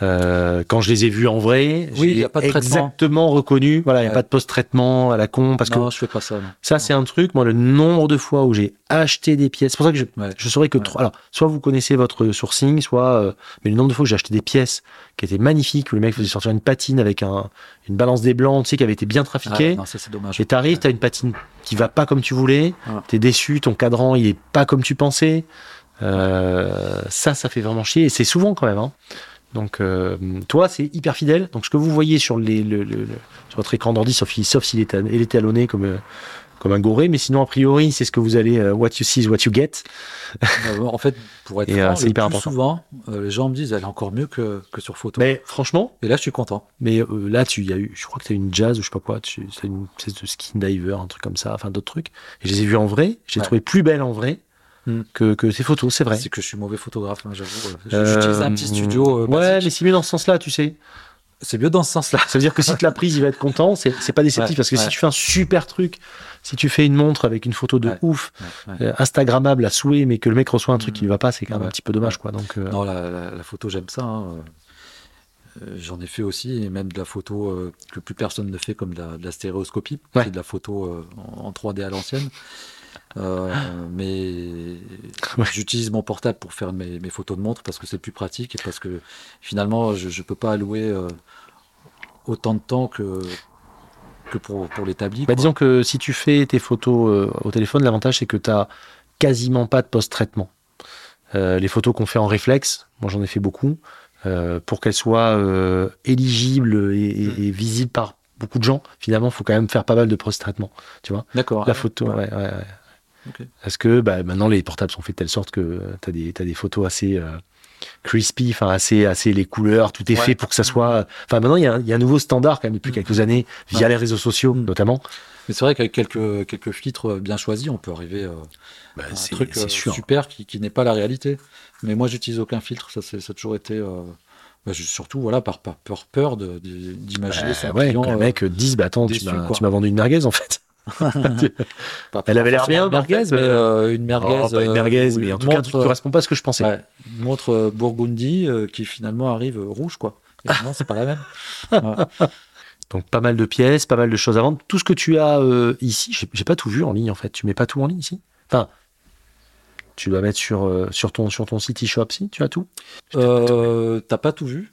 Euh, quand je les ai vues en vrai, Oui, j'ai y a pas de traitement. exactement reconnu. Voilà, il n'y a Ouais. pas de post-traitement à la con parce que non, je fais pas ça. non. Ça, c'est un truc, moi, le nombre de fois où j'ai acheté des pièces. C'est pour ça que je, Ouais. je saurais que Ouais. trois. Alors, soit vous connaissez votre sourcing, soit. euh, mais le nombre de fois où j'ai acheté des pièces qui étaient magnifiques, où le mec faisait sortir une patine avec un, une balance des blancs, tu sais, qui avait été bien Ah, trafiquée. non, ça c'est dommage. et t'arrives, t'as une patine qui va pas comme tu voulais, t'es déçu, ton cadran, il est pas comme tu pensais. Euh, ça, ça fait vraiment chier. Et c'est souvent quand même. Hein. Donc, euh, toi, c'est hyper fidèle. Donc, ce que vous voyez sur, les, le, le- le- sur votre écran d'ordi, sauf, sauf s'il est, il est talonné comme, euh, comme un goré, mais sinon, a priori, c'est ce que vous allez. euh, what you see is what you get. Euh, en fait, pour être euh, franc, c'est hyper plus important. souvent, euh, les gens me disent elle est encore mieux que, que sur photo. Mais franchement, Et là, je suis content. mais là, tu, y a eu, je crois que tu as une jazz ou je sais pas quoi, tu, c'est une espèce de skin diver, un truc comme ça, enfin d'autres trucs. Et je les ai vus en vrai, j'ai Ouais. trouvé plus belles en vrai Hmm. que, que ces photos, c'est vrai. C'est que je suis mauvais photographe, hein, j'avoue. Euh, J'utilise un petit studio. euh, ouais, mais c'est mieux dans ce sens-là, tu sais. c'est mieux dans ce sens-là. Ça veut dire que si tu l'as prise, il va être content. C'est pas déceptif Ouais, parce que si tu fais un super truc, si tu fais une montre avec une photo de Ouais, ouf, euh, Instagrammable à souhait, mais que le mec reçoit un truc Mhm. qui ne va pas, c'est quand même un petit peu dommage, quoi. Donc, euh, Non, la, la- la photo, j'aime ça. hein. J'en ai fait aussi, et même de la photo euh, que plus personne ne fait, comme de la, de la stéréoscopie. De la photo en, en 3D à l'ancienne. Euh, mais Ouais. j'utilise mon portable pour faire mes, mes photos de montre parce que c'est plus pratique et parce que finalement, je ne peux pas allouer euh, autant de temps que, que pour, pour l'établi. Bah, disons que si tu fais tes photos euh, au téléphone, l'avantage c'est que tu as quasiment pas de post-traitement. Les photos qu'on fait en réflexe, moi j'en ai fait beaucoup, pour qu'elles soient éligibles et, et- et visibles par beaucoup de gens, finalement, il faut quand même faire pas mal de post-traitement. Tu vois D'accord. La photo, ouais. ouais, Parce que bah, maintenant les portables sont faits de telle sorte que tu as des, t'as des photos assez euh, crispy, enfin assez, assez les couleurs, tout est Ouais. fait pour que ça soit. Enfin maintenant il y, a un- il y a un nouveau standard quand même depuis Mm. quelques années via Ouais. les réseaux sociaux Mm. notamment. Mais c'est vrai qu'avec quelques, quelques filtres bien choisis, on peut arriver euh, Bah, à un truc euh, super qui, qui n'est pas la réalité. Mais moi, j'utilise aucun filtre. Ça, ça a toujours été. euh, bah, surtout, voilà, par, par peur, peur d'imaginer Bah, son ouais, client. que le euh, mec dise bah attends déçu, tu m'as vendu une merguez en fait. Elle avait l'air bien, merguez, mais euh, une merguez. Oh, pas une euh, merguez où mais en tout cas montre, truc qui correspond pas à ce que je pensais. ouais, une montre euh, Burgundy euh, qui finalement arrive euh, rouge, quoi. Et non, c'est pas la même. Donc pas mal de pièces, pas mal de choses à vendre. Tout ce que tu as euh, ici, j'ai pas tout vu en ligne en fait. Tu mets pas tout en ligne ici? Enfin, tu dois mettre sur euh, sur ton sur ton site e-shop si tu as tout? Euh, T'as pas tout vu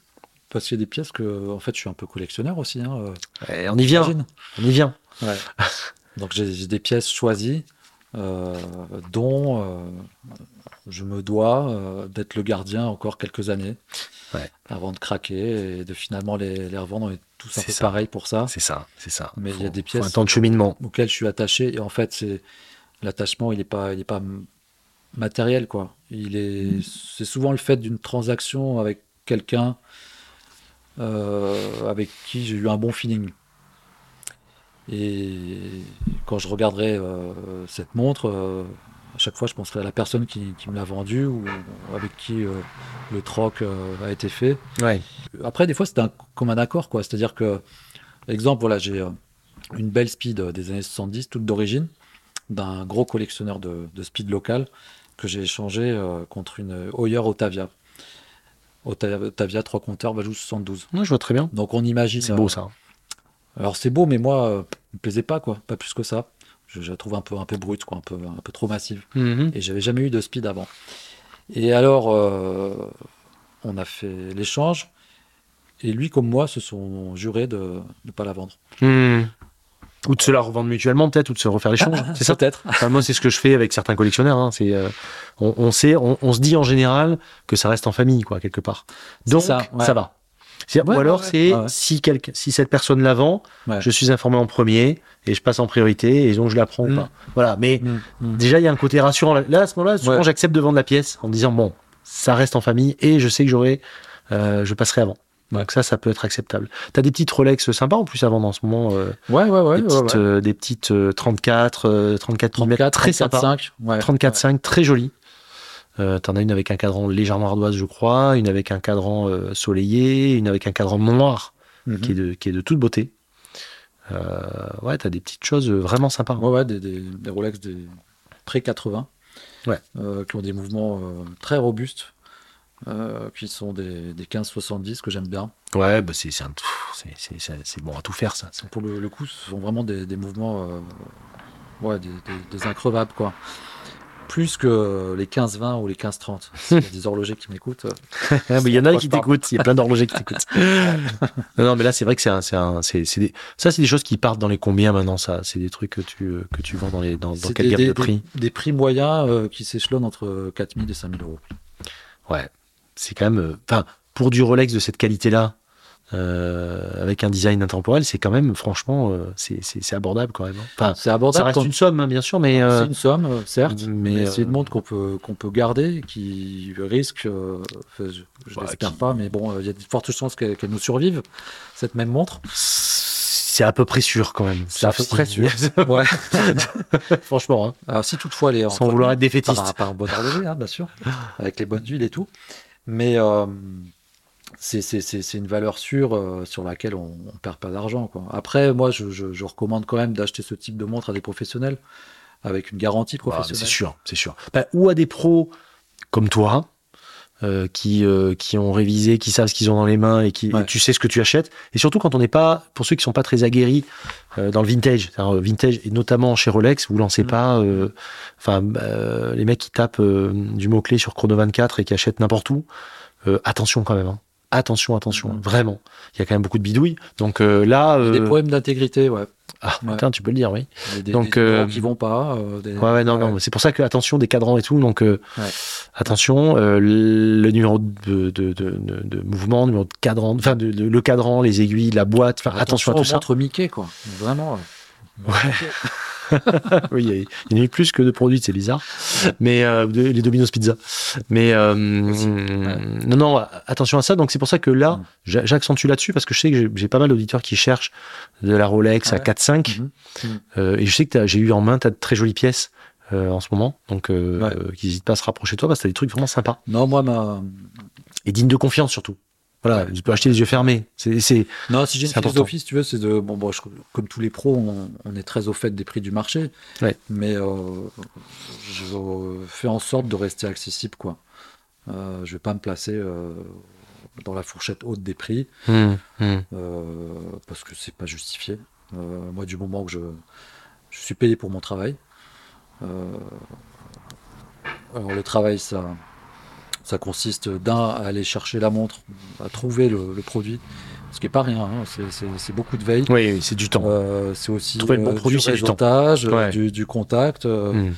parce qu'il y a des pièces que, en fait, je suis un peu collectionneur aussi. Hein, euh, on y vient, on y vient. Ouais. Donc j'ai des pièces choisies euh, dont euh, je me dois euh, d'être le gardien encore quelques années Ouais. avant de craquer et de finalement les, les revendre. On est tous un C'est peu ça. pareil pour ça, C'est ça, c'est ça. Mais il y a des pièces- un temps de cheminement. auxquelles je suis attaché. Et en fait, c'est l'attachement, il n'est pas, il est pas matériel quoi. Il est, c'est souvent le fait d'une transaction avec quelqu'un avec qui j'ai eu un bon feeling. Et quand je regarderai euh, cette montre, euh, à chaque fois, je penserai à la personne qui, qui me l'a vendue ou avec qui euh, le troc a été fait. Ouais. Après, des fois, c'est comme un accord, quoi. C'est-à-dire que, exemple, voilà, j'ai une belle speed des années 70, toute d'origine, d'un gros collectionneur de, de speed local que j'ai échangé contre une Hoyer Otavia. Ota- Otavia 3 compteurs, Vajou 72. Ouais, je vois très bien. Donc on imagine. C'est beau ça. Alors c'est beau, mais moi, euh, me plaisait pas, quoi. Pas plus que ça. Je, je la trouve un peu, un peu brute, quoi, un peu, un peu trop massive. Mhm. Et j'avais jamais eu de speed avant. Et alors, euh, on a fait l'échange. Et lui, comme moi, se sont jurés de ne pas la vendre. Mhm. Ou de se la revendre mutuellement peut-être, ou de se refaire l'échange. c'est ça? Peut-être. Enfin, moi, c'est ce que je fais avec certains collectionneurs. hein. C'est, euh, on, on sait, on, on se dit en général que ça reste en famille, quoi, quelque part. Donc, ça, ça, va. Ouais, ou alors, ouais, c'est Ouais, si, quelqu'un- si cette personne la vend, je suis informé en premier et je passe en priorité et donc je la prends ou Mm. pas. Voilà. Mais Mm, mm. déjà, il y a un côté rassurant. Là, à ce moment-là, souvent, j'accepte de vendre la pièce en me disant bon, ça reste en famille et je sais que j'aurai, euh, je passerai avant. Donc ça, ça peut être acceptable. T'as des petites Rolex sympas en plus à vendre en ce moment. euh, Ouais, ouais, ouais. des, petites, ouais. euh, des petites euh, 34, euh, 34 mm, 34, très 34, sympa. 5. Ouais. 34,5, très jolie. Euh, T'en as une avec un cadran légèrement ardoise, je crois, une avec un cadran euh, soleillé, une avec un cadran noir, Mhm. qui, est de, qui est de toute beauté. Euh, ouais, t'as des petites choses vraiment sympas. Ouais, ouais, des, des, des Rolex des pré-80. Ouais. euh, qui ont des mouvements euh, très robustes. qui sont des, des 15-70 que j'aime bien. Ouais, bah c'est bon à tout faire, ça. Pour le, le coup, ce sont vraiment des, des mouvements, ouais, des increvables, quoi. Plus que les 15-20 ou les 15-30. S'il y a des horlogers qui m'écoutent. euh, il y en a qui t'écoutent, il y a plein d'horlogers qui t'écoutent. non, non, mais là, c'est vrai que c'est un, c'est un, c'est, c'est des, ça, c'est des choses qui partent dans les combien maintenant, ça? C'est des trucs que tu, que tu vends dans les, dans, quelle des, gamme de prix. Des, des prix moyens euh, qui s'échelonnent entre 4000 et 5000 euros. Ouais. C'est quand même, euh, enfin, pour du Rolex de cette qualité-là, euh, avec un design intemporel, c'est quand même, franchement, euh, c'est, abordable quand même. hein. Enfin, C'est abordable. ça reste quand- une somme, hein, bien sûr, mais, euh, C'est une somme, euh, certes, mais, mais, euh, c'est une montre qu'on peut, qu'on peut garder, qui risque, euh, je, je Ouais, l'espère qui- pas, mais bon, euh, il y a de fortes chances qu'elle nous survive, cette même montre. c'est à peu près sûr quand même. C'est à peu près sûr. Ouais. franchement, hein, Alors si toutefois est sans vouloir être défaitiste. par un bon bien sûr, avec les bonnes huiles et tout, mais euh, c'est une valeur sûre euh, sur laquelle on, on perd pas d'argent. Après, moi, je, je- je recommande quand même d'acheter ce type de montre à des professionnels avec une garantie Bah, professionnelle. c'est sûr, c'est sûr. Bah, ou à des pros comme toi, euh, qui, euh, qui ont révisé, qui savent ce qu'ils ont dans les mains et qui Ouais. et tu sais ce que tu achètes. Et surtout quand on n'est pas, pour ceux qui sont pas très aguerris euh, dans le vintage, vintage et notamment chez Rolex, vous lancez Mm. pas, enfin euh, les mecs qui tapent du mot clé sur Chrono 24 et qui achètent n'importe où, attention quand même. hein. Attention, attention, vraiment. Il y a quand même beaucoup de bidouilles. Donc euh, là, Des euh, problèmes d'intégrité, ouais. ah, Ouais. putain, tu peux le dire, oui. Des, Donc, des euh, qui vont pas. des- Ouais, ouais, non, non, c'est pour ça que attention des cadrans et tout. Donc Ouais. attention, le numéro de, de, de, de- mouvement, le numéro de cadran, enfin le cadran, les aiguilles, la boîte. Enfin, attention à tout ça. Mickey, quoi. Vraiment. Ouais. oui, il y en a eu plus que de produits, c'est bizarre. Mais euh, de- les Domino's Pizza. Mais euh, non, non, attention à ça. Donc c'est pour ça que là, Mm. j'a- j'accentue là-dessus parce que je sais que j'ai- pas mal d'auditeurs qui cherchent de la Rolex à ouais. 4-5. Mhm. Mhm. Euh, et je sais que t'as- j'ai eu en main, tu as de très jolies pièces euh, en ce moment. Donc qu'ils n'hésitent pas à se rapprocher de toi parce que tu as des trucs vraiment sympas. Non, moi, ma. Et dignes de confiance surtout. Voilà, tu peux acheter les yeux fermés. C'est, c'est... Non, si j'ai une philosophie, si tu veux, c'est de. Bon, bon, je- comme tous les pros, on, on est très au fait des prix du marché. Ouais. Mais euh, je fais en sorte de rester accessible, quoi. Euh, je vais pas me placer euh, dans la fourchette haute des prix Hum, hum. euh, parce que c'est pas justifié. Moi, du moment que je, je suis payé pour mon travail. alors, le travail, ça, ça consiste d'un à aller chercher la montre, à trouver le, le produit, ce qui est pas rien. hein, c'est- beaucoup de veille. Oui, oui, c'est du temps. Euh, c'est aussi Trouver le bon euh, produit, du c'est du réseautage, euh, Ouais. du, du contact. euh,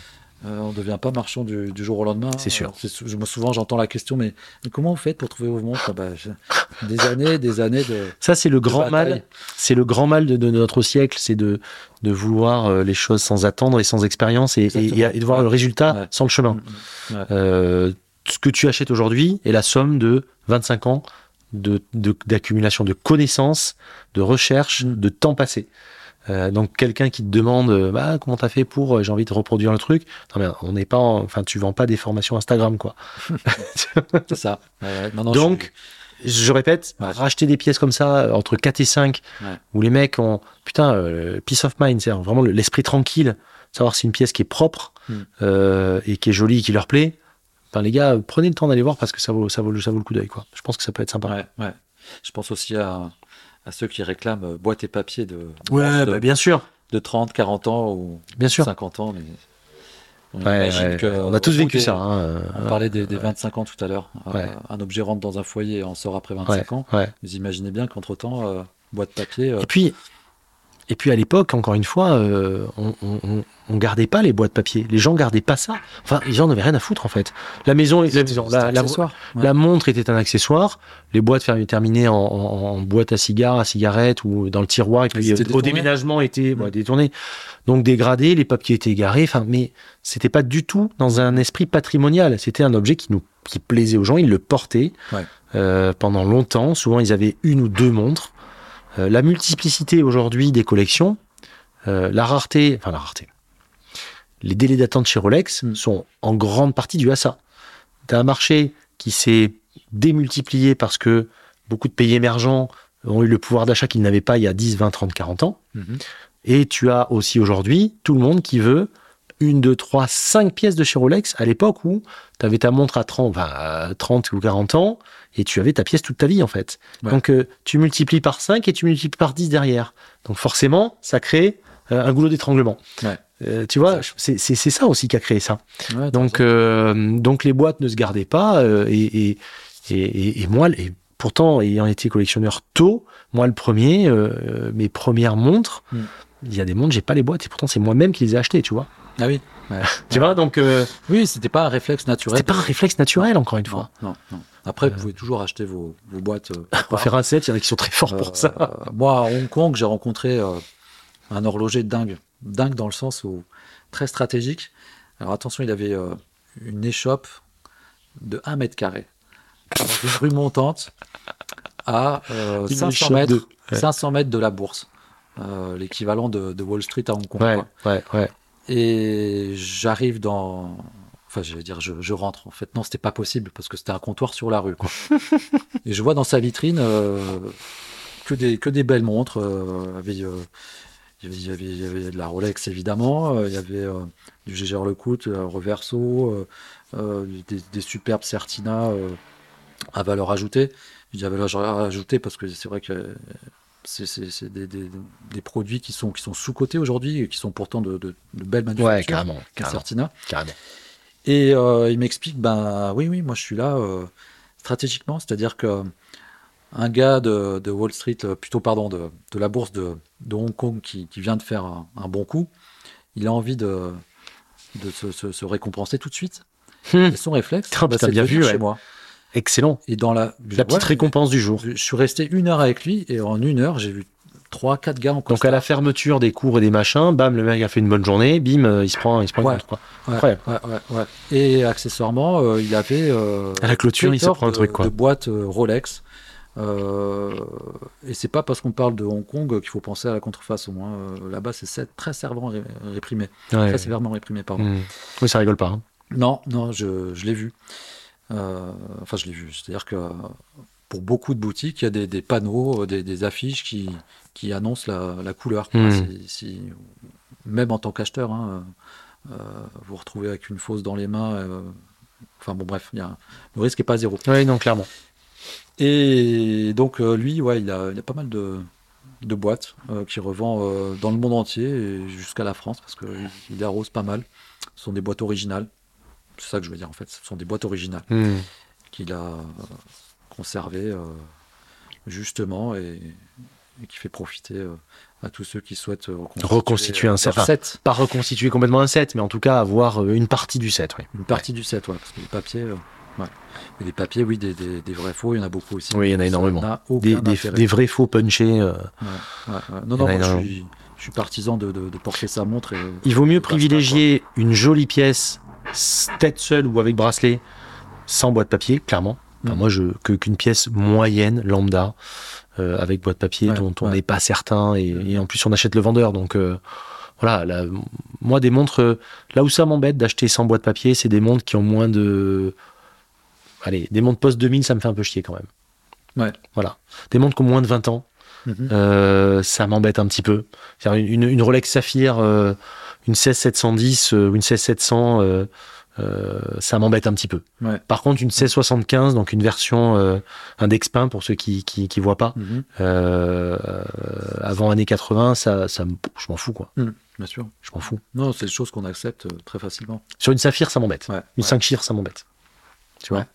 euh, on ne devient pas marchand du, du jour au lendemain. C'est sûr. Je, moi, souvent, j'entends la question, mais, mais comment vous faites pour trouver vos montres? Ah bah, Des années, des années de. Ça, c'est le grand mal. C'est le grand mal de, de notre siècle, c'est de, de vouloir les choses sans attendre et sans expérience et, et, Exactement. et de voir Ouais. le résultat Ouais. sans le chemin. Ce que tu achètes aujourd'hui est la somme de 25 ans de- de- d'accumulation de, connaissances, de recherche, Mm. de temps passé. Euh, donc quelqu'un qui te demande euh, bah, comment t'as fait pour euh, j'ai envie de reproduire le truc non mais on n'est pas en- enfin tu vends pas des formations Instagram quoi C'est ça. Non, non, donc je répète Ouais. racheter des pièces comme ça euh, entre 4 et 5 Ouais. où les mecs ont putain euh, peace of mind c'est vraiment le- l'esprit tranquille savoir si une pièce qui est propre Mm. euh, et qui est jolie et qui leur plaît Enfin, les gars, prenez le temps d'aller voir parce que ça vaut, ça vaut, le- ça vaut le coup d'œil. quoi. Je pense que ça peut être sympa. Ouais, ouais. Je pense aussi à, à ceux qui réclament euh, boîte et papier de, Ouais, de, bah, bien sûr. de 30, 40 ans ou Bien sûr. 50 ans. Mais on, Ouais, imagine ouais. que, on a tous vécu des- ça. hein, euh, On parlait des, des 25 ans tout à l'heure. Euh, Ouais. un objet rentre dans un foyer et en sort après 25 ouais, ans. ouais. Vous imaginez bien qu'entre-temps, euh, boîte papier. euh, Et puis, et puis à l'époque, encore une fois, euh, on, on gardait pas les boîtes papier. Les gens gardaient pas ça. Enfin, les gens n'avaient rien à foutre en fait. La maison, la, maison, la, la- accessoire. Ouais. la montre était un accessoire. Les boîtes terminées en, en- en boîte à cigares, à cigarettes ou dans le tiroir. Et puis euh, au détournées. déménagement étaient Mm. ouais, détournés. Donc dégradés, les papiers étaient égarés. Enfin, mais c'était pas du tout dans un esprit patrimonial. C'était un objet qui nous qui plaisait aux gens. Ils le portaient Ouais. euh, pendant longtemps. Souvent, ils avaient une ou deux montres. Euh, la multiplicité aujourd'hui des collections, euh, la rareté, enfin la rareté. Les délais d'attente chez Rolex Mm. sont en grande partie dus à ça. Tu as un marché qui s'est démultiplié parce que beaucoup de pays émergents ont eu le pouvoir d'achat qu'ils n'avaient pas il y a 10, 20, 30, 40 ans. Mhm. Et tu as aussi aujourd'hui tout le monde qui veut une, deux, trois, cinq pièces de chez Rolex à l'époque où tu avais ta montre à 30, enfin, à 30 ou 40 ans et tu avais ta pièce toute ta vie en fait. Ouais. Donc euh, tu multiplies par 5 et tu multiplies par 10 derrière. Donc forcément, ça crée euh, un goulot d'étranglement. Ouais. Euh, tu vois, c'est ça aussi qui a créé ça. Ouais, Donc, donc les boîtes ne se gardaient pas. et, et, et, et- moi, et pourtant, ayant été collectionneur tôt, moi le premier, mes premières montres, Mm. il y a des montres, j'ai pas les boîtes et pourtant c'est moi-même qui les ai achetées, tu vois. Ah oui. Tu vois, donc Oui, c'était pas un réflexe naturel. c'était pas un réflexe naturel encore une fois. Non, non, non. Après, vous pouvez toujours acheter vos, vos boîtes. euh, Pour faire un set, il y en a qui sont très forts pour Euh, ça. Moi, à Hong Kong, j'ai rencontré euh, un horloger dingue. Dingue dans le sens où très stratégique. Alors attention, il avait euh, une échoppe de 1 mètre carré. Une rue montante à euh, Une 500, échoppe mètres, de- ouais. 500 mètres de la bourse. Euh, L'équivalent de, de Wall Street à Hong Kong. Ouais, ouais. Et j'arrive dans. Enfin, je vais dire, je, je rentre. En fait, non, c'était pas possible parce que c'était un comptoir sur la rue. Quoi. et je vois dans sa vitrine euh, que, des, que des belles montres. euh, avec, euh, il, y avait, il, y avait, il y avait de la Rolex, évidemment. il y avait du Gégère Lecoultre, euh, Reverso, des, des superbes Certina à valeur ajoutée. Je dis à valeur ajoutée parce que c'est vrai que c'est des, des- des produits qui sont, qui sont sous-cotés aujourd'hui et qui sont pourtant de, de- de belles manufactures. Ouais, carrément, carrément, Certina. carrément. Et euh, il m'explique, ben oui, oui, moi je suis là euh, stratégiquement, c'est-à-dire que un gars de, de Wall Street, euh, plutôt pardon, de, de la bourse de, de Hong Kong qui, qui vient de faire un, un bon coup, il a envie de, de se, se- se récompenser tout de suite. Et son réflexe, Putain, bah, c'est bien vu, chez moi. Excellent. Et dans la, La petite ouais, récompense du jour. Je, je suis resté une heure avec lui et en une heure, j'ai vu trois, quatre gars en Donc costard. à la fermeture des cours et des machins, bam, le mec a fait une bonne journée, bim, euh, il se prend, il se prend une Ouais. quoi. Ouais, Incroyable. ouais. Et accessoirement, euh, il avait. euh, À la clôture, il se prend un truc, quoi. De boîtes euh, Rolex. Euh, et c'est pas parce qu'on parle de Hong Kong qu'il faut penser à la contrefaçon. hein. Là-bas, c'est très sévèrement ré- réprimé. Très sévèrement réprimé, pardon. Hum. Oui, ça rigole pas. hein. Non, non, je, je l'ai vu. Enfin, je l'ai vu. C'est-à-dire que pour beaucoup de boutiques, il y a des, des panneaux, euh, des, des affiches qui, qui annoncent la, la couleur. Hmm. Si- si- même en tant qu'acheteur, hein, euh, vous vous retrouvez avec une fausse dans les mains. euh, enfin bon, bref, il y a, le risque n'est pas zéro. Oui, non, clairement. Et donc, euh, lui, ouais, il a, il a pas mal de, de boîtes euh, qui revend euh, dans le monde entier et jusqu'à la France parce qu'il il arrose pas mal. Ce sont des boîtes originales. C'est ça que je veux dire en fait. Ce sont des boîtes originales Hum. qu'il a conservées euh, justement et, et qui fait profiter euh, à tous ceux qui souhaitent euh, reconstituer, Reconstituer un set. set. Pas reconstituer complètement un set, mais en tout cas avoir une partie du set. Oui, Une partie du set, ouais, parce que les papiers, euh, ouais. Mais les papiers, oui, des, des- des vrais faux, il y en a beaucoup aussi. Oui, il y en a énormément. Des, vrais faux punchés. euh, Ouais, Non, non, moi, je suis, je suis partisan de, de- de porter sa montre. Et, Il vaut mieux privilégier une jolie pièce, tête seule ou avec bracelet, sans boîte papier, clairement. Enfin, Mm. moi, je, que, qu'une pièce moyenne, lambda, euh, avec boîte papier, Ouais, dont on ouais. n'est pas certain, et, Mm. et en plus, on achète le vendeur. Donc, euh, voilà, là, moi, des montres, euh, là où ça m'embête d'acheter sans boîte papier, c'est des montres qui ont moins de. Allez, des montres post 2000, ça me fait un peu chier quand même. Ouais. Voilà. Des montres qui ont moins de 20 ans, Mhm. euh, ça m'embête un petit peu. Une, une- Rolex Saphir, une 16710 euh, ou une 16700, euh, ça m'embête un petit peu. Ouais. Par contre, une 1675, donc une version euh, index pain pour ceux qui qui, qui voient pas, Mhm. euh, euh, avant années 80, ça, je m'en fous quoi. Bien sûr. Je m'en fous. Non, c'est des choses qu'on accepte euh, très facilement. Sur une Saphir, ça m'embête. Ouais, Une ouais. 5 chiffres, ça m'embête. Tu vois.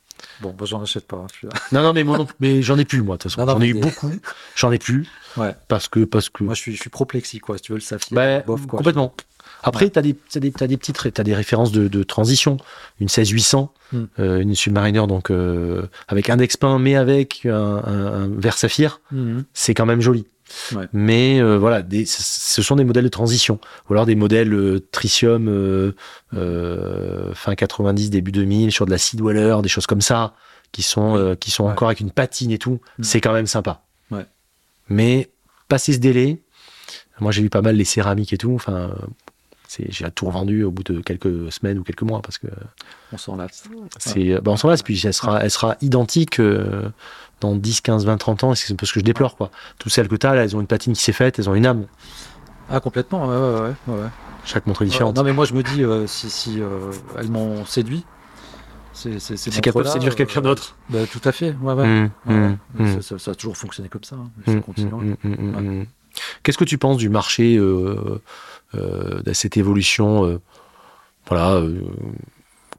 Bon, bah, j'en achète pas. hein. Non, non, mais j'en ai plus moi. De toute façon, j'en ai eu beaucoup. J'en ai plus Ouais. parce que parce que Moi, je suis, je suis pro-plexi, quoi. Si tu veux le saphir, Bah, bof, quoi. complètement. Après, tu as des, petites des références de, de transition. Une 16800, Hmm. euh, une Submariner, donc euh, avec index pain, mais avec un, un, saphir, Mhm. c'est quand même joli. Ouais. Mais euh, voilà, des, ce- sont des modèles de transition. Ou alors des modèles euh, Tritium fin 90, début 2000, sur de la Sidwaller, des choses comme ça, qui sont, qui sont Ouais. encore avec une patine et tout. Hmm. C'est quand même sympa. Ouais. Mais passer ce délai, moi j'ai vu pas mal les céramiques et tout. Enfin, j'ai tout revendu au bout de quelques semaines ou quelques mois parce que On s'en lasse. c'est, bah, on s'en lasse. Puis elle sera, elle sera identique euh, dans 10, 15, 20, 30 ans. Et c'est parce que je déplore quoi. Toutes celles que tu as, elles ont une patine qui s'est faite, elles ont une âme. Ah, complètement, ouais, ouais, ouais. ouais. Chaque montre est Euh, différente. non, mais moi, je me dis, euh, si, si euh, elles m'ont séduit, c'est peuvent montres-là, séduire quelqu'un euh, d'autre. bah, tout à fait, ouais, ouais. Mmh, Ouais, mmh, mmh. Ça, ça- a toujours fonctionné comme ça. hein. Ça continue. Ouais. Qu'est-ce que tu penses du marché, euh, euh, cette évolution euh, Voilà. euh,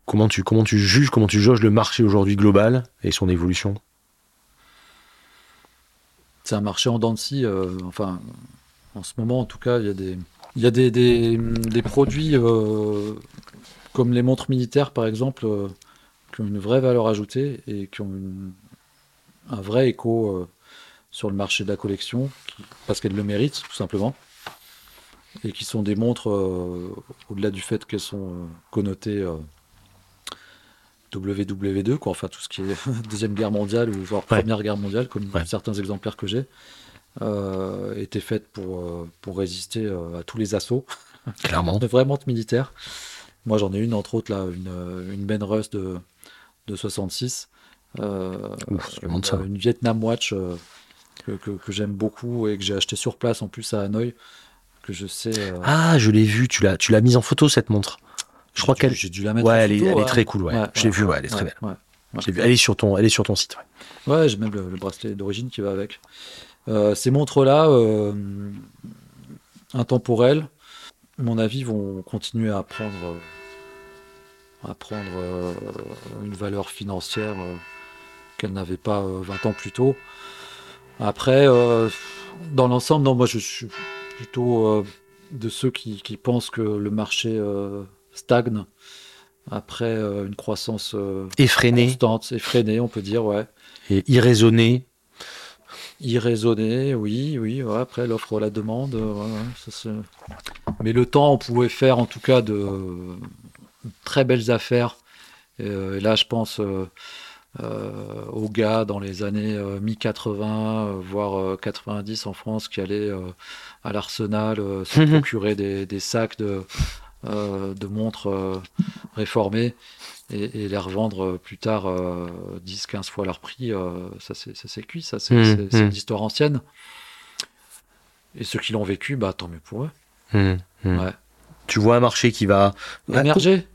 comment, tu, comment tu juges, comment tu jauges le marché aujourd'hui global et son évolution? C'est un marché en dents enfin, en ce moment, en tout cas, il y a des, produits comme les montres militaires, par exemple, qui ont une vraie valeur ajoutée et qui ont un vrai écho sur le marché de la collection, parce qu'elles le méritent, tout simplement. Et qui sont des montres, euh, au-delà du fait qu'elles sont euh, connotées euh, WW2, quoi, enfin tout ce qui est Deuxième Guerre mondiale ou Ouais. Première Guerre mondiale, comme Ouais. certains exemplaires que j'ai, euh, étaient faites pour, euh, pour résister euh, à tous les assauts Clairement. de vraies montres militaires. Moi j'en ai une, entre autres, là, une, euh, une Ben Russ de, de 66. Euh, Ouf, montres ça. une Vietnam Watch euh, que, que- que j'aime beaucoup et que j'ai acheté sur place en plus à Hanoï, que je sais. euh, Ah, je l'ai vu, tu l'as, tu l'as mise en photo cette montre. Je crois qu'elle. J'ai dû la mettre Ouais, en elle est, photo, elle est ouais. très cool, ouais. Ouais, je l'ai ouais, vu, ouais, elle est très ouais, belle. ouais. Vu. Elle est sur ton, elle est sur ton site. ouais. Ouais, j'ai même le, le bracelet d'origine qui va avec. Euh, ces montres-là, euh, intemporelles, à mon avis, vont continuer à prendre, euh, à prendre une valeur financière qu'elles n'avaient pas euh, 20 ans plus tôt. Après, dans l'ensemble, non, moi je suis plutôt euh, de ceux qui, qui pensent que le marché euh, stagne après euh, une croissance euh, Effréné constante, effrénée, on peut dire, ouais. et irraisonné. Irraisonné, oui, oui. ouais, après, l'offre, la demande. ouais, ça, Mais le temps, on pouvait faire en tout cas de très belles affaires. Et là, je pense aux gars dans les années euh, mi-80, euh, voire euh, 90 en France, qui allaient euh, à l'arsenal euh, se Mhm. procurer des, des sacs de, euh, de montres euh, réformées et, et les revendre euh, plus tard 10-15 fois leur prix. euh, ça, c'est ça, c'est cuit, ça, c'est Mhm, c'est- c'est mhm. l'histoire ancienne. Et ceux qui l'ont vécu, bah, tant mieux pour eux. Hmm. Ouais. Tu vois un marché qui va. Émerger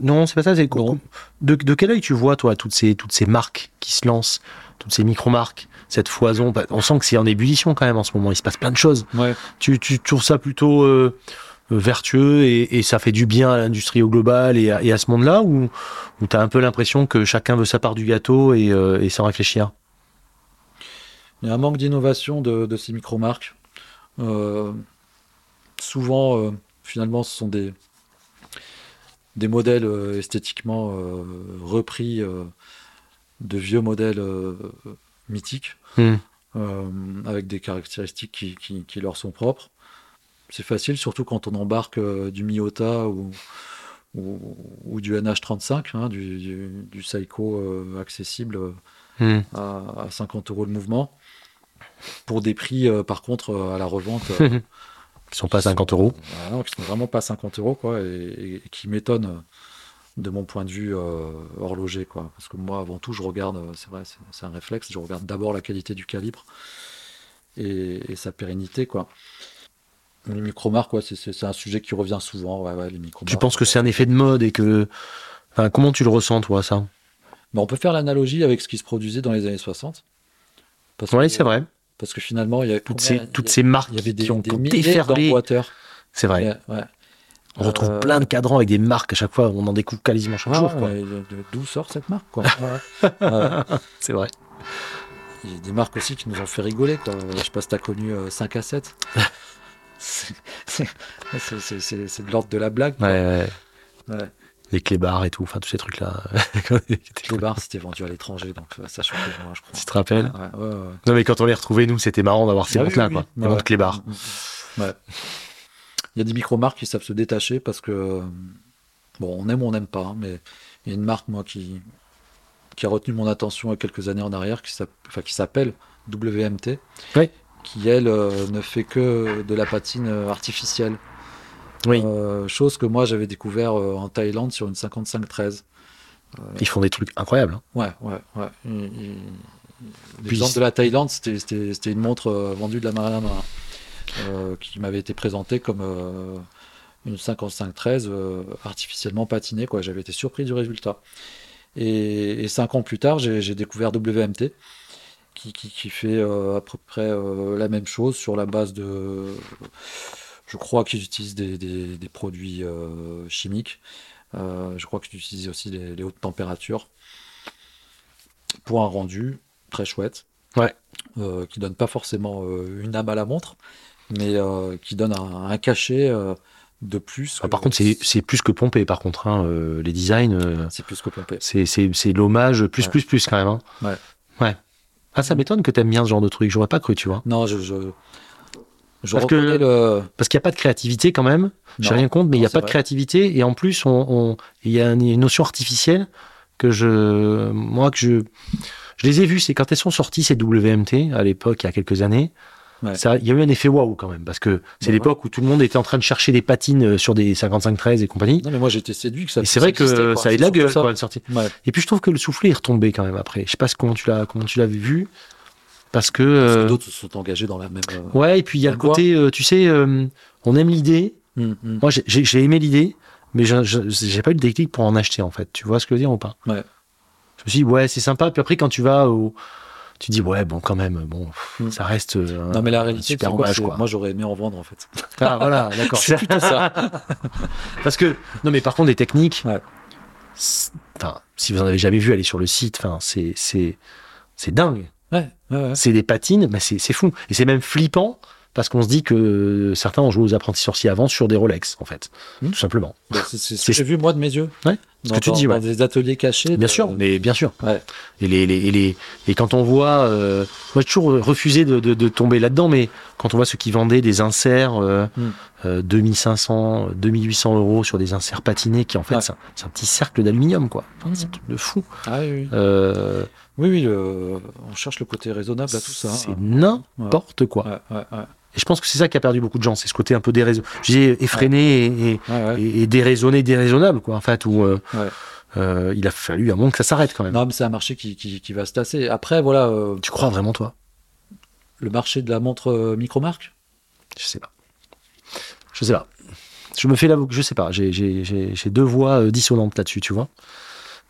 Non, c'est pas ça. C'est de, de quel œil tu vois, toi, toutes ces, toutes ces marques qui se lancent, toutes ces micro-marques, cette foison? Bah, On sent que c'est en ébullition quand même en ce moment. Il se passe plein de choses. Ouais. Tu, tu trouves ça plutôt euh, euh, vertueux et, et ça fait du bien à l'industrie au global et à, et à ce monde-là Ou, ou tu as un peu l'impression que chacun veut sa part du gâteau et, euh, et sans réfléchir? Il y a un manque d'innovation de, de ces micro-marques. Euh, souvent, finalement, ce sont des, des modèles euh, esthétiquement euh, repris euh, de vieux modèles mythiques, Hmm. avec des caractéristiques qui, qui- qui leur sont propres. C'est facile, surtout quand on embarque du Miyota ou, ou, ou du NH35, hein, du, du, du Seiko accessible Hmm. à, à 50 euros le mouvement, pour des prix, euh, par contre, euh, à la revente, euh, Ils sont pas à 50 euros. voilà, non, qui sont vraiment pas 50 euros, quoi, et, et qui m'étonnent euh, de mon point de vue euh, horloger, quoi. Parce que moi, avant tout, je regarde, euh, c'est vrai, c'est un réflexe, je regarde d'abord la qualité du calibre et, et sa pérennité, quoi. Les micro-marques, ouais, c'est- un sujet qui revient souvent, ouais, ouais, les. Tu penses que c'est un effet de mode et que. Enfin, comment tu le ressens, toi, ça? Mais on peut faire l'analogie avec ce qui se produisait dans les années 60. Parce Oui, c'est vrai. Parce que finalement, il y a Toutes ces, toutes ces marques il y avait des, qui ont, des ont déferlé. C'est vrai. Ouais. On retrouve Euh, plein de cadrans avec des marques à chaque fois. On en découvre quasiment chaque Ah jour. D'où sort cette marque quoi. C'est vrai. Il y a des marques aussi qui nous ont fait rigoler. Quoi. Je sais pas si tu as connu euh, 5 à 7. C'est de l'ordre de la blague. quoi. Ouais, ouais. Ouais. Les clébards et tout. Enfin, tous ces trucs-là. Les bars, c'était vendu à l'étranger, donc euh, ça changeait moi, je crois. tu te rappelles Ouais, ouais, ouais. Non, mais quand on les retrouvait, nous, c'était marrant d'avoir ces Ah montres-là, oui, quoi. oui. Les Ouais, montres ouais. clébards. Ouais. Il y a des micro-marques qui savent se détacher parce que, euh, bon, on aime ou on n'aime pas, hein, mais il y a une marque, moi, qui, qui a retenu mon attention il y a quelques années en arrière, qui s'appelle WMT, Oui. qui, elle, euh, ne fait que de la patine artificielle. Oui. Euh, chose que moi, j'avais découvert euh, en Thaïlande sur une 55-13. Ils font des trucs incroyables. hein. Ouais, ouais, ouais. Il- il- Puis- L'exemple de la Thaïlande, c'était- une montre euh, vendue de la à euh, qui m'avait été présentée comme euh, une 55-13 euh, artificiellement patinée. J'avais été surpris du résultat. Et, et cinq ans plus tard, j'ai découvert WMT, qui, qui, qui fait euh, à peu près euh, la même chose sur la base de. Je crois qu'ils utilisent des, des- des produits euh, chimiques. Euh, je crois qu'ils utilisent aussi les, les hautes températures pour un rendu très chouette. Ouais. Euh, qui donne pas forcément une âme à la montre, mais qui donne un, un cachet de plus. Ah, par contre, c'est plus que pompé, par contre. hein, euh, les designs, euh, c'est plus que pompé. c'est l'hommage plus, Ouais. plus, plus, quand même. hein. Ouais. Ouais. Ah, ça m'étonne que t'aimes bien ce genre de truc. J'aurais pas cru, tu vois. Non, je, je, je Parce reconnais le. Parce qu'il n'y a pas de créativité quand même. J'ai rien contre, mais il n'y a pas de créativité. Et en plus, on, on- il y a une notion artificielle que je, moi, que je, je les ai vues. C'est quand elles sont sorties, ces WMT, à l'époque, il y a quelques années. Ouais. Ça, il y a eu un effet waouh quand même, parce que c'est l'époque où tout le monde était en train de chercher des patines euh, sur des 55-13 et compagnie. Non, mais moi été séduit que ça. C'est vrai que ça a eu de la gueule quand elle sortie. Et puis je trouve que le soufflet est retombé quand même après. Je sais pas ce- comment tu l'as comment tu l'as vu parce que, Parce que euh, d'autres se sont engagés dans la même. euh, ouais et puis il y a le côté euh, tu sais euh, on aime l'idée. hum, hum. Moi j'ai- aimé l'idée mais j'ai pas eu de déclic pour en acheter en fait. Tu vois ce que je veux dire ou pas? Ouais. Je me suis dit ouais c'est sympa puis après quand tu vas au tu dis ouais bon quand même bon Mm. ça reste euh, Non, mais la réalité, c'est quoi, quoi. Moi j'aurais aimé en vendre en fait. Ah voilà d'accord. C'est plutôt ça. Parce que non mais par contre des techniques. Ouais. Enfin si vous en avez jamais vu allez sur le site. Enfin c'est c'est dingue. Ouais. C'est des patines, mais c'est c'est fou. Et c'est même flippant parce qu'on se dit que certains ont joué aux apprentis sorciers avant sur des Rolex, en fait. Hmm. Tout simplement. Bah, c'est ce que j'ai vu moi de mes yeux. Ouais, ce que tu dis, ouais. des ateliers cachés. Bien de- sûr, mais bien sûr. Ouais. Et, les, les- et, les- et quand on voit, euh, moi j'ai toujours refusé de, de- de tomber là-dedans, mais quand on voit ceux qui vendaient des inserts euh, Hmm. euh, 2500, 2800 euros sur des inserts patinés, qui en fait Ouais. c'est un, c'est un petit cercle d'aluminium, quoi. Enfin, c'est un truc de fou. Ah oui, oui. Euh, Oui, oui, le- on cherche le côté raisonnable à tout ça. c'est hein. n'importe quoi. Et je pense que c'est ça qui a perdu beaucoup de gens, c'est ce côté un peu déraisonné, je disais effréné et, et- Ouais, ouais. et, et déraisonné, déraisonnable, quoi, en fait, où euh, Ouais. euh, il a fallu un moment que ça s'arrête quand même. Non, mais c'est un marché qui, qui, qui va se tasser. Après, voilà, euh, Tu crois vraiment, toi? le marché de la montre micro-marque? Je sais pas. Je sais pas. Je me fais que je sais pas. J'ai- deux voix dissonantes là-dessus, tu vois.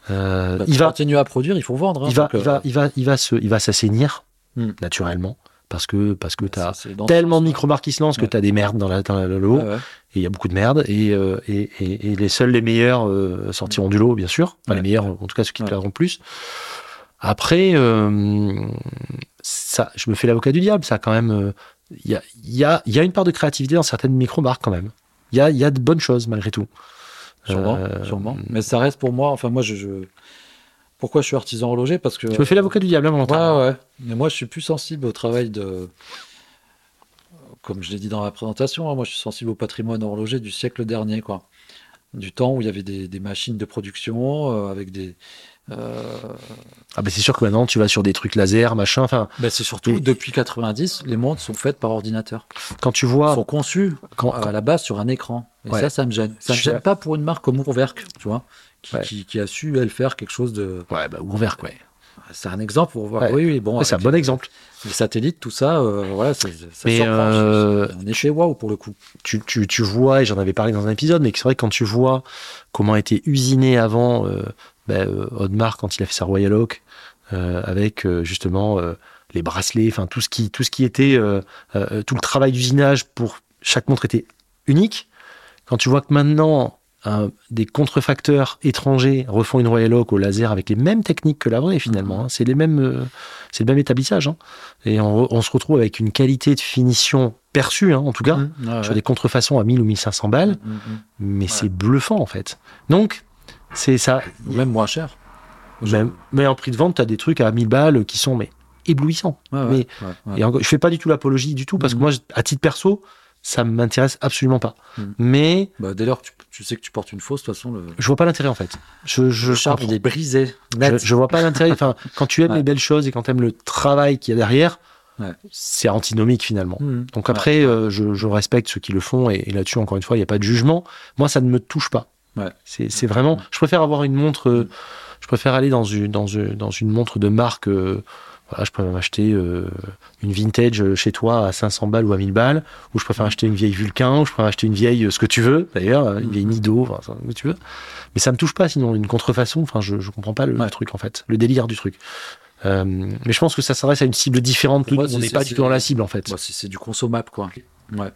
Bah, il, va, continues à produire, il faut vendre. hein, il, va, donc, il, va, il, va, il, va se, il va s'assainir Hmm. naturellement parce que, parce que tu as tellement de micro-marques qui se lancent que tu as des merdes dans, la, dans le lot. Ouais. Et il y a beaucoup de merde. Et, euh, et, et, et les seuls, les meilleurs euh, sortiront du lot, bien sûr. Enfin, les meilleurs, en tout cas, ceux qui te plairont le plus. Après, euh, ça, je me fais l'avocat du diable. Ça, a quand même. Il y, a, y, a, y a une part de créativité dans certaines micro-marques, quand même. Il y a, y a de bonnes choses, malgré tout. Sûrement, sûrement. Mais ça reste pour moi. Enfin, moi, je. je- Pourquoi je suis artisan horloger Parce que. Tu me fais l'avocat du diable, hein, Valentin. Ouais, ouais. Mais moi, je suis plus sensible au travail de. Comme je l'ai dit dans la présentation, hein, moi, je suis sensible au patrimoine horloger du siècle dernier, quoi. Du temps où il y avait des, des machines de production euh, avec des. euh, Ah, ben c'est sûr que maintenant, tu vas sur des trucs laser, machin. Enfin, ben, c'est surtout Et- depuis 90, les montres sont faites par ordinateur. quand tu Elles vois. sont conçues Quand, à la base sur un écran. Et Ouais. ça, ça me gêne. Ça me Je- gêne pas pour une marque comme Urwerk, tu vois, qui, Ouais. qui, qui a su, elle, faire quelque chose de. Ouais, bah, ouvert, quoi. C'est un exemple pour voir. Ouais. Oui, oui, bon. Ouais, c'est un bon les- exemple. Les satellites, tout ça, euh, voilà, ça Mais, euh, On est chez Waouh pour le coup. tu, tu, tu vois, et j'en avais parlé dans un épisode, mais c'est vrai que quand tu vois comment été usiné avant euh, ben, euh, Audemars quand il a fait sa Royal Oak, euh, avec euh, justement les bracelets, enfin tout ce qui, tout ce qui était, tout le travail d'usinage pour chaque montre était unique. Quand tu vois que maintenant un- des contrefacteurs étrangers refont une Royal Oak au laser avec les mêmes techniques que la vraie finalement, hein. c'est les mêmes, euh, c'est le même établissage, hein. et on, se retrouve avec une qualité de finition perçue, hein, en tout cas Mmh, ouais, sur ouais. des contrefaçons à 1000 ou 1500 balles, Mmh, mmh. mais c'est bluffant en fait. Donc, c'est ça. Ou Même moins cher. Même, mais en prix de vente, tu as des trucs à 1000 balles qui sont mais éblouissants. Mais-. Et je fais pas du tout l'apologie du tout parce que moi, à titre perso, ça m'intéresse absolument pas. Mhm. Mais Bah, dès lors que tu, tu sais que tu portes une fausse, de toute façon, le, je vois pas l'intérêt en fait. Je, je, il est brisé. je, je vois pas l'intérêt. Enfin, quand tu aimes Ouais. les belles choses et quand tu aimes le travail qu'il y a derrière, Ouais. c'est antinomique finalement. Mmh. Donc après, euh, je, je respecte ceux qui le font et, et là-dessus, encore une fois, il n'y a pas de jugement. Moi, ça ne me touche pas. C'est c'est vraiment. Je préfère avoir une montre. euh, je préfère aller dans une, dans une, dans une montre de marque. euh, voilà, je préfère m'acheter euh, une vintage euh, chez toi à 500 balles ou à 1000 balles, ou je préfère acheter une vieille Vulcain, ou je préfère acheter une vieille euh, ce que tu veux, d'ailleurs, euh, une vieille Nido, enfin, ce que tu veux. Mais ça me touche pas, sinon une contrefaçon. Enfin, je, je comprends pas le, truc en fait, le délire du truc. Euh, mais je pense que ça s'adresse à une cible différente. Moi, on n'est pas du tout dans la cible en fait. C'est c'est du consommable, quoi. Ouais.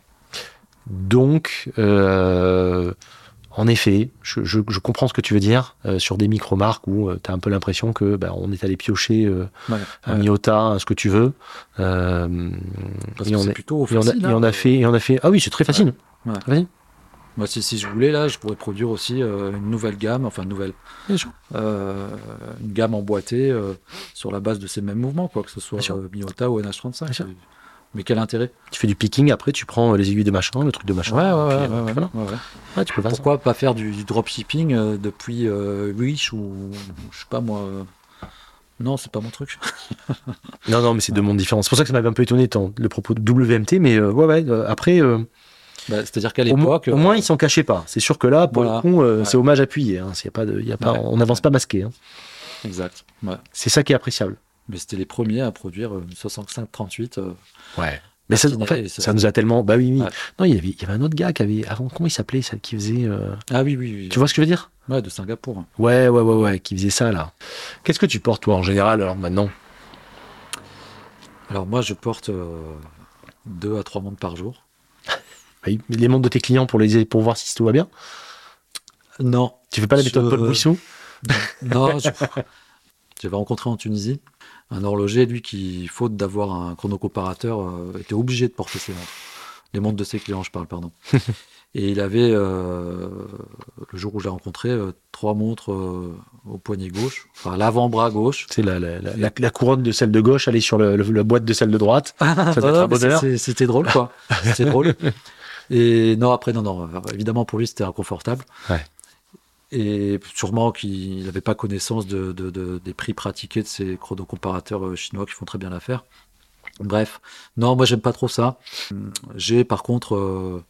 Donc, euh, en effet, je, je- je comprends ce que tu veux dire euh, sur des micro-marques où tu as un peu l'impression que bah, on est allé piocher euh, Ouais, un ouais. Ce que tu veux. Euh, Parce et que on c'est est- plutôt et on a, facile. et hein. on a fait, et on a fait. Ah oui, c'est très facile. Ouais. Vas-y. Moi, si, si je voulais, là, je pourrais produire aussi euh, une nouvelle gamme, enfin, une nouvelle. Euh, une gamme emboîtée euh, sur la base de ces mêmes mouvements, quoi, que ce soit euh, Miyota ou NH35. Mais quel intérêt? Tu fais du picking, après tu prends les aiguilles de machin, le truc de machin. Ouais, ouais, puis, euh, ouais, voilà. ouais, tu peux ça. Pourquoi pas faire du, du dropshipping euh, depuis euh, Wish ou je sais pas moi. euh, Non, c'est pas mon truc. Non, non, mais c'est deux mondes différents. C'est pour ça que ça m'avait un peu étonné ton- le propos de WMT, mais ouais, ouais. après, Bah, C'est-à-dire qu'à l'époque. au moins ils s'en cachaient pas. C'est sûr que là, pour Voilà. le coup, Ouais. c'est hommage appuyé. Hein. Y a pas de, il y a pas, Ouais. on n'avance pas masqué. Hein. Exact. C'est ça qui est appréciable. Mais c'était les premiers à produire euh, une 65-38. euh, Ouais. Mais ça, en fait, nous a tellement. Bah oui, oui. Ouais. Non, il y, avait, il y avait un autre gars qui avait. Avant, comment il s'appelait Qui faisait. euh, Ah oui, oui, oui. Tu vois ce que je veux dire? Ouais, de Singapour. Ouais, ouais, ouais, ouais. Qui faisait ça, là. Qu'est-ce que tu portes, toi, en général, alors, maintenant? Alors moi, je porte euh, deux à trois montres par jour. Les montres de tes clients pour, les, pour voir si tout va bien? Non, Tu fais pas la méthode Je- Paul Bouissou non, je, J'avais rencontré en Tunisie un horloger, lui, qui, faute d'avoir un chronocomparateur, euh, était obligé de porter ses montres. Les montres de ses clients, je parle, pardon. Et il avait, euh, le jour où je l'ai rencontré, euh, trois montres au poignet gauche, enfin l'avant-bras gauche. C'est la, la, la, la couronne de celle de gauche, aller sur le, le- la boîte de celle de droite. Ça doit être Ouais, un mais bonheur. c'est- C'était drôle, quoi. C'était drôle. Et non, après, non, non. Évidemment, pour lui, c'était inconfortable. Ouais. Et sûrement qu'il n'avait pas connaissance de, de- de- des prix pratiqués de ces chronocomparateurs euh, chinois qui font très bien l'affaire. Bref, non, moi, j'aime pas trop ça. J'ai par contre euh,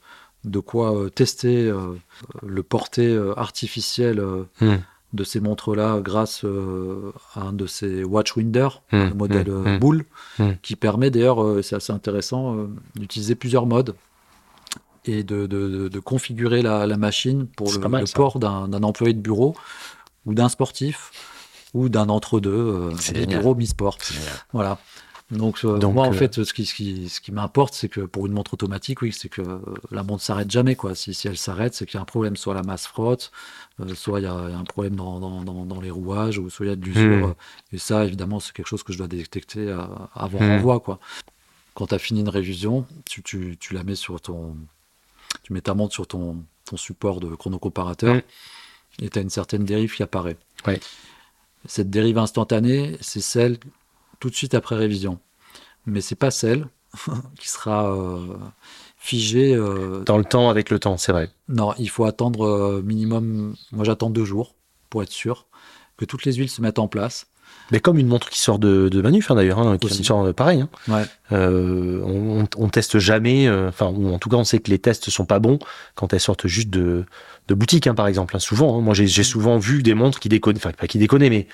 de quoi euh, tester euh, le porté artificiel Hmm. de ces montres-là grâce à un de ces Watchwinder, Hmm, le modèle hmm. boule, qui permet d'ailleurs, c'est assez intéressant, d'utiliser plusieurs modes et de, de- de- configurer la, la machine pour le, mal, le port d'un employé de bureau ou d'un sportif ou d'un entre-deux, euh, bureaux mi-sport. Voilà. Donc, euh, Donc, moi, en euh, fait, ce qui, ce qui, ce qui m'importe, c'est que pour une montre automatique, oui, c'est que euh, la montre s'arrête jamais. Quoi. Si, si elle s'arrête, c'est qu'il y a un problème. Soit la masse frotte, euh, soit il y, a il y a un problème dans, dans, dans, dans les rouages, ou soit il y a de l'usure. Hmm. Et ça, évidemment, c'est quelque chose que je dois détecter avant Hmm. renvoi. Quoi. Quand tu as fini une révision, tu, tu, tu la mets sur ton. Tu mets ta montre sur ton, ton support de chronocomparateur Hmm. et tu as une certaine dérive qui apparaît. Ouais. Cette dérive instantanée, c'est celle tout de suite après révision. Mais c'est pas celle qui sera euh, figée. euh, Dans le temps, avec le temps, c'est vrai. Non, il faut attendre euh, minimum. Moi, j'attends deux jours pour être sûr que toutes les huiles se mettent en place. Mais comme une montre qui sort de, de Manuf, hein, d'ailleurs, hein, qui Aussi. sort euh, pareil. hein. Ouais. Euh, on, on teste jamais, euh, enfin, ou en tout cas, on sait que les tests sont pas bons quand elles sortent juste de, de boutique, hein, par exemple. souvent, moi, j'ai souvent vu des montres qui déconnaient, enfin, pas qui déconnaient, mais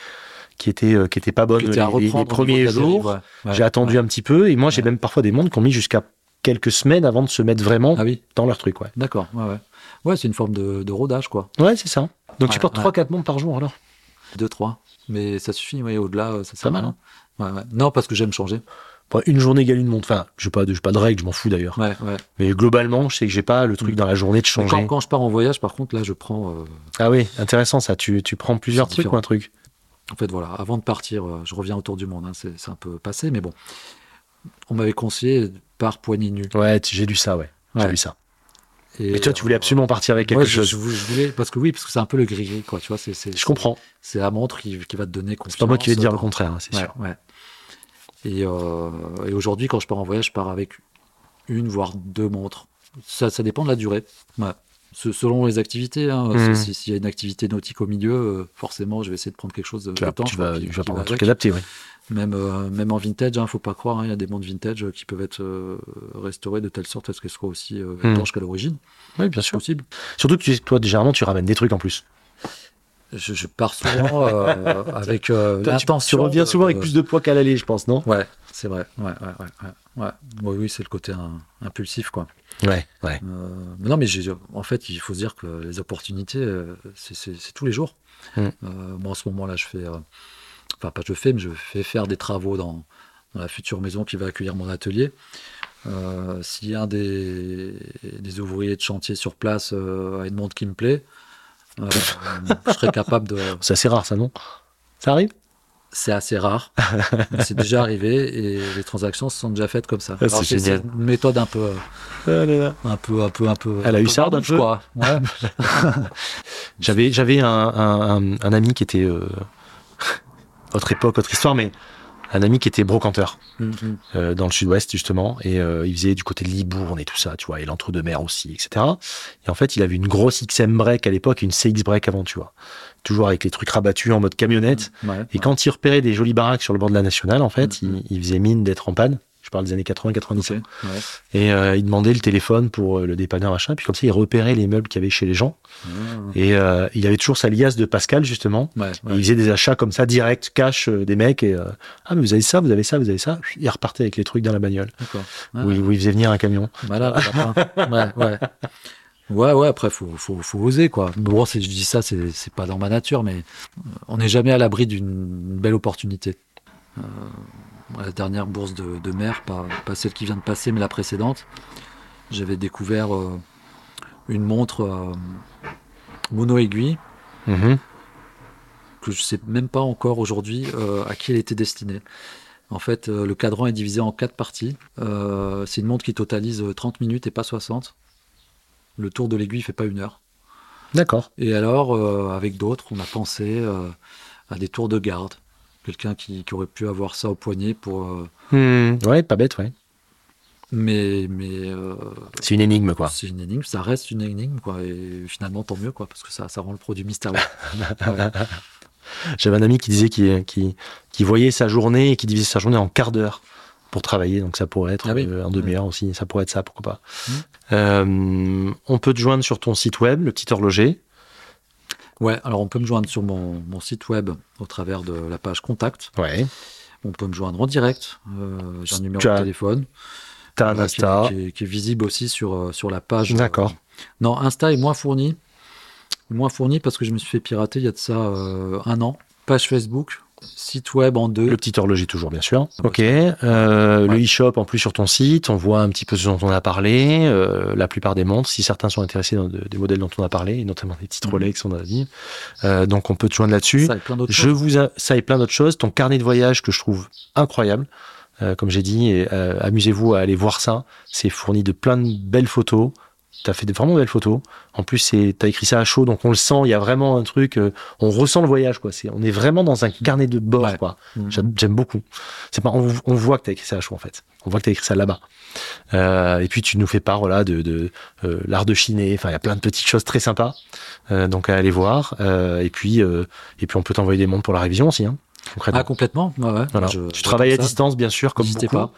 qui étaient, euh, qui étaient pas bonnes les, premiers jours. ouais. Ouais. J'ai attendu un petit peu, et moi, j'ai même parfois des montres qui ont mis jusqu'à quelques semaines avant de se mettre vraiment Ah oui, dans leur truc, ouais. d'accord. Ouais, ouais. Ouais, c'est une forme de, de rodage, quoi. Ouais, c'est ça. Donc, tu portes ouais. 3-4 montres par jour, alors? Deux, trois. Mais ça suffit, ouais, au-delà, euh, ça sert mal, rien. Ouais, ouais. Non, parce que j'aime changer. Une journée égale une montre. Enfin, je n'ai pas, de- pas de règles, je m'en fous d'ailleurs. Ouais, ouais. Mais globalement, je sais que j'ai pas le truc Mm. dans la journée de changer. Quand, quand je pars en voyage, par contre, là, je prends. euh, Ah oui, intéressant ça. Tu, tu prends plusieurs trucs différent. ou un truc? En fait, voilà, avant de partir, euh, je reviens autour du monde. hein, c'est un peu passé, mais bon. On m'avait conseillé par poignée nue. Ouais, j'ai lu ça, ouais. J'ai lu ça. Et, Mais toi, tu voulais euh, absolument partir avec quelque ouais, chose. je je voulais, parce que oui, parce que c'est un peu le gris-gris, quoi. Tu vois, c'est c'est- Je comprends. C'est la montre qui, qui va te donner confiance. C'est pas moi qui vais te dire le dans- contraire, hein, c'est Ouais, sûr. ouais. Et, euh, et aujourd'hui, quand je pars en voyage, je pars avec une voire deux montres. Ça, ça dépend de la durée. Ouais. Selon les activités, hein. Si- s'il y a une activité nautique au milieu, euh, forcément, je vais essayer de prendre quelque chose de étanche, tu vas, tu prendre un truc adapté, oui. Même, euh, même en vintage, il ne faut pas croire, hein, il y a des montres vintage euh, qui peuvent être euh, restaurées de telle sorte à ce qu'elles soient aussi euh, étanches qu'à l'origine. Oui, bien sûr. Possible. Surtout que tu, toi, généralement, tu ramènes des trucs en plus. Je, je pars souvent euh, avec Toi, tu, tu l'intention. reviens souvent avec plus de poids qu'à l'aller, je pense, non? Ouais, c'est vrai. Ouais, ouais, ouais, ouais. ouais. Oui, oui, c'est le côté hein, impulsif, quoi. Ouais, ouais. Mais non, mais en fait, il faut se dire que les opportunités, c'est- tous les jours. Mm. Euh, moi, en ce moment-là, je fais, enfin, pas je fais, mais je fais faire des travaux dans, dans la future maison qui va accueillir mon atelier. Euh, si un des, des ouvriers de chantier sur place euh, a une montre qui me plaît, euh, je serais capable de. C'est assez rare, ça, non? Ça arrive? C'est assez rare, c'est déjà arrivé et les transactions se sont déjà faites comme ça. Ah, c'est génial. une méthode un peu, euh, Ah là là. un peu, un peu, un peu. À la peu hussarde, un peu quoi. Ouais. J'avais, j'avais un, un, un- un ami qui était. Autre époque, autre histoire, mais un ami qui était brocanteur. Mm, mm. euh, dans le sud-ouest justement et euh, il faisait du côté de Libourne et tout ça tu vois et l'entre-deux-mer aussi etc et en fait il avait une grosse XM break à l'époque et une CX break avant tu vois toujours avec les trucs rabattus en mode camionnette Ouais, et quand il repérait des jolies baraques sur le bord de la nationale en fait Mhm. il, il faisait mine d'être en panne je parle des années 80-90 Ok, ouais. et euh, il demandait le téléphone pour euh, le dépanneur machin puis comme ça il repérait les meubles qu'il y avait chez les gens Ah, et euh, il avait toujours sa liasse de Pascal justement ouais, il faisait des achats comme ça direct cash des mecs et ah mais vous avez ça vous avez ça vous avez ça il repartait avec les trucs dans la bagnole. Ah, où, il, où il faisait venir un camion lapin. ouais, ouais. Ouais, ouais, après, faut, faut, faut oser, quoi. Bon, c'est- je dis ça, c'est pas dans ma nature, mais on n'est jamais à l'abri d'une belle opportunité. Euh, la dernière bourse de, de mer, pas, pas celle qui vient de passer, mais la précédente, j'avais découvert euh, une montre euh, mono-aiguille Mhm. que je sais même pas encore aujourd'hui euh, à qui elle était destinée. En fait, euh, le cadran est divisé en quatre parties. Euh, c'est une montre qui totalise 30 minutes et pas 60. Le tour de l'aiguille fait pas une heure. D'accord. Et alors, euh, avec d'autres, on a pensé euh, à des tours de garde. Quelqu'un qui, qui aurait pu avoir ça au poignet pour. Hmm, ouais, pas bête, ouais. mais mais euh, C'est une énigme, quoi. c'est une énigme, ça reste une énigme, quoi. Et finalement, tant mieux, quoi, parce que ça, ça rend le produit mystérieux. Ouais. J'avais un ami qui disait qu'il qui, qui voyait sa journée et qui divisait sa journée en quart d'heure pour travailler. Donc ça pourrait être Ah oui. euh, en demi-heure aussi. Ça pourrait être ça, pourquoi pas. Euh, on peut te joindre sur ton site web, le petit horloger. Ouais, alors on peut me joindre sur mon, mon site web au travers de la page contact. Ouais. On peut me joindre en direct. euh, J'ai un numéro de téléphone. T'as un qui, Insta. qui est, qui est visible aussi sur, euh, sur la page. D'accord. Non, Insta est moins fourni. Moins fourni parce que je me suis fait pirater il y a de ça euh, un an. Page Facebook, site web en deux. Le petit horloger toujours, bien sûr. Ok. Euh, Le e-shop en plus sur ton site, on voit un petit peu ce dont on a parlé. euh, la plupart des montres, si certains sont intéressés dans de- des modèles dont on a parlé, et notamment des petites Mhm. Rolex, on a dit. Euh, donc on peut te joindre là-dessus. Ça et plein d'autres choses. vous a- ça et plein d'autres choses. Ton carnet de voyage que je trouve incroyable. Comme j'ai dit, amusez-vous à aller voir ça. C'est fourni de plein de belles photos. Tu as fait de vraiment belles photos. En plus, c'est as écrit ça à chaud, donc on le sent. Il y a vraiment un truc. euh, on ressent le voyage, quoi. C'est, on est vraiment dans un carnet de bord, Ouais. quoi. Mhm. J'aime, j'aime beaucoup. C'est pas, on, on voit que tu as écrit ça à chaud, en fait. On voit que tu as écrit ça là-bas. Euh, et puis, tu nous fais part, voilà, de, de euh, l'art de chiner. Enfin, il y a plein de petites choses très sympas. Donc, à aller voir. Et puis, et puis, on peut t'envoyer des montres pour la révision aussi, hein, concrètement. Ah, complètement. Ouais, ouais. Voilà. Je- tu travailles à ça. distance, bien sûr, comme N'hésitez beaucoup.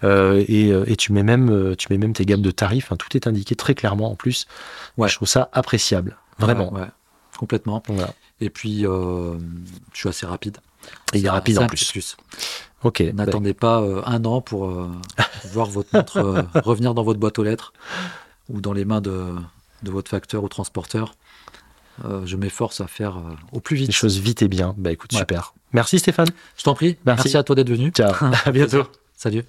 pas. Euh, et, euh, et tu mets même, euh, tu mets même tes gammes de tarifs. hein, tout est indiqué très clairement en plus. Ouais. Je trouve ça appréciable, vraiment. Ouais, complètement. Voilà. Et puis, euh, je suis assez rapide. Et il est rapide en plus. Ok. N'attendez pas euh, un an pour voir votre montre revenir dans votre boîte aux lettres ou dans les mains de, de votre facteur ou transporteur. Je m'efforce à faire au plus les vite. choses vite et bien. Bah écoute, super. Merci Stéphane. Je t'en prie. Merci. Merci. à toi d'être venu. Ciao. à bientôt. Salut.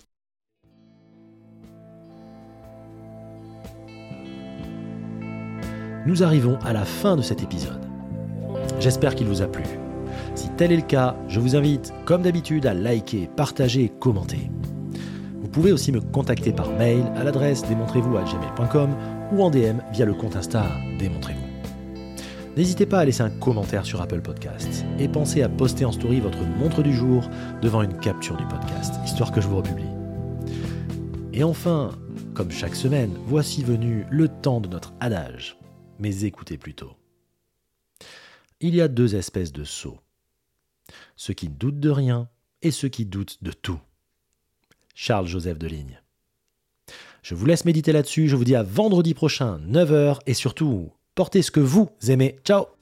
Nous arrivons à la fin de cet épisode. J'espère qu'il vous a plu. Si tel est le cas, je vous invite, comme d'habitude, à liker, partager et commenter. Vous pouvez aussi me contacter par mail à l'adresse démontrez-vous à gmail.com ou en DM via le compte Insta démontrez-vous. N'hésitez pas à laisser un commentaire sur Apple Podcasts et pensez à poster en story votre montre du jour devant une capture du podcast, histoire que je vous republie. Et enfin, comme chaque semaine, voici venu le temps de notre adage. Mais écoutez plutôt. Il y a deux espèces de sots. Ceux qui doutent de rien et ceux qui doutent de tout. Charles-Joseph Deligne. Je vous laisse méditer là-dessus, je vous dis à vendredi prochain, 9h, et surtout, portez ce que vous aimez. Ciao